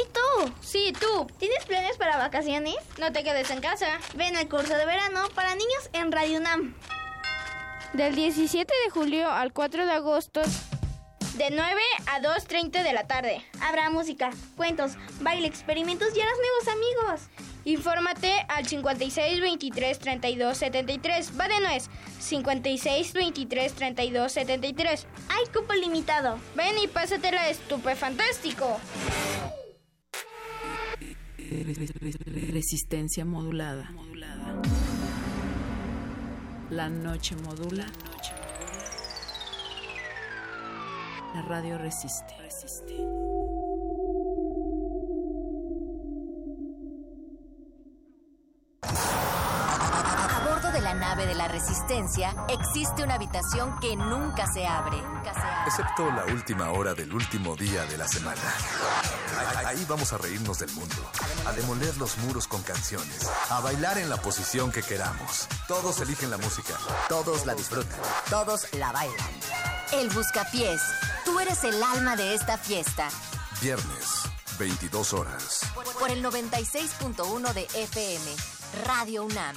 ¡Ey, tú! Sí, tú. ¿Tienes planes para vacaciones? No te quedes en casa. Ven al curso de verano para niños en Radio UNAM. Del 17 de julio al 4 de agosto. De 9 a 2.30 de la tarde. Habrá música, cuentos, baile, experimentos y harás nuevos amigos. Infórmate al 56 23 32 73. Va de nuez. 56 23 32 73. Hay cupo limitado. Ven y pásatela estupefantástico. Resistencia modulada. La noche modula. La radio resiste. nave de la Resistencia, existe una habitación que nunca se abre. Excepto la última hora del último día de la semana. Ahí vamos a reírnos del mundo, a demoler los muros con canciones, a bailar en la posición que queramos. Todos eligen la música. Todos la disfrutan. Todos la bailan. El Buscapiés. Tú eres el alma de esta fiesta. Viernes, 22 horas. Por el 96.1 de FM. Radio UNAM.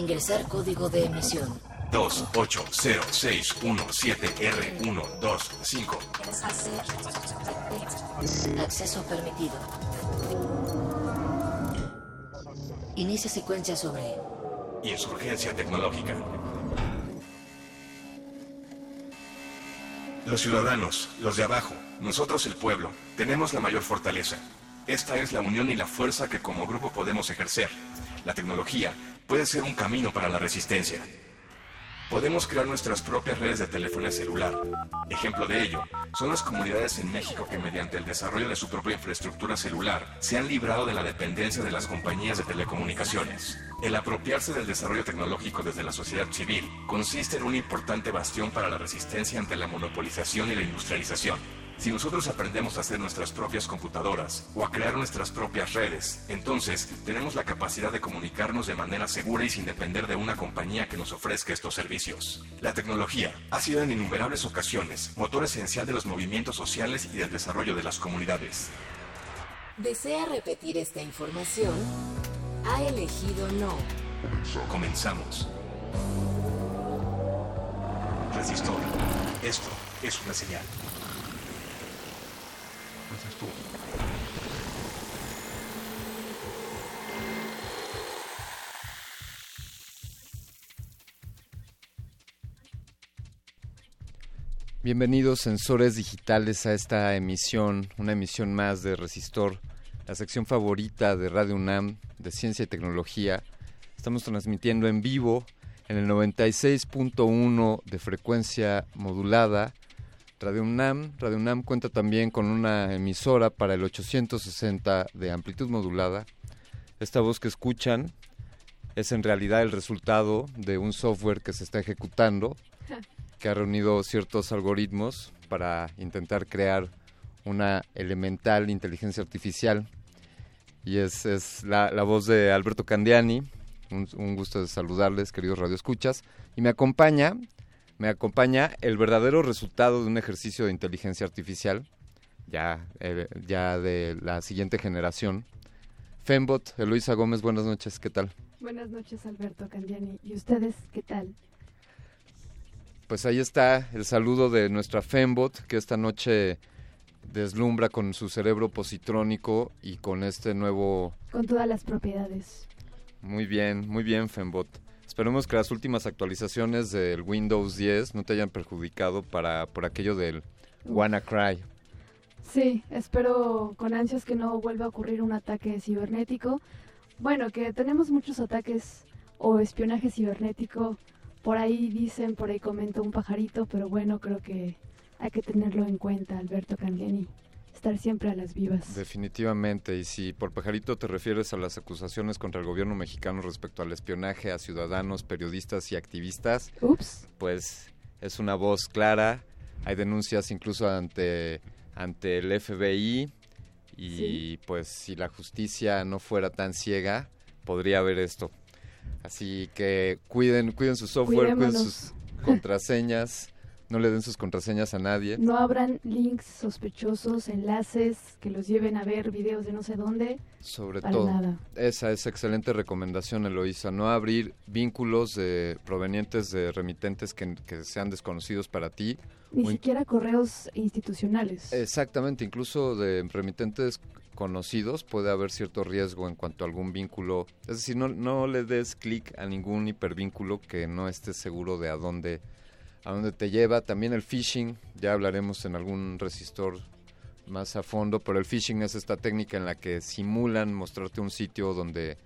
Ingresar código de emisión. 2806117R125. Acceso permitido. Inicia secuencia sobre Insurgencia tecnológica. Los ciudadanos, los de abajo, nosotros el pueblo, tenemos la mayor fortaleza. Esta es la unión y la fuerza que como grupo podemos ejercer. La tecnología puede ser un camino para la resistencia. Podemos crear nuestras propias redes de telefonía celular. Ejemplo de ello son las comunidades en México que mediante el desarrollo de su propia infraestructura celular se han librado de la dependencia de las compañías de telecomunicaciones. El apropiarse del desarrollo tecnológico desde la sociedad civil consiste en un importante bastión para la resistencia ante la monopolización y la industrialización. Si nosotros aprendemos a hacer nuestras propias computadoras o a crear nuestras propias redes, entonces tenemos la capacidad de comunicarnos de manera segura y sin depender de una compañía que nos ofrezca estos servicios. La tecnología ha sido en innumerables ocasiones motor esencial de los movimientos sociales y del desarrollo de las comunidades. ¿Desea repetir esta información? Ha elegido no. Comenzamos. Resistor. Esto es una señal. Bienvenidos sensores digitales a esta emisión, una emisión más de Resistor, la sección favorita de Radio UNAM de Ciencia y Tecnología. Estamos transmitiendo en vivo en el 96.1 de frecuencia modulada. Radio UNAM, Radio UNAM cuenta también con una emisora para el 860 de amplitud modulada. Esta voz que escuchan es en realidad el resultado de un software que se está ejecutando que ha reunido ciertos algoritmos para intentar crear una elemental inteligencia artificial. Y es, la, voz de Alberto Candiani. Un, un, gusto de saludarles, queridos radioescuchas. Y me acompaña, me acompaña el verdadero resultado de un ejercicio de inteligencia artificial, ya, eh, ya de la siguiente generación. Fembot, Eloisa Gómez, buenas noches, ¿qué tal? Buenas noches, Alberto Candiani. ¿Y ustedes qué tal? Pues ahí está el saludo de nuestra Fembot, que esta noche deslumbra con su cerebro positrónico y con este nuevo... Con todas las propiedades. Muy bien, muy bien, Fembot. Esperemos que las últimas actualizaciones del Windows 10 no te hayan perjudicado para por aquello del WannaCry. Sí, espero con ansias que no vuelva a ocurrir un ataque cibernético. Bueno, que tenemos muchos ataques o espionaje cibernético por ahí dicen, por ahí comenta un pajarito, pero bueno, creo que hay que tenerlo en cuenta, Alberto Candiani. Estar siempre a las vivas. Definitivamente, y si por pajarito te refieres a las acusaciones contra el gobierno mexicano respecto al espionaje a ciudadanos, periodistas y activistas, Ups. pues es una voz clara. Hay denuncias incluso ante, ante el FBI y Sí. pues si la justicia no fuera tan ciega, podría haber esto. Así que cuiden, cuiden su software, cuiden sus, contraseñas, no le den sus contraseñas a nadie. No abran links sospechosos, enlaces que los lleven a ver videos de no sé dónde. Sobre Para todo, nada. esa es excelente recomendación, Eloísa. No abrir vínculos de, provenientes de remitentes que, que sean desconocidos para ti. Ni o siquiera correos institucionales. Exactamente, incluso de remitentes conocidos puede haber cierto riesgo en cuanto a algún vínculo. Es decir, no, no le des clic a ningún hipervínculo que no estés seguro de a dónde, a dónde te lleva. También el phishing, ya hablaremos en algún resistor más a fondo, pero el phishing es esta técnica en la que simulan mostrarte un sitio donde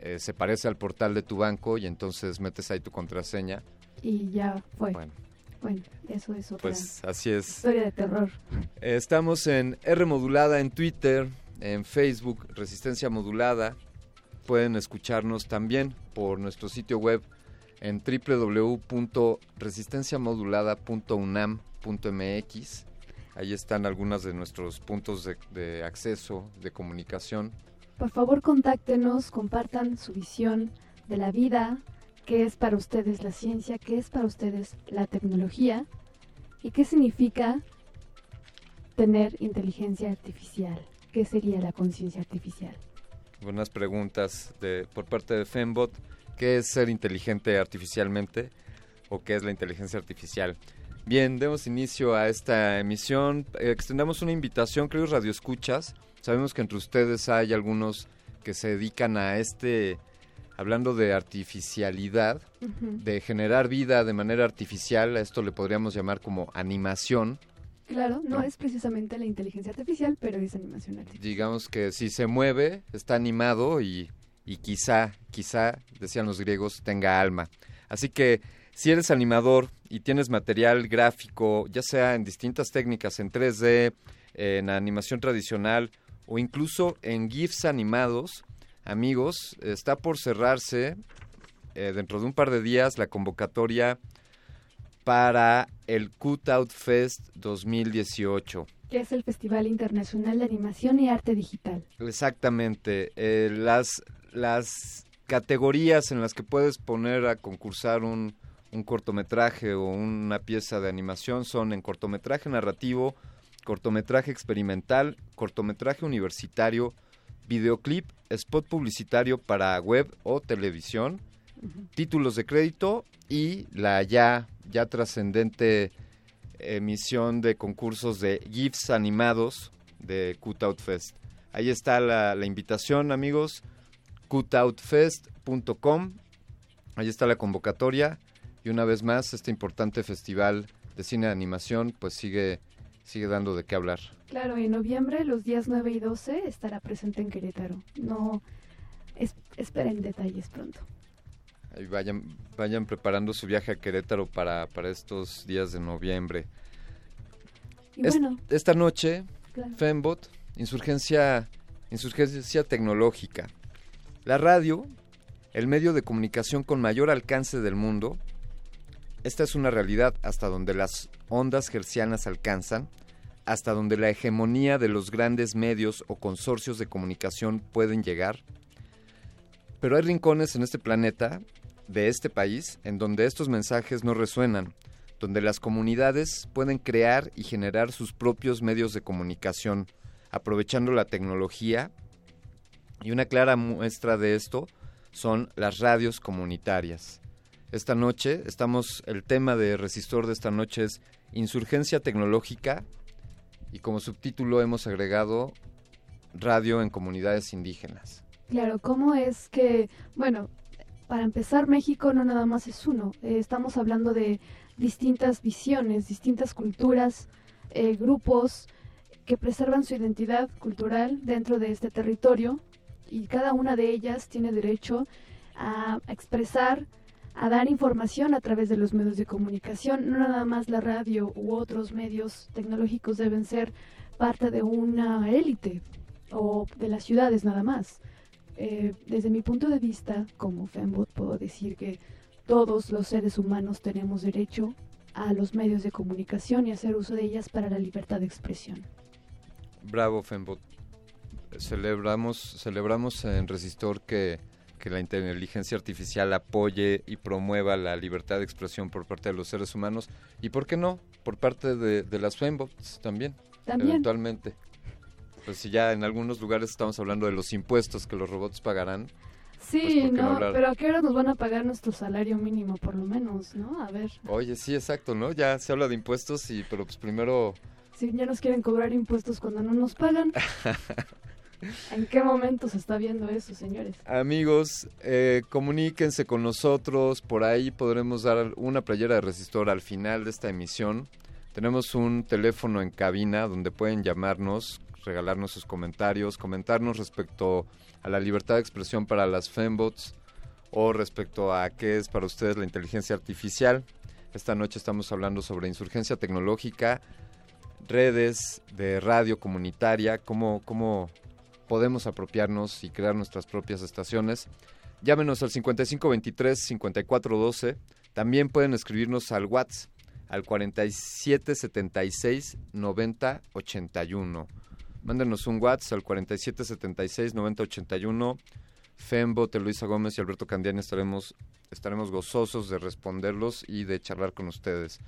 eh, se parece al portal de tu banco y entonces metes ahí tu contraseña. Y ya fue. Bueno. Bueno, eso es otra Pues así es. historia de terror. Estamos en R Modulada en Twitter, en Facebook, Resistencia Modulada. Pueden escucharnos también por nuestro sitio web en www.resistenciamodulada.unam.mx. Ahí están algunos de nuestros puntos de, de acceso, de comunicación. Por favor, contáctenos, compartan su visión de la vida, qué es para ustedes la ciencia, qué es para ustedes la tecnología y qué significa tener inteligencia artificial, qué sería la conciencia artificial. Buenas preguntas de, por parte de Fembot. ¿Qué es ser inteligente artificialmente? ¿O qué es la inteligencia artificial? Bien, demos inicio a esta emisión. Extendamos una invitación, queridos radioescuchas. Sabemos que entre ustedes hay algunos que se dedican a este, hablando de artificialidad, de generar vida de manera artificial. A esto le podríamos llamar como animación. Claro, no, No. es precisamente la inteligencia artificial, pero es animación artificial. digamos que si se mueve, está animado y, y quizá, quizá, decían los griegos, tenga alma. Así que si eres animador y tienes material gráfico, ya sea en distintas técnicas, en 3D, en animación tradicional o incluso en GIFs animados, amigos, está por cerrarse eh, dentro de un par de días la convocatoria para el Cutout Fest 2018. que es el Festival Internacional de Animación y Arte Digital. Exactamente. eh, las, las categorías en las que puedes poner a concursar un, un cortometraje o una pieza de animación son en cortometraje narrativo, cortometraje experimental, cortometraje universitario, videoclip, spot publicitario para web o televisión, títulos de crédito y la ya, ya trascendente emisión de concursos de GIFs animados de Cutout Fest. Ahí está la, la invitación, amigos. cutoutfest.com. Ahí está la convocatoria. Y una vez más, este importante festival de cine de animación, pues sigue, sigue dando de qué hablar. Claro, en noviembre, los días 9 y 12, estará presente en Querétaro. No, es- esperen detalles pronto. Ahí vayan, vayan preparando su viaje a Querétaro para, para estos días de noviembre. Y Es- bueno, esta noche, Claro. Fembot, insurgencia, insurgencia tecnológica. La radio, el medio de comunicación con mayor alcance del mundo, esta es una realidad hasta donde las ondas hercianas alcanzan, hasta donde la hegemonía de los grandes medios o consorcios de comunicación pueden llegar. Pero hay rincones en este planeta, de este país, en donde estos mensajes no resuenan, donde las comunidades pueden crear y generar sus propios medios de comunicación, aprovechando la tecnología. Y una clara muestra de esto son las radios comunitarias. Esta noche estamos, el tema de Resistor de esta noche es Insurgencia Tecnológica y como subtítulo hemos agregado Radio en Comunidades Indígenas. claro, ¿cómo es que, bueno, para empezar, México no nada más es uno. Eh, estamos hablando de distintas visiones, distintas culturas, eh, grupos que preservan su identidad cultural dentro de este territorio y cada una de ellas tiene derecho a expresar, a dar información a través de los medios de comunicación. No nada más la radio u otros medios tecnológicos deben ser parte de una élite o de las ciudades nada más. Eh, desde mi punto de vista, como Fembot, puedo decir que todos los seres humanos tenemos derecho a los medios de comunicación y hacer uso de ellas para la libertad de expresión. Bravo, Fembot. Celebramos, celebramos en Resistor que que la inteligencia artificial apoye y promueva la libertad de expresión por parte de los seres humanos y, ¿por qué no?, por parte de, de las fembots también, También. eventualmente. Pues si ya en algunos lugares estamos hablando de los impuestos que los robots pagarán, Sí, Pues, ¿por qué no pero ¿a qué hora nos van a pagar nuestro salario mínimo, por lo menos, no? A ver, Oye, sí, exacto, ¿no? Ya se habla de impuestos y pero pues primero si ya nos quieren cobrar impuestos cuando no nos pagan, ¿en qué momento se está viendo eso, señores? amigos, eh, comuníquense con nosotros, por ahí podremos dar una playera de resistor al final de esta emisión. Tenemos un teléfono en cabina donde pueden llamarnos, regalarnos sus comentarios, comentarnos respecto a la libertad de expresión para las fembots o respecto a qué es para ustedes la inteligencia artificial. Esta noche estamos hablando sobre insurgencia tecnológica, redes de radio comunitaria, cómo, cómo podemos apropiarnos y crear nuestras propias estaciones. Llámenos al 5523-5412. También pueden escribirnos al WhatsApp al 4776-9081. Mándenos un WhatsApp al 4776-9081. Fembo, Luisa Gómez y Alberto Candiani estaremos, estaremos gozosos de responderlos y de charlar con ustedes.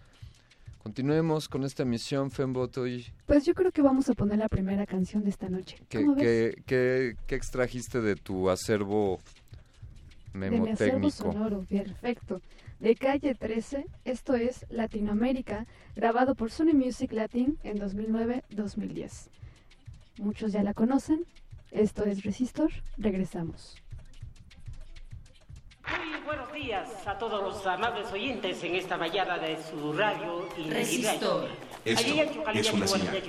Continuemos con esta emisión, Fembo. Hoy, Pues yo creo que vamos a poner la primera canción de esta noche. ¿qué, ¿Cómo ves? qué- qué- qué extrajiste de tu acervo de mi acervo memotécnico? sonoro, perfecto. De Calle 13, esto es Latinoamérica, grabado por Sony Music Latin en 2009-2010. Muchos ya la conocen, esto es Resistor, regresamos. Muy buenos días a todos los amables oyentes en esta mañana de su radio y Resistor. Esto es una señal.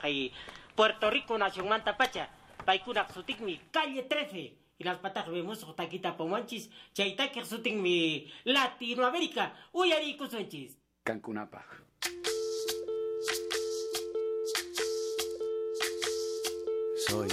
Kay Puerto Rico nacionmanta pacha. Paykunaq sutikmi calle 13. Hinaspataj vemos taquita pomanchis. Sutikmi Latinoamérica. Uyarikusunchis. Cancunapa. Soy,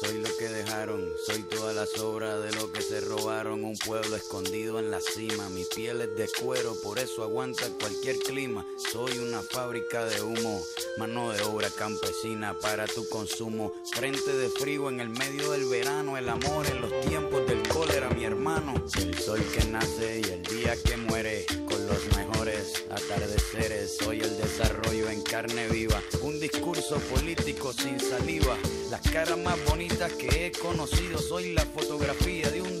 soy lo que dejaron, soy toda la sobra de lo que se robaron. Un pueblo escondido en la cima, mi piel es de cuero, por eso aguanta cualquier clima. Soy una fábrica de humo, mano de obra campesina para tu consumo. Frente de frío en el medio del verano, el amor en los tiempos del cólera, mi hermano. El sol que nace y el día que muere, con los mejores atardeceres. Soy el desarrollo en carne viva, un discurso político sin saliva. Las caras más bonitas que he conocido, soy la fotografía de un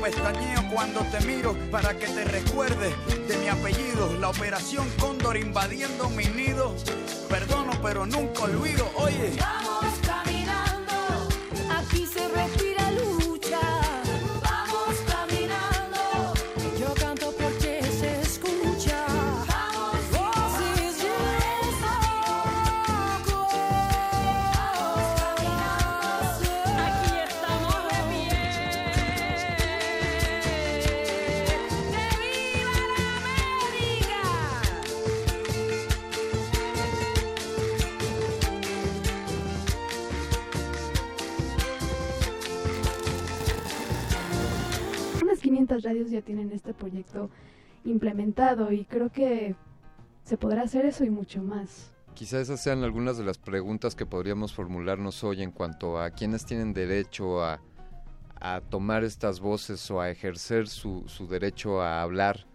pestañeo cuando te miro para que te recuerde de mi apellido. La operación Cóndor invadiendo mi nido. Perdono pero nunca olvido, oye. Unas 500 radios ya tienen este proyecto implementado y creo que se podrá hacer eso y mucho más. Quizá esas sean algunas de las preguntas que podríamos formularnos hoy en cuanto a quienes tienen derecho a, tomar estas voces o a ejercer su, su derecho a hablar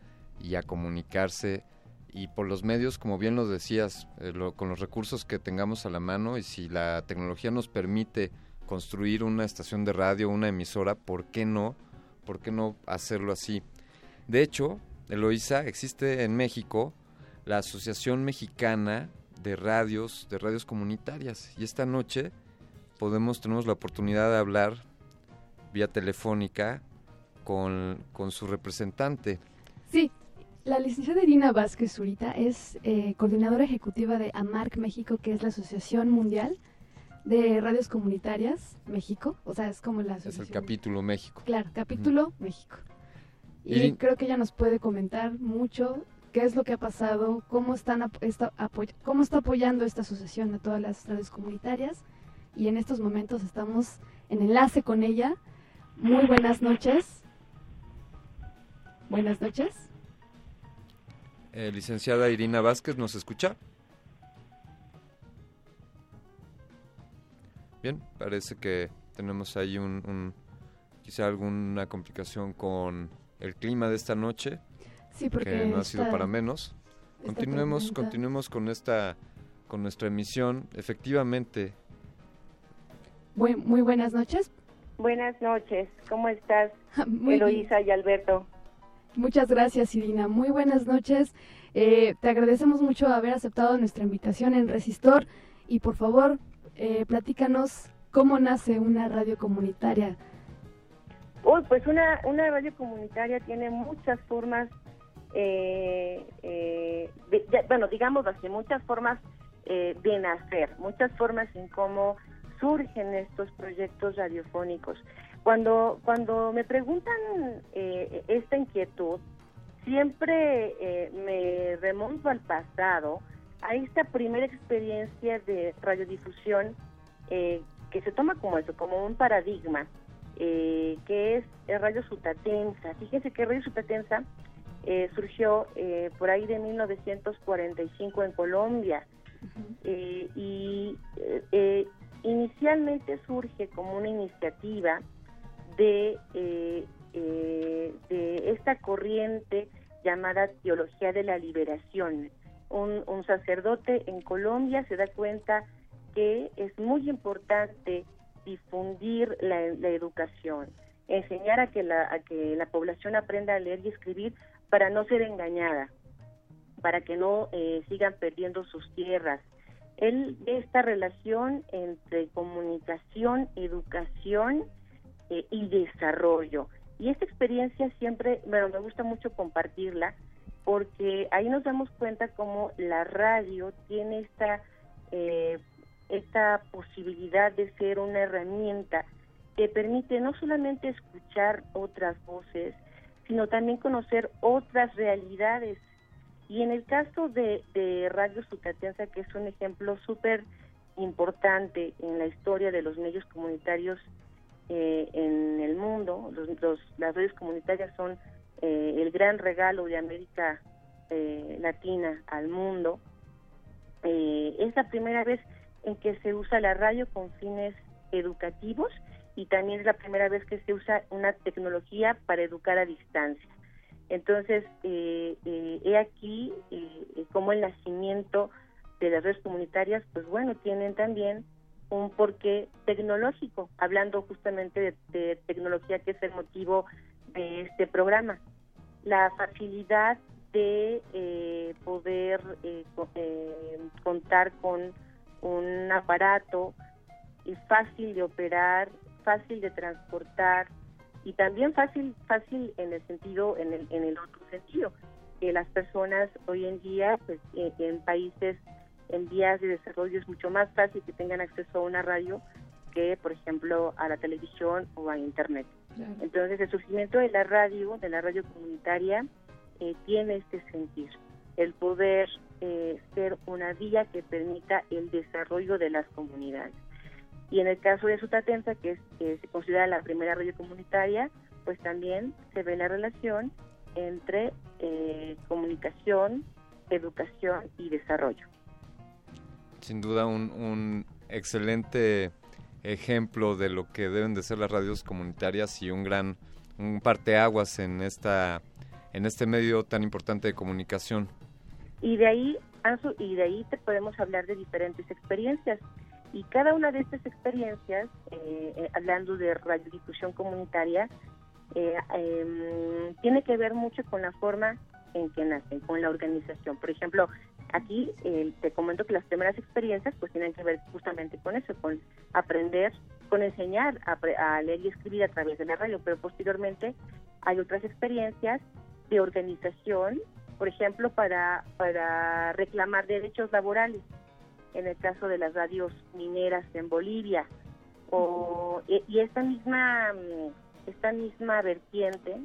y a comunicarse y por los medios, como bien lo decías, eh, lo- con los recursos que tengamos a la mano y si la tecnología nos permite construir una estación de radio, una emisora, ¿por qué no? ¿Por qué no hacerlo así? De hecho, Eloísa, existe en México la Asociación Mexicana de Radios, de Radios Comunitarias. Y esta noche podemos, tenemos la oportunidad de hablar vía telefónica con, con su representante. Sí, la licenciada Irina Vázquez Zurita es eh, coordinadora ejecutiva de AMARC México, que es la Asociación Mundial de Radios Comunitarias México. O sea, es como la Es el capítulo México. Claro, capítulo México. Y creo que ella nos puede comentar mucho qué es lo que ha pasado, cómo, están está, apoy- cómo está apoyando esta asociación a todas las radios comunitarias. Y en estos momentos estamos en enlace con ella. Muy buenas noches. Buenas noches. Eh, licenciada Irina Vázquez, ¿nos escucha? Bien, parece que tenemos ahí un, un- quizá alguna complicación con el clima de esta noche, Sí, porque que no ha sido para menos. Continuemos, tormenta- continuemos con esta, con nuestra emisión. Efectivamente, muy buenas noches. Buenas noches, ¿cómo estás, Muy bien. Eloísa y Alberto? Muchas gracias, Irina. Muy buenas noches. Eh, te agradecemos mucho haber aceptado nuestra invitación en Resistor y por favor, eh, platícanos cómo nace una radio comunitaria. Uy, pues una, una radio comunitaria tiene muchas formas, eh, eh, bueno, digamos así, muchas formas eh, de nacer, muchas formas en cómo surgen estos proyectos radiofónicos. Cuando, cuando me preguntan eh, esta inquietud, siempre eh, me remonto al pasado, a esta primera experiencia de radiodifusión eh, que se toma como eso, como un paradigma, eh, que es el Radio Sutatensa. Fíjense que Radio Sutatensa eh, surgió eh, por ahí de 1945 en Colombia y eh, eh, inicialmente surge como una iniciativa de, de esta corriente llamada Teología de la Liberación. Un, un sacerdote en Colombia se da cuenta que es muy importante difundir la, educación, enseñar a que, la, a que la población aprenda a leer y escribir para no ser engañada, para que no eh, sigan perdiendo sus tierras. Él ve esta relación entre comunicación, educación eh, y desarrollo. Y esta experiencia siempre, bueno, me gusta mucho compartirla porque ahí nos damos cuenta cómo la radio tiene esta, eh, esta posibilidad de ser una herramienta que permite no solamente escuchar otras voces, sino también conocer otras realidades. Y en el caso de, de Radio Sucatensa, que es un ejemplo súper importante en la historia de los medios comunitarios eh, en el mundo, los, los- las redes comunitarias son eh, el gran regalo de América eh, Latina al mundo. Eh, es la primera vez en que se usa la radio con fines educativos y también es la primera vez que se usa una tecnología para educar a distancia. Entonces, eh, eh, he aquí eh, eh, como el nacimiento de las redes comunitarias, pues bueno, tienen también un porqué tecnológico, hablando justamente de, de tecnología que es el motivo de este programa. La facilidad de eh, poder eh, eh, contar con un aparato fácil de operar, fácil de transportar y también fácil fácil en el sentido en el, en el otro sentido que las personas hoy en día pues eh, en países en vías de desarrollo es mucho más fácil que tengan acceso a una radio que por ejemplo a la televisión o a internet. Entonces el surgimiento de la radio de la radio comunitaria eh, tiene este sentir el poder eh, ser una vía que permita el desarrollo de las comunidades. Y en el caso de Sutatensa, que es, que se considera la primera radio comunitaria, pues también se ve la relación entre eh, comunicación, educación y desarrollo. Sin duda un, un excelente ejemplo de lo que deben de ser las radios comunitarias y un gran un parteaguas en esta en este medio tan importante de comunicación. Y de ahí, Ansu, y de ahí te podemos hablar de diferentes experiencias. Y cada una de estas experiencias, eh, eh, hablando de radiodifusión comunitaria, eh, em, tiene que ver mucho con la forma en que nacen, con la organización. Por ejemplo, aquí eh, te comento que las primeras experiencias pues tienen que ver justamente con eso, con aprender, con enseñar a, a leer y escribir a través de la radio, pero posteriormente hay otras experiencias de organización, por ejemplo, para, para reclamar derechos laborales, en el caso de las radios mineras en Bolivia, o, y, y esta misma mm, esta misma vertiente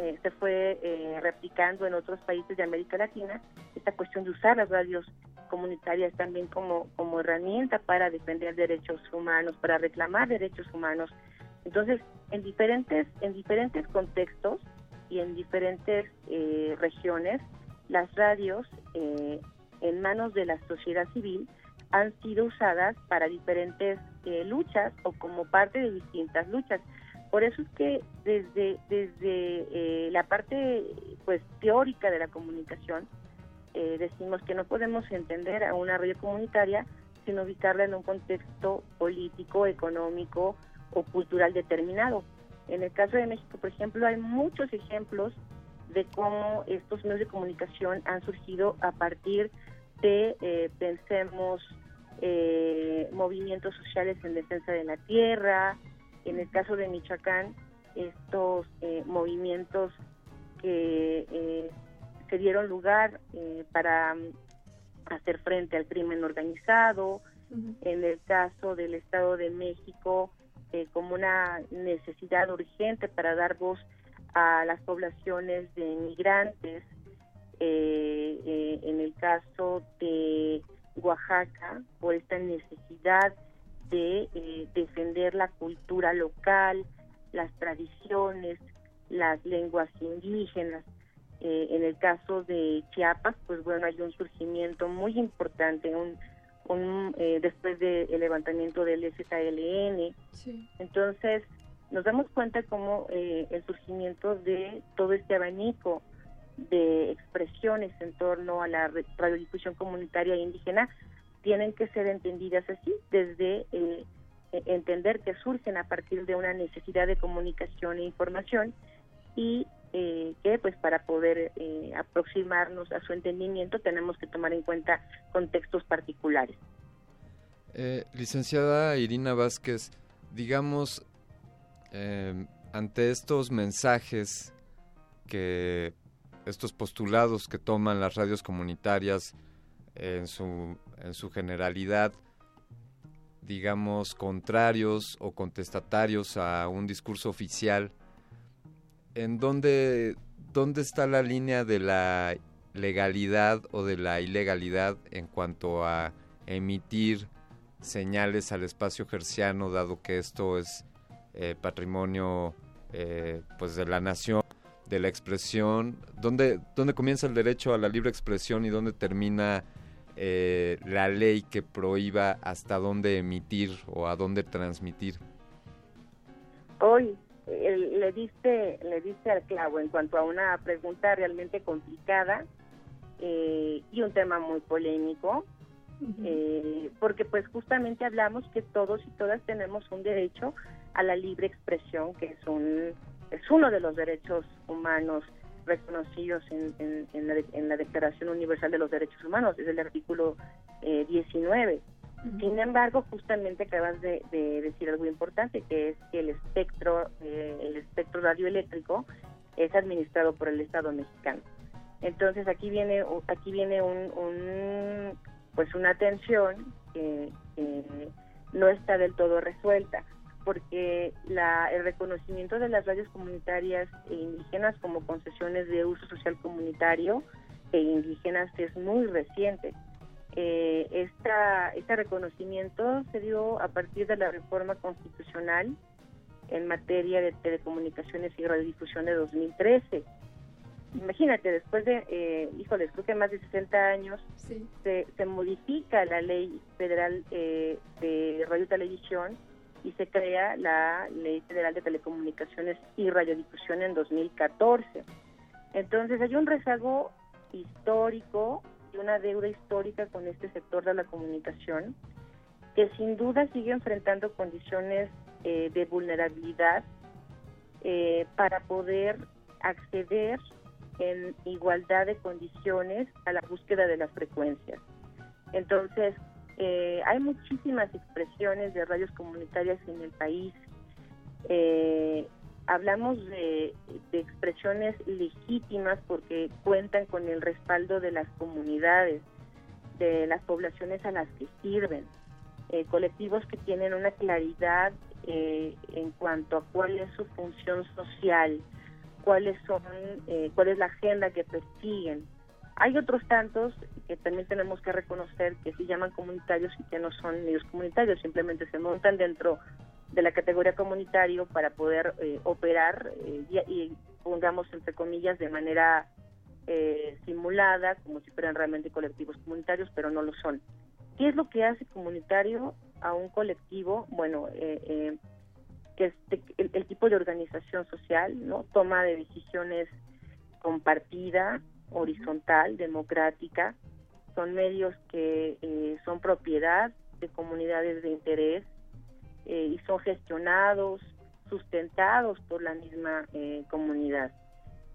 eh, se fue eh, replicando en otros países de América Latina, esta cuestión de usar las radios comunitarias también como, como herramienta para defender derechos humanos, para reclamar derechos humanos. Entonces, en diferentes, en diferentes contextos y en diferentes eh, regiones, las radios eh, en manos de la sociedad civil han sido usadas para diferentes eh, luchas o como parte de distintas luchas. Por eso es que desde, desde eh, la parte pues teórica de la comunicación eh, decimos que no podemos entender a una radio comunitaria sin ubicarla en un contexto político, económico o cultural determinado. En el caso de México, por ejemplo, hay muchos ejemplos de cómo estos medios de comunicación han surgido a partir de, eh, pensemos, eh, movimientos sociales en defensa de la tierra, en el caso de Michoacán, estos eh, movimientos que eh, se dieron lugar eh, para hacer frente al crimen organizado, en el caso del Estado de México, eh, como una necesidad urgente para dar voz a las poblaciones de migrantes, eh, eh, en el caso de Oaxaca, por esta necesidad de eh, defender la cultura local, las tradiciones, las lenguas indígenas. Eh, en el caso de Chiapas, pues bueno, hay un surgimiento muy importante, un, un, eh, después del levantamiento del SKLN. Entonces, nos damos cuenta como eh, el surgimiento de todo este abanico de expresiones en torno a la radiodifusión comunitaria indígena tienen que ser entendidas así, desde eh, entender que surgen a partir de una necesidad de comunicación e información y eh, que pues para poder eh, aproximarnos a su entendimiento tenemos que tomar en cuenta contextos particulares. Eh, licenciada Irina Vázquez, digamos, eh, ante estos mensajes que estos postulados que toman las radios comunitarias en su, en su generalidad, digamos, contrarios o contestatarios a un discurso oficial, ¿en dónde, dónde está la línea de la legalidad o de la ilegalidad en cuanto a emitir señales al espacio gerciano, dado que esto es eh, patrimonio eh, pues de la nación, de la expresión? ¿Dónde, ¿Dónde comienza el derecho a la libre expresión y dónde termina eh, la ley que prohíba hasta dónde emitir o a dónde transmitir? Hoy eh, le diste le diste al clavo en cuanto a una pregunta realmente complicada eh, y un tema muy polémico eh, porque pues justamente hablamos que todos y todas tenemos un derecho a la libre expresión, que es un es uno de los derechos humanos reconocidos en, en, la, Declaración Universal de los Derechos Humanos, es el artículo 19. Eh, Sin embargo, justamente acabas de, decir algo importante, que es que el espectro, eh, el espectro radioeléctrico es administrado por el Estado mexicano. Entonces aquí viene, aquí viene un, pues una tensión que no está del todo resuelta porque la, el reconocimiento de las radios comunitarias e indígenas como concesiones de uso social comunitario e indígenas es muy reciente. Eh, esta, este reconocimiento se dio a partir de la reforma constitucional en materia de telecomunicaciones y radiodifusión de 2013. Imagínate, después de, eh, híjoles, creo que más de 60 años, se, se, modifica la ley federal eh, de radio y televisión y se crea la Ley Federal de Telecomunicaciones y Radiodifusión en 2014. Entonces hay un rezago histórico y una deuda histórica con este sector de la comunicación que sin duda sigue enfrentando condiciones eh, de vulnerabilidad eh, para poder acceder en igualdad de condiciones a la búsqueda de las frecuencias. Entonces, eh, hay muchísimas expresiones de radios comunitarias en el país. Eh, hablamos de, expresiones legítimas porque cuentan con el respaldo de las comunidades, de las poblaciones a las que sirven, eh, colectivos que tienen una claridad en cuanto a cuál es su función social, cuáles son, cuál es la agenda que persiguen. Hay otros tantos que también tenemos que reconocer que se llaman comunitarios y que no son medios comunitarios, simplemente se montan dentro de la categoría comunitario para poder eh, operar eh, y, pongamos entre comillas de manera eh, simulada, como si fueran realmente colectivos comunitarios, pero no lo son. ¿Qué es lo que hace comunitario a un colectivo? Bueno, que es el, el, tipo de organización social, ¿no? Toma de decisiones compartida, horizontal, democrática. Son medios que eh, son propiedad de comunidades de interés eh, y son gestionados, sustentados por la misma eh, comunidad.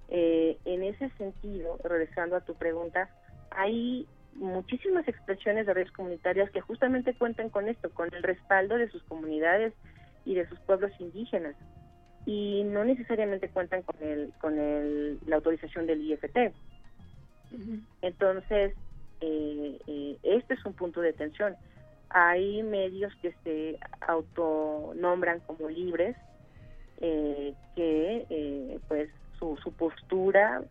en ese sentido, regresando a tu pregunta, hay muchísimas expresiones de redes comunitarias que justamente cuentan con esto, con el respaldo de sus comunidades y de sus pueblos indígenas y no necesariamente cuentan con el con el, la autorización del IFT. Entonces, eh, eh, este es un punto de tensión. Hay medios que se autonombran como libres, eh, que pues su, su postura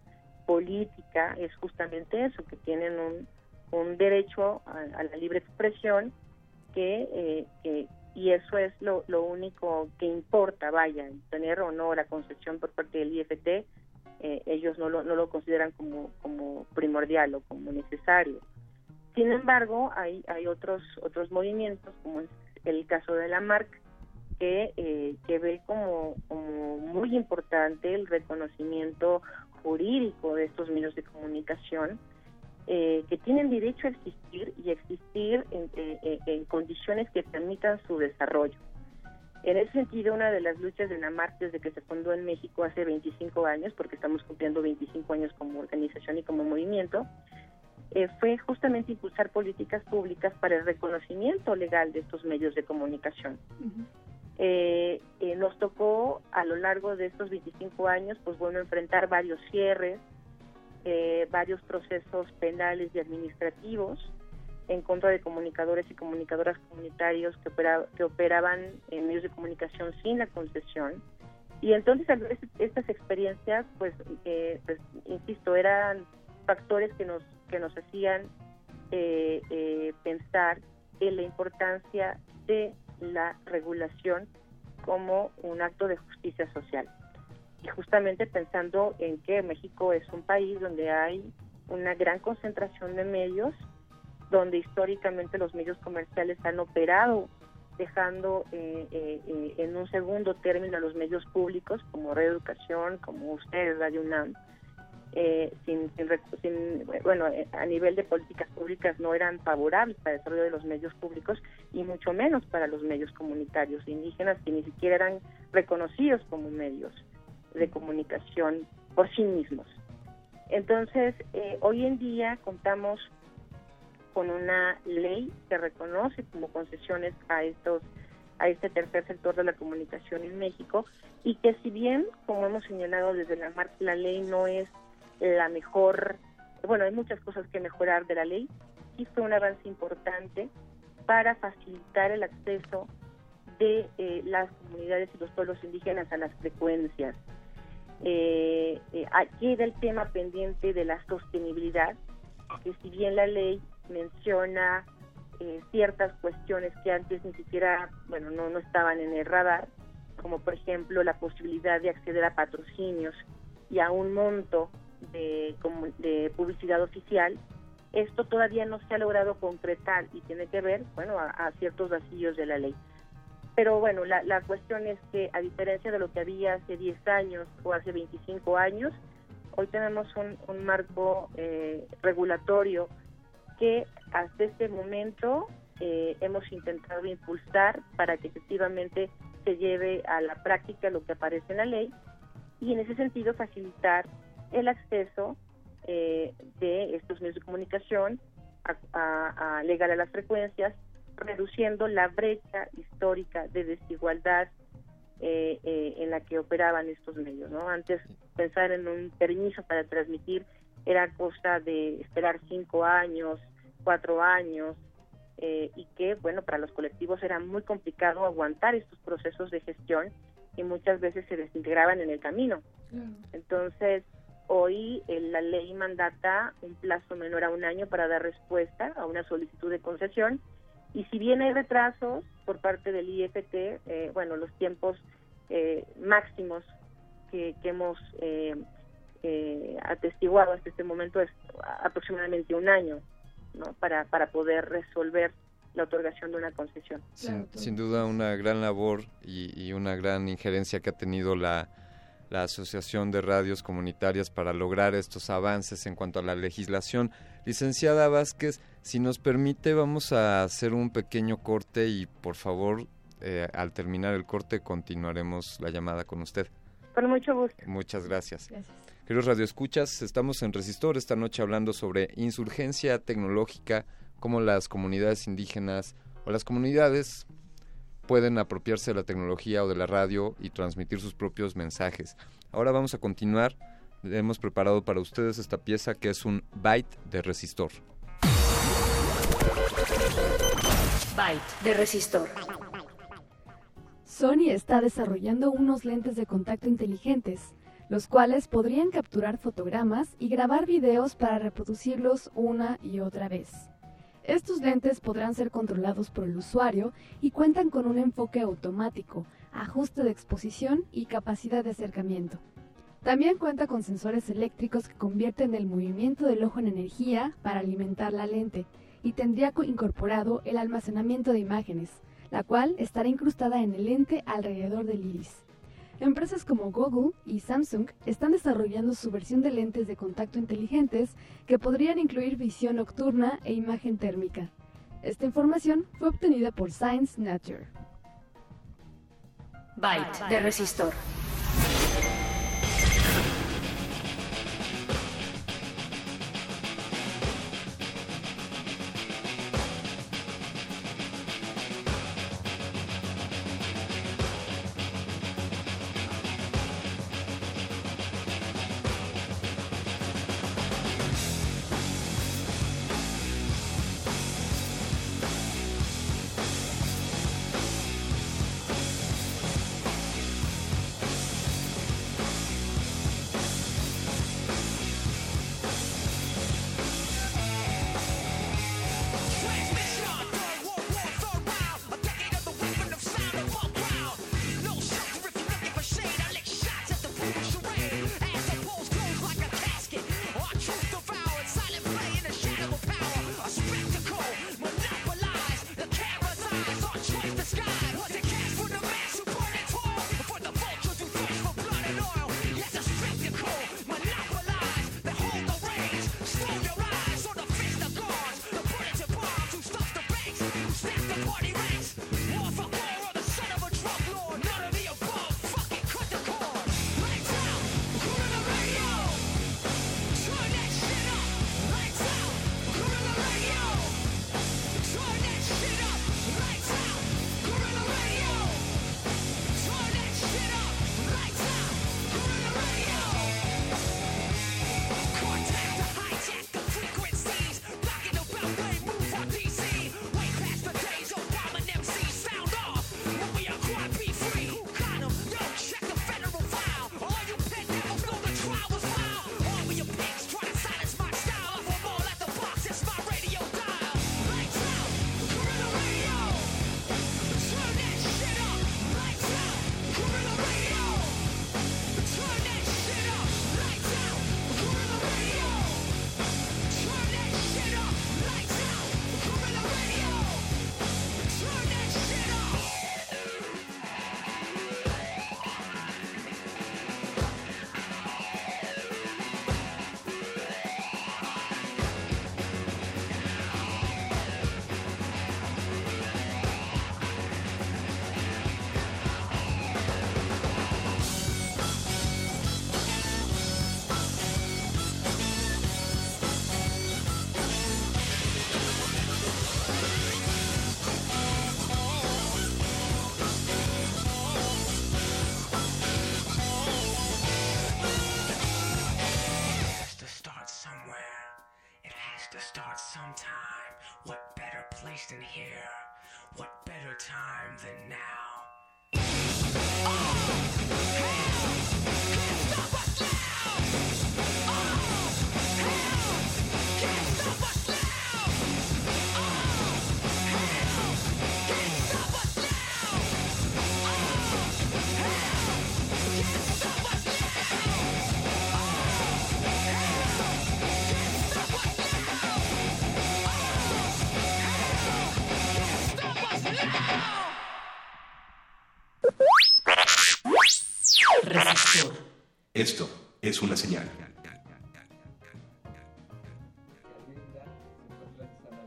política es justamente eso, que tienen un, un derecho a, la libre expresión que, y eso es lo, lo único que importa, vaya, tener o no la concesión por parte del IFT eh, ellos no lo, no lo consideran como, como primordial o como necesario. Sin embargo, hay, hay otros, otros movimientos, como es el caso de la MARC, que, eh, que ve como, como muy importante el reconocimiento jurídico de estos medios de comunicación, eh, que tienen derecho a existir y existir en, en, condiciones que permitan su desarrollo. En ese sentido, una de las luchas de la MARC desde que se fundó en México hace 25 años, porque estamos cumpliendo 25 años como organización y como movimiento, eh, fue justamente impulsar políticas públicas para el reconocimiento legal de estos medios de comunicación. Eh, eh, nos tocó a lo largo de estos 25 años, pues bueno, enfrentar varios cierres, varios procesos penales y administrativos, en contra de comunicadores y comunicadoras comunitarios que, que operaban en medios de comunicación sin la concesión. Y entonces estas experiencias, pues, eh, pues insisto, eran factores que nos, que nos hacían eh, eh, pensar en la importancia de la regulación como un acto de justicia social. Y justamente pensando en que México es un país donde hay una gran concentración de medios donde históricamente los medios comerciales han operado dejando eh, eh, eh, en un segundo término a los medios públicos como Reeducación, como ustedes, Radio UNAM, sin, sin, bueno, eh, a nivel de políticas públicas no eran favorables para el desarrollo de los medios públicos y mucho menos para los medios comunitarios indígenas que ni siquiera eran reconocidos como medios de comunicación por sí mismos. Entonces, eh, hoy en día contamos con una ley que reconoce como concesiones a estos a este tercer sector de la comunicación en México y que si bien, como hemos señalado desde la la ley no es la mejor, bueno, hay muchas cosas que mejorar de la ley, sí fue un avance importante para facilitar el acceso de eh, las comunidades y los pueblos indígenas a las frecuencias. Eh, eh, el tema pendiente de la sostenibilidad, que si bien la ley menciona eh, ciertas cuestiones que antes ni siquiera, bueno, no, no estaban en el radar, como por ejemplo la posibilidad de acceder a patrocinios y a un monto de, de publicidad oficial, esto todavía no se ha logrado concretar y tiene que ver, bueno, a, ciertos vacíos de la ley. Pero bueno, la, la, cuestión es que a diferencia de lo que había hace 10 años o hace 25 años, hoy tenemos un, un marco eh, regulatorio que hasta este momento eh, hemos intentado impulsar para que efectivamente se lleve a la práctica lo que aparece en la ley y en ese sentido facilitar el acceso eh, de estos medios de comunicación a, legal a las frecuencias, reduciendo la brecha histórica de desigualdad eh, en la que operaban estos medios. ¿no? Antes pensar en un permiso para transmitir era cosa de esperar cinco años, cuatro años, eh, y que, bueno, para los colectivos era muy complicado aguantar estos procesos de gestión y muchas veces se desintegraban en el camino. Entonces, hoy eh, la ley mandata un plazo menor a un año para dar respuesta a una solicitud de concesión y si bien hay retrasos por parte del IFT, eh, bueno, los tiempos máximos que, que hemos atestiguado hasta este momento es aproximadamente un año para, para poder resolver la otorgación de una concesión. Sin, duda una gran labor y, una gran injerencia que ha tenido la, la Asociación de Radios Comunitarias para lograr estos avances en cuanto a la legislación. Licenciada Vázquez, si nos permite, vamos a hacer un pequeño corte y por favor, eh, al terminar el corte, continuaremos la llamada con usted. Con mucho gusto. Muchas gracias. Gracias. Queridos radioescuchas, estamos en Resistor esta noche hablando sobre insurgencia tecnológica, cómo las comunidades indígenas o las comunidades pueden apropiarse de la tecnología o de la radio y transmitir sus propios mensajes. Ahora vamos a continuar. Hemos preparado para ustedes esta pieza que es un byte de resistor. Byte de resistor. Sony está desarrollando unos lentes de contacto inteligentes los cuales podrían capturar fotogramas y grabar videos para reproducirlos una y otra vez. Estos lentes podrán ser controlados por el usuario y cuentan con un enfoque automático, ajuste de exposición y capacidad de acercamiento. También cuenta con sensores eléctricos que convierten el movimiento del ojo en energía para alimentar la lente y tendría incorporado el almacenamiento de imágenes, la cual estará incrustada en el lente alrededor del iris. Empresas como Google y Samsung están desarrollando su versión de lentes de contacto inteligentes que podrían incluir visión nocturna e imagen térmica. Esta información fue obtenida por Science Nature. Byte de resistor.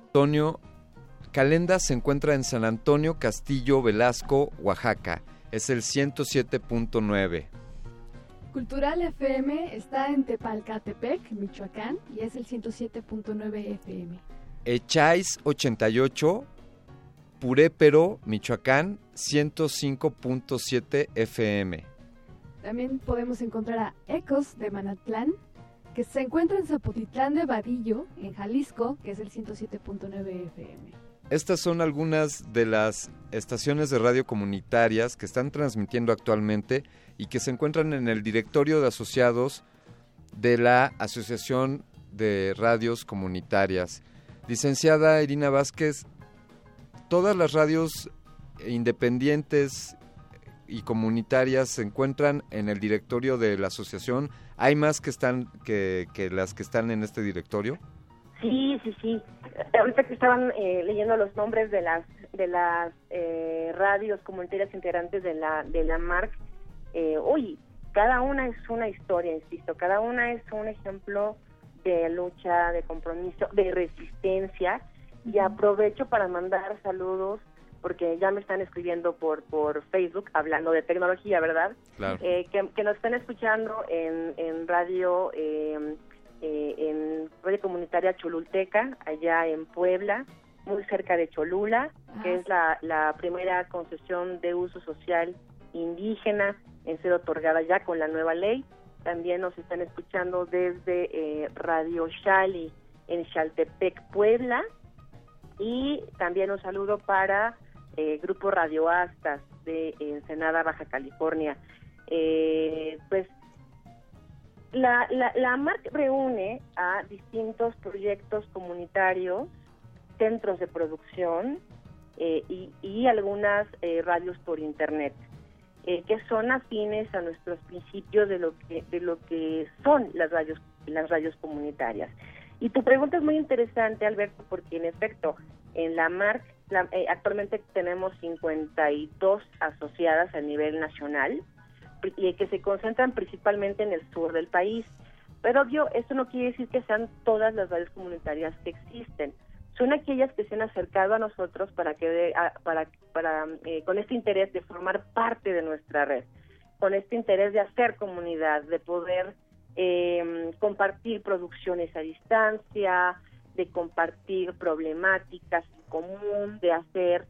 Antonio Calenda se encuentra en San Antonio, Castillo, Velasco, Oaxaca. Es el 107.9. Cultural FM está en Tepalcatepec, Michoacán, y es el 107.9 FM. Echáis 88, Purépero, Michoacán, 105.7 FM. También podemos encontrar a Ecos de Manatlán, que se encuentra en Zapotitlán de Vadillo, en Jalisco, que es el 107.9 FM. Estas son algunas de las estaciones de radio comunitarias que están transmitiendo actualmente y que se encuentran en el directorio de asociados de la Asociación de Radios Comunitarias. Licenciada Irina Vázquez, todas las radios independientes y comunitarias se encuentran en el directorio de la asociación. ¿Hay más que están que, que las que están en este directorio? Sí, sí, sí. Ahorita que estaban eh, leyendo los nombres de las de las eh, radios comunitarias integrantes de la de la MARC, eh, uy, cada una es una historia, insisto, cada una es un ejemplo de lucha, de compromiso, de resistencia y aprovecho para mandar saludos porque ya me están escribiendo por por Facebook hablando de tecnología, ¿verdad? Claro. Eh, que, que nos están escuchando en, en radio eh, eh, en radio comunitaria Cholulteca, allá en Puebla, muy cerca de Cholula, que es la, la primera concesión de uso social indígena en ser otorgada ya con la nueva ley. También nos están escuchando desde eh, Radio Xali en Xaltepec, Puebla. Y también un saludo para eh, Grupo Radio Astas de Ensenada, Baja California. Eh, pues la, la, la MARC reúne a distintos proyectos comunitarios, centros de producción eh, y, algunas eh, radios por internet eh, que son afines a nuestros principios de lo que de lo que son las radios las radios comunitarias. Y tu pregunta es muy interesante, Alberto, porque en efecto en la MARC la- eh, actualmente tenemos 52 asociadas a nivel nacional y que se concentran principalmente en el sur del país. Pero obvio, esto no quiere decir que sean todas las radios comunitarias que existen. Son aquellas que se han acercado a nosotros para que para para eh, con este interés de formar parte de nuestra red, con este interés de hacer comunidad, de poder eh, compartir producciones a distancia, de compartir problemáticas en común, de hacer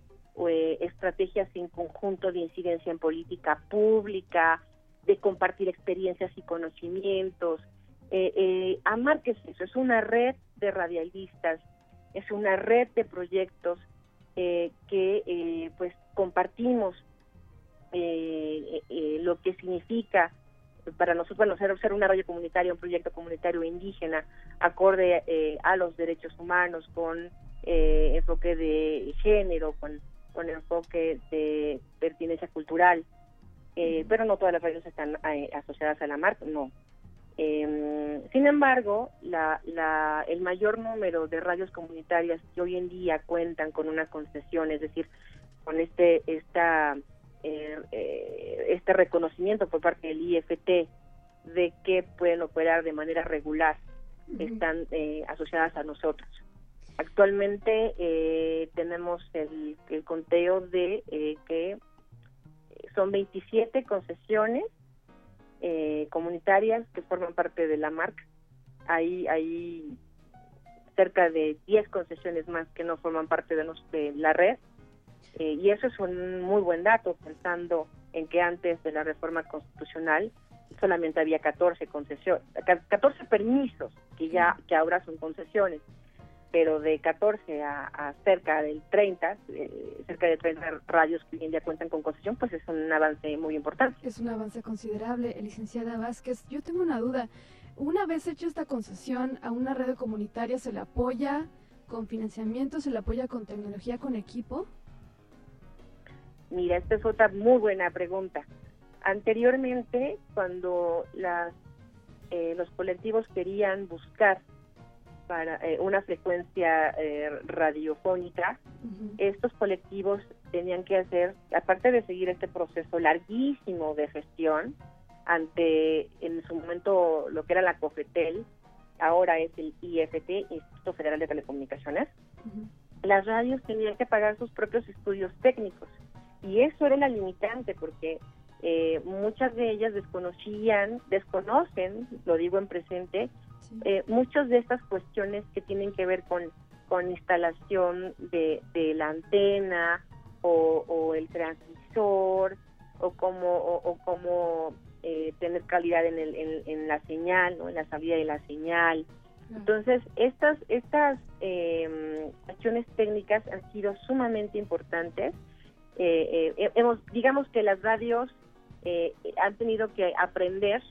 eh, estrategias en conjunto de incidencia en política pública, de compartir experiencias y conocimientos. Eh, eh, AMAR, ¿qué es eso? Es una red de radialistas, es una red de proyectos eh, que eh, pues compartimos eh, eh, lo que significa para nosotros, bueno, ser, ser una radio comunitaria, un proyecto comunitario indígena, acorde eh, a los derechos humanos, con eh, enfoque de género, con, con enfoque de pertinencia cultural. Eh, pero no todas las radios están eh, asociadas a la marca, no. Eh, sin embargo, la, la, el mayor número de radios comunitarias que hoy en día cuentan con una concesión, es decir, con este esta eh, eh, este reconocimiento por parte del IFT de que pueden operar de manera regular, están eh, asociadas a nosotros. Actualmente eh, tenemos el, el conteo de eh, que son 27 concesiones eh, comunitarias que forman parte de la marca. Hay, hay cerca de 10 concesiones más que no forman parte de, nos- de la red. Eh, y eso es un muy buen dato, pensando en que antes de la reforma constitucional solamente había 14 concesiones, 14 permisos que ya que ahora son concesiones. pero de 14 a, a cerca del 30, eh, cerca de 30 radios que hoy en día cuentan con concesión, pues es un avance muy importante. Es un avance considerable, licenciada Vázquez. Yo tengo una duda. Una vez hecha esta concesión a una red comunitaria, ¿se le apoya con financiamiento, se le apoya con tecnología, con equipo? Mira, esta es otra muy buena pregunta. Anteriormente, cuando las, eh, los colectivos querían buscar para eh, una frecuencia eh, radiofónica, estos colectivos tenían que hacer, aparte de seguir este proceso larguísimo de gestión ante, en su momento, lo que era la COFETEL, ahora es el IFT, Instituto Federal de Telecomunicaciones, las radios tenían que pagar sus propios estudios técnicos. Y eso era la limitante, porque eh, muchas de ellas desconocían, desconocen, lo digo en presente, eh, muchas de estas cuestiones que tienen que ver con, con instalación de, de la antena o, o el transmisor o como, o, o como eh, tener calidad en, el, en, en la señal, ¿no? en la salida de la señal. Entonces, estas, estas eh, acciones técnicas han sido sumamente importantes. Eh, eh, hemos, digamos que las radios eh, han tenido que aprender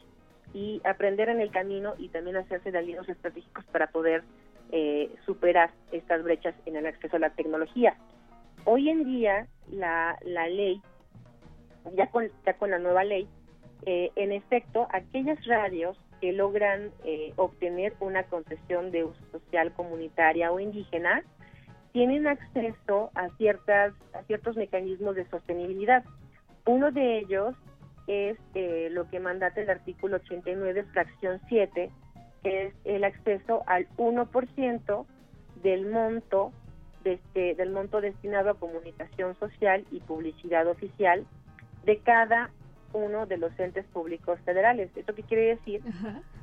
y aprender en el camino y también hacerse de aliados estratégicos para poder eh, superar estas brechas en el acceso a la tecnología. Hoy en día la, la ley, ya con, ya con la nueva ley, eh, en efecto, aquellas radios que logran eh, obtener una concesión de uso social comunitaria o indígena tienen acceso a ciertas a ciertos mecanismos de sostenibilidad. Uno de ellos es eh, lo que mandata el artículo 89, fracción 7, que es el acceso al 1% del monto de este, del monto destinado a comunicación social y publicidad oficial de cada uno de los entes públicos federales. ¿Esto qué quiere decir?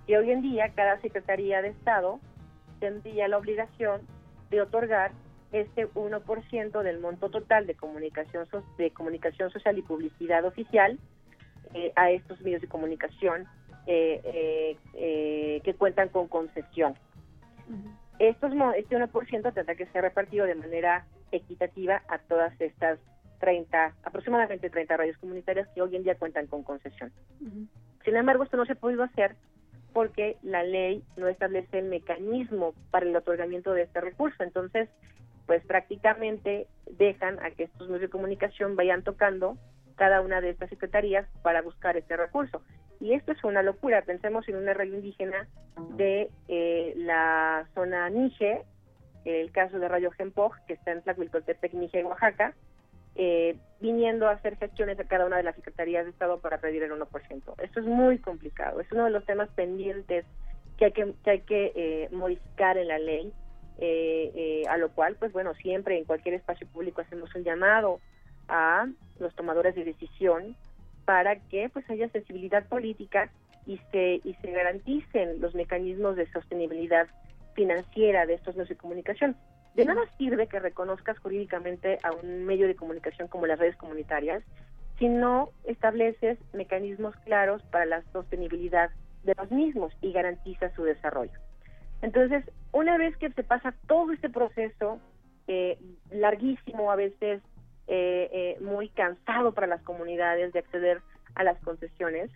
Que hoy en día cada Secretaría de Estado tendría la obligación de otorgar este 1% del monto total de comunicación so- de comunicación social y publicidad oficial eh, a estos medios de comunicación eh, eh, eh, que cuentan con concesión. Estos, mo- este 1% tendrá que ser repartido de manera equitativa a todas estas 30, aproximadamente 30 radios comunitarias que hoy en día cuentan con concesión. Sin embargo, esto no se ha podido hacer porque la ley no establece el mecanismo para el otorgamiento de este recurso. Entonces, pues prácticamente dejan a que estos medios de comunicación vayan tocando cada una de estas secretarías para buscar este recurso. Y esto es una locura. Pensemos en una radio indígena de eh, la zona Nije, el caso de Radio Gempoj, que está en Tlacuiltoltepec, Nije, Oaxaca, eh, viniendo a hacer gestiones a cada una de las secretarías de Estado para pedir el 1%. Esto es muy complicado. Es uno de los temas pendientes que hay que, que, hay que eh, modificar en la ley, eh, eh, a lo cual, pues bueno, siempre en cualquier espacio público hacemos un llamado a los tomadores de decisión para que pues haya sensibilidad política y se y se garanticen los mecanismos de sostenibilidad financiera de estos medios de comunicación. De nada sirve que reconozcas jurídicamente a un medio de comunicación como las redes comunitarias si no estableces mecanismos claros para la sostenibilidad de los mismos y garantizas su desarrollo. Entonces, una vez que se pasa todo este proceso, eh, larguísimo, a veces eh, eh, muy cansado para las comunidades de acceder a las concesiones,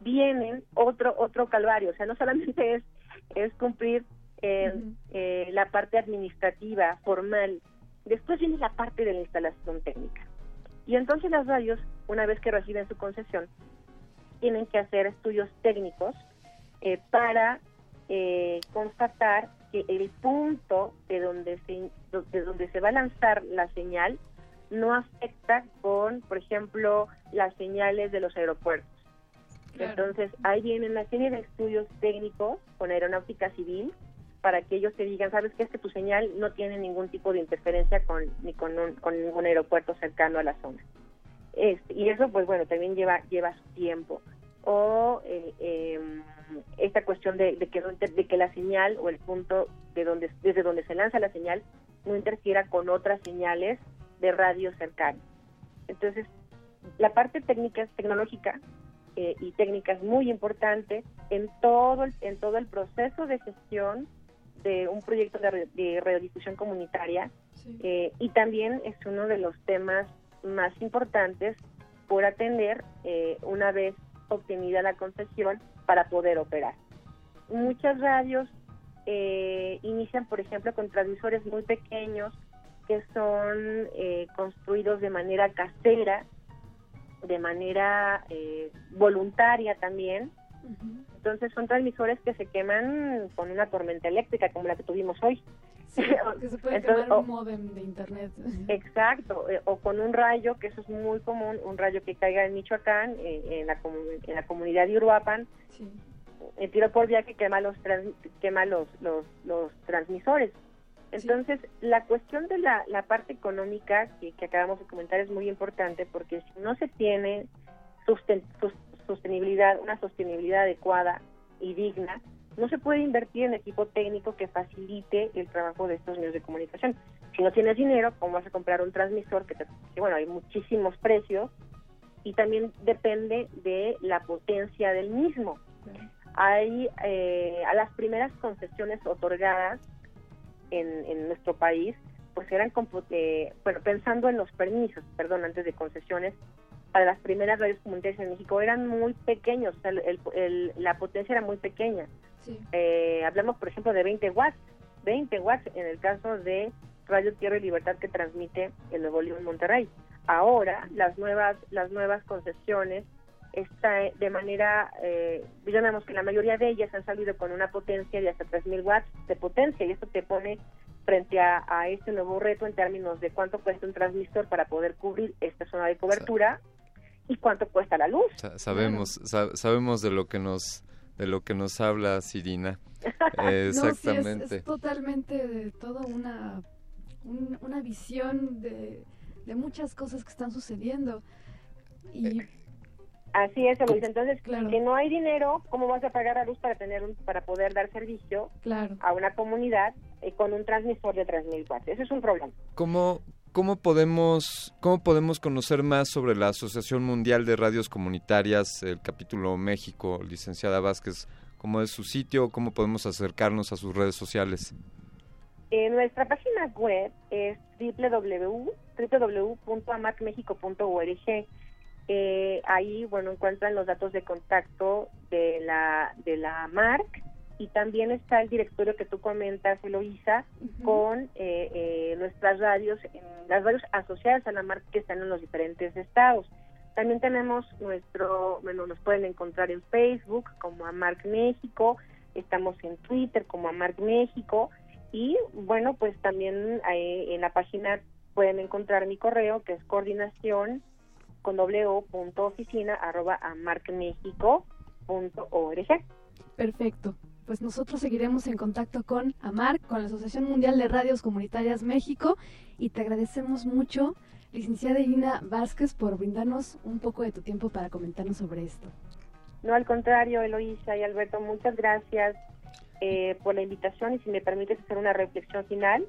vienen otro otro calvario. O sea, no solamente es, es cumplir eh, eh, la parte administrativa, formal, después viene la parte de la instalación técnica. Y entonces las radios, una vez que reciben su concesión, tienen que hacer estudios técnicos eh, para eh, constatar que el punto de donde se de donde se va a lanzar la señal no afecta con, por ejemplo, las señales de los aeropuertos. Entonces, ahí viene una serie de estudios técnicos con aeronáutica civil para que ellos te digan, sabes que es que tu señal no tiene ningún tipo de interferencia con ni con, un- con ningún aeropuerto cercano a la zona. Este, y eso, pues bueno, también lleva lleva su tiempo. O eh, em, esta cuestión de, de que de que la señal o el punto de donde desde donde se lanza la señal no interfiera con otras señales de radio cercanas. Entonces, la parte técnica, tecnológica eh, y técnica es muy importante en todo, el, en todo el proceso de gestión de un proyecto de, de radiodifusión comunitaria eh, y también es uno de los temas más importantes por atender eh, una vez obtenida la concesión para poder operar. Muchas radios eh, inician, por ejemplo, con transmisores muy pequeños que son eh, construidos de manera casera, de manera eh, voluntaria también. Entonces son transmisores que se queman con una tormenta eléctrica como la que tuvimos hoy. que se puede Entonces, quemar o- un modem de internet. Exacto, eh, o con un rayo, que eso es muy común, un rayo que caiga en Michoacán, eh, en, la en la comunidad de Uruapan, el tiro por viaje quema los trans- quema los, los, los transmisores. Entonces, la cuestión de la, la parte económica que, que acabamos de comentar es muy importante porque si no se tiene susten- sus- sostenibilidad, una sostenibilidad adecuada y digna, no se puede invertir en equipo técnico que facilite el trabajo de estos medios de comunicación. Si no tienes dinero, ¿cómo vas a comprar un transmisor? Que, te- bueno, hay muchísimos precios y también depende de la potencia del mismo. Hay eh, a las primeras concesiones otorgadas en, en nuestro país, pues eran eh, bueno, pensando en los permisos, perdón, antes de concesiones, para las primeras radios comunitarias en México eran muy pequeños, o sea, el- la potencia era muy pequeña. Eh, hablamos, por ejemplo, de 20 watts, 20 watts en el caso de Radio Tierra y Libertad que transmite el Nuevo León Monterrey. Ahora, las nuevas, las nuevas concesiones está de manera, eh, digamos que la mayoría de ellas han salido con una potencia de hasta 3.000 watts de potencia y esto te pone frente a, a este nuevo reto en términos de cuánto cuesta un transmisor para poder cubrir esta zona de cobertura y cuánto cuesta la luz. Sa- sabemos, sa- sabemos de lo que nos de lo que nos habla Sirina. Eh, No, sí, es- exactamente. es, totalmente de toda una, un- una visión de, de muchas cosas que están sucediendo. Y Así es, Luis. Entonces, que no hay dinero, ¿cómo vas a pagar la luz para tener un, para poder dar servicio Claro. a una comunidad eh, con un transmisor de 3.000 watts? Ese es un problema. ¿Cómo, cómo, podemos, ¿Cómo podemos conocer más sobre la Asociación Mundial de Radios Comunitarias, el capítulo México, licenciada Vázquez? ¿Cómo es su sitio? ¿Cómo podemos acercarnos a sus redes sociales? Eh, nuestra página web es www, www.amacmexico.org. Eh, ahí, bueno, encuentran los datos de contacto de la, de la MARC y también está el directorio que tú comentas, Eloisa, con eh, eh, nuestras radios, en, las radios asociadas a la MARC que están en los diferentes estados. También tenemos nuestro, bueno, nos pueden encontrar en Facebook como Amarc México, estamos en Twitter como Amarc México y bueno, pues también eh, en la página pueden encontrar mi correo que es coordinación con doble o punto oficina arroba amarcmexico.org. Perfecto. Pues nosotros seguiremos en contacto con AMAR, con la Asociación Mundial de Radios Comunitarias México, y te agradecemos mucho, licenciada Irina Vázquez, por brindarnos un poco de tu tiempo para comentarnos sobre esto. No, al contrario, Eloisa y Alberto, muchas gracias eh, por la invitación y si me permites hacer una reflexión final,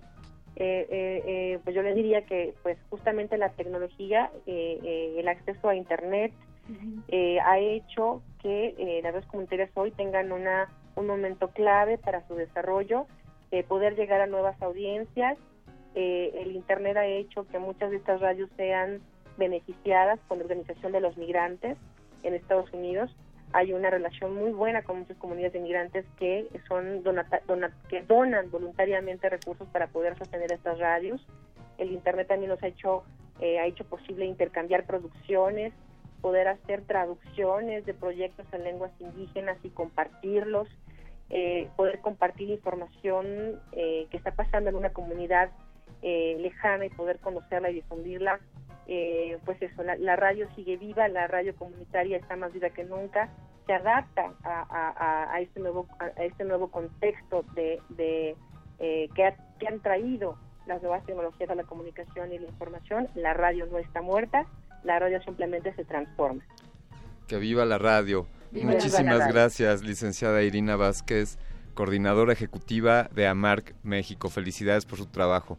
eh, eh, eh, pues yo les diría que pues justamente la tecnología, eh, eh, el acceso a Internet, eh, ha hecho que eh, las redes comunitarias hoy tengan una, un momento clave para su desarrollo, eh, poder llegar a nuevas audiencias. Eh, el Internet ha hecho que muchas de estas radios sean beneficiadas con la organización de los migrantes en Estados Unidos. Hay una relación muy buena con muchas comunidades de migrantes que son donata- dona- que donan voluntariamente recursos para poder sostener estas radios. El Internet también nos ha hecho eh, ha hecho posible intercambiar producciones, poder hacer traducciones de proyectos en lenguas indígenas y compartirlos, eh, poder compartir información eh, que está pasando en una comunidad eh, lejana y poder conocerla y difundirla. Eh, pues eso, la, radio sigue viva, la radio comunitaria está más viva que nunca, se adapta a, a- este nuevo a este nuevo contexto de, de, eh, que, que han traído las nuevas tecnologías a la comunicación y la información. La radio no está muerta, la radio simplemente se transforma. Que viva la radio. Muchísimas gracias, licenciada Irina Vázquez, coordinadora ejecutiva de AMARC México. Felicidades por su trabajo.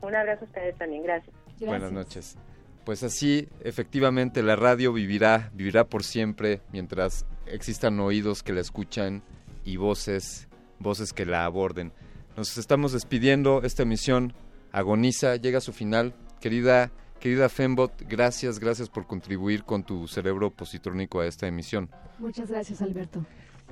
Un abrazo a ustedes también, gracias. Buenas noches. Pues así, efectivamente, la radio vivirá, vivirá por siempre mientras existan oídos que la escuchan y voces, voces que la aborden. Nos estamos despidiendo. Esta emisión agoniza, llega a su final. Querida, querida Fembot, gracias, gracias por contribuir con tu cerebro positrónico a esta emisión. Muchas gracias, Alberto.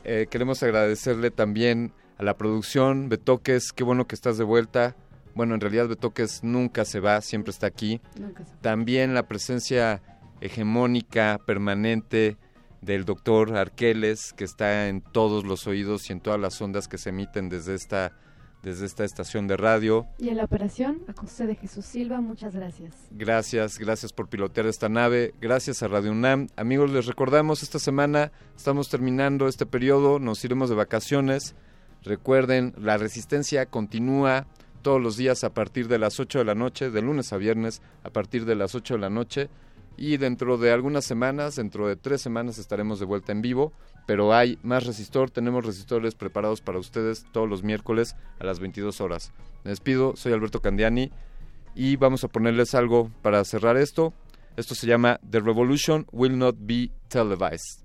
Eh, queremos agradecerle también a la producción, Betoques, qué bueno que estás de vuelta. Bueno, en realidad Betoques nunca se va, siempre está aquí. Nunca se va. También la presencia hegemónica, permanente del doctor Arqueles, que está en todos los oídos y en todas las ondas que se emiten desde esta, desde esta estación de radio. Y en la operación, a José de Jesús Silva, muchas gracias. Gracias, gracias por pilotear esta nave. Gracias a Radio UNAM. Amigos, les recordamos, esta semana estamos terminando este periodo, nos iremos de vacaciones. Recuerden, la resistencia continúa todos los días a partir de las 8 de la noche, de lunes a viernes, a partir de las 8 de la noche. Y dentro de algunas semanas, dentro de tres semanas, estaremos de vuelta en vivo. Pero hay más resistor, tenemos resistores preparados para ustedes todos los miércoles a las 22 horas. Me despido, soy Alberto Candiani y vamos a ponerles algo para cerrar esto. Esto se llama The Revolution Will Not Be Televised.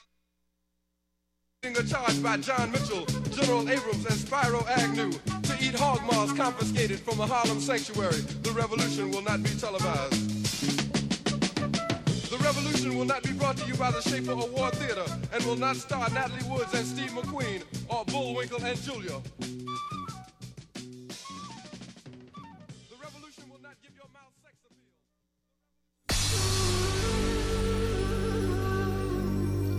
a charge by John Mitchell, General Abrams, and Spyro Agnew to eat hog maws confiscated from a Harlem sanctuary. The revolution will not be televised. The revolution will not be brought to you by the Schaefer Award Theater and will not star Natalie Woods and Steve McQueen or Bullwinkle and Julia.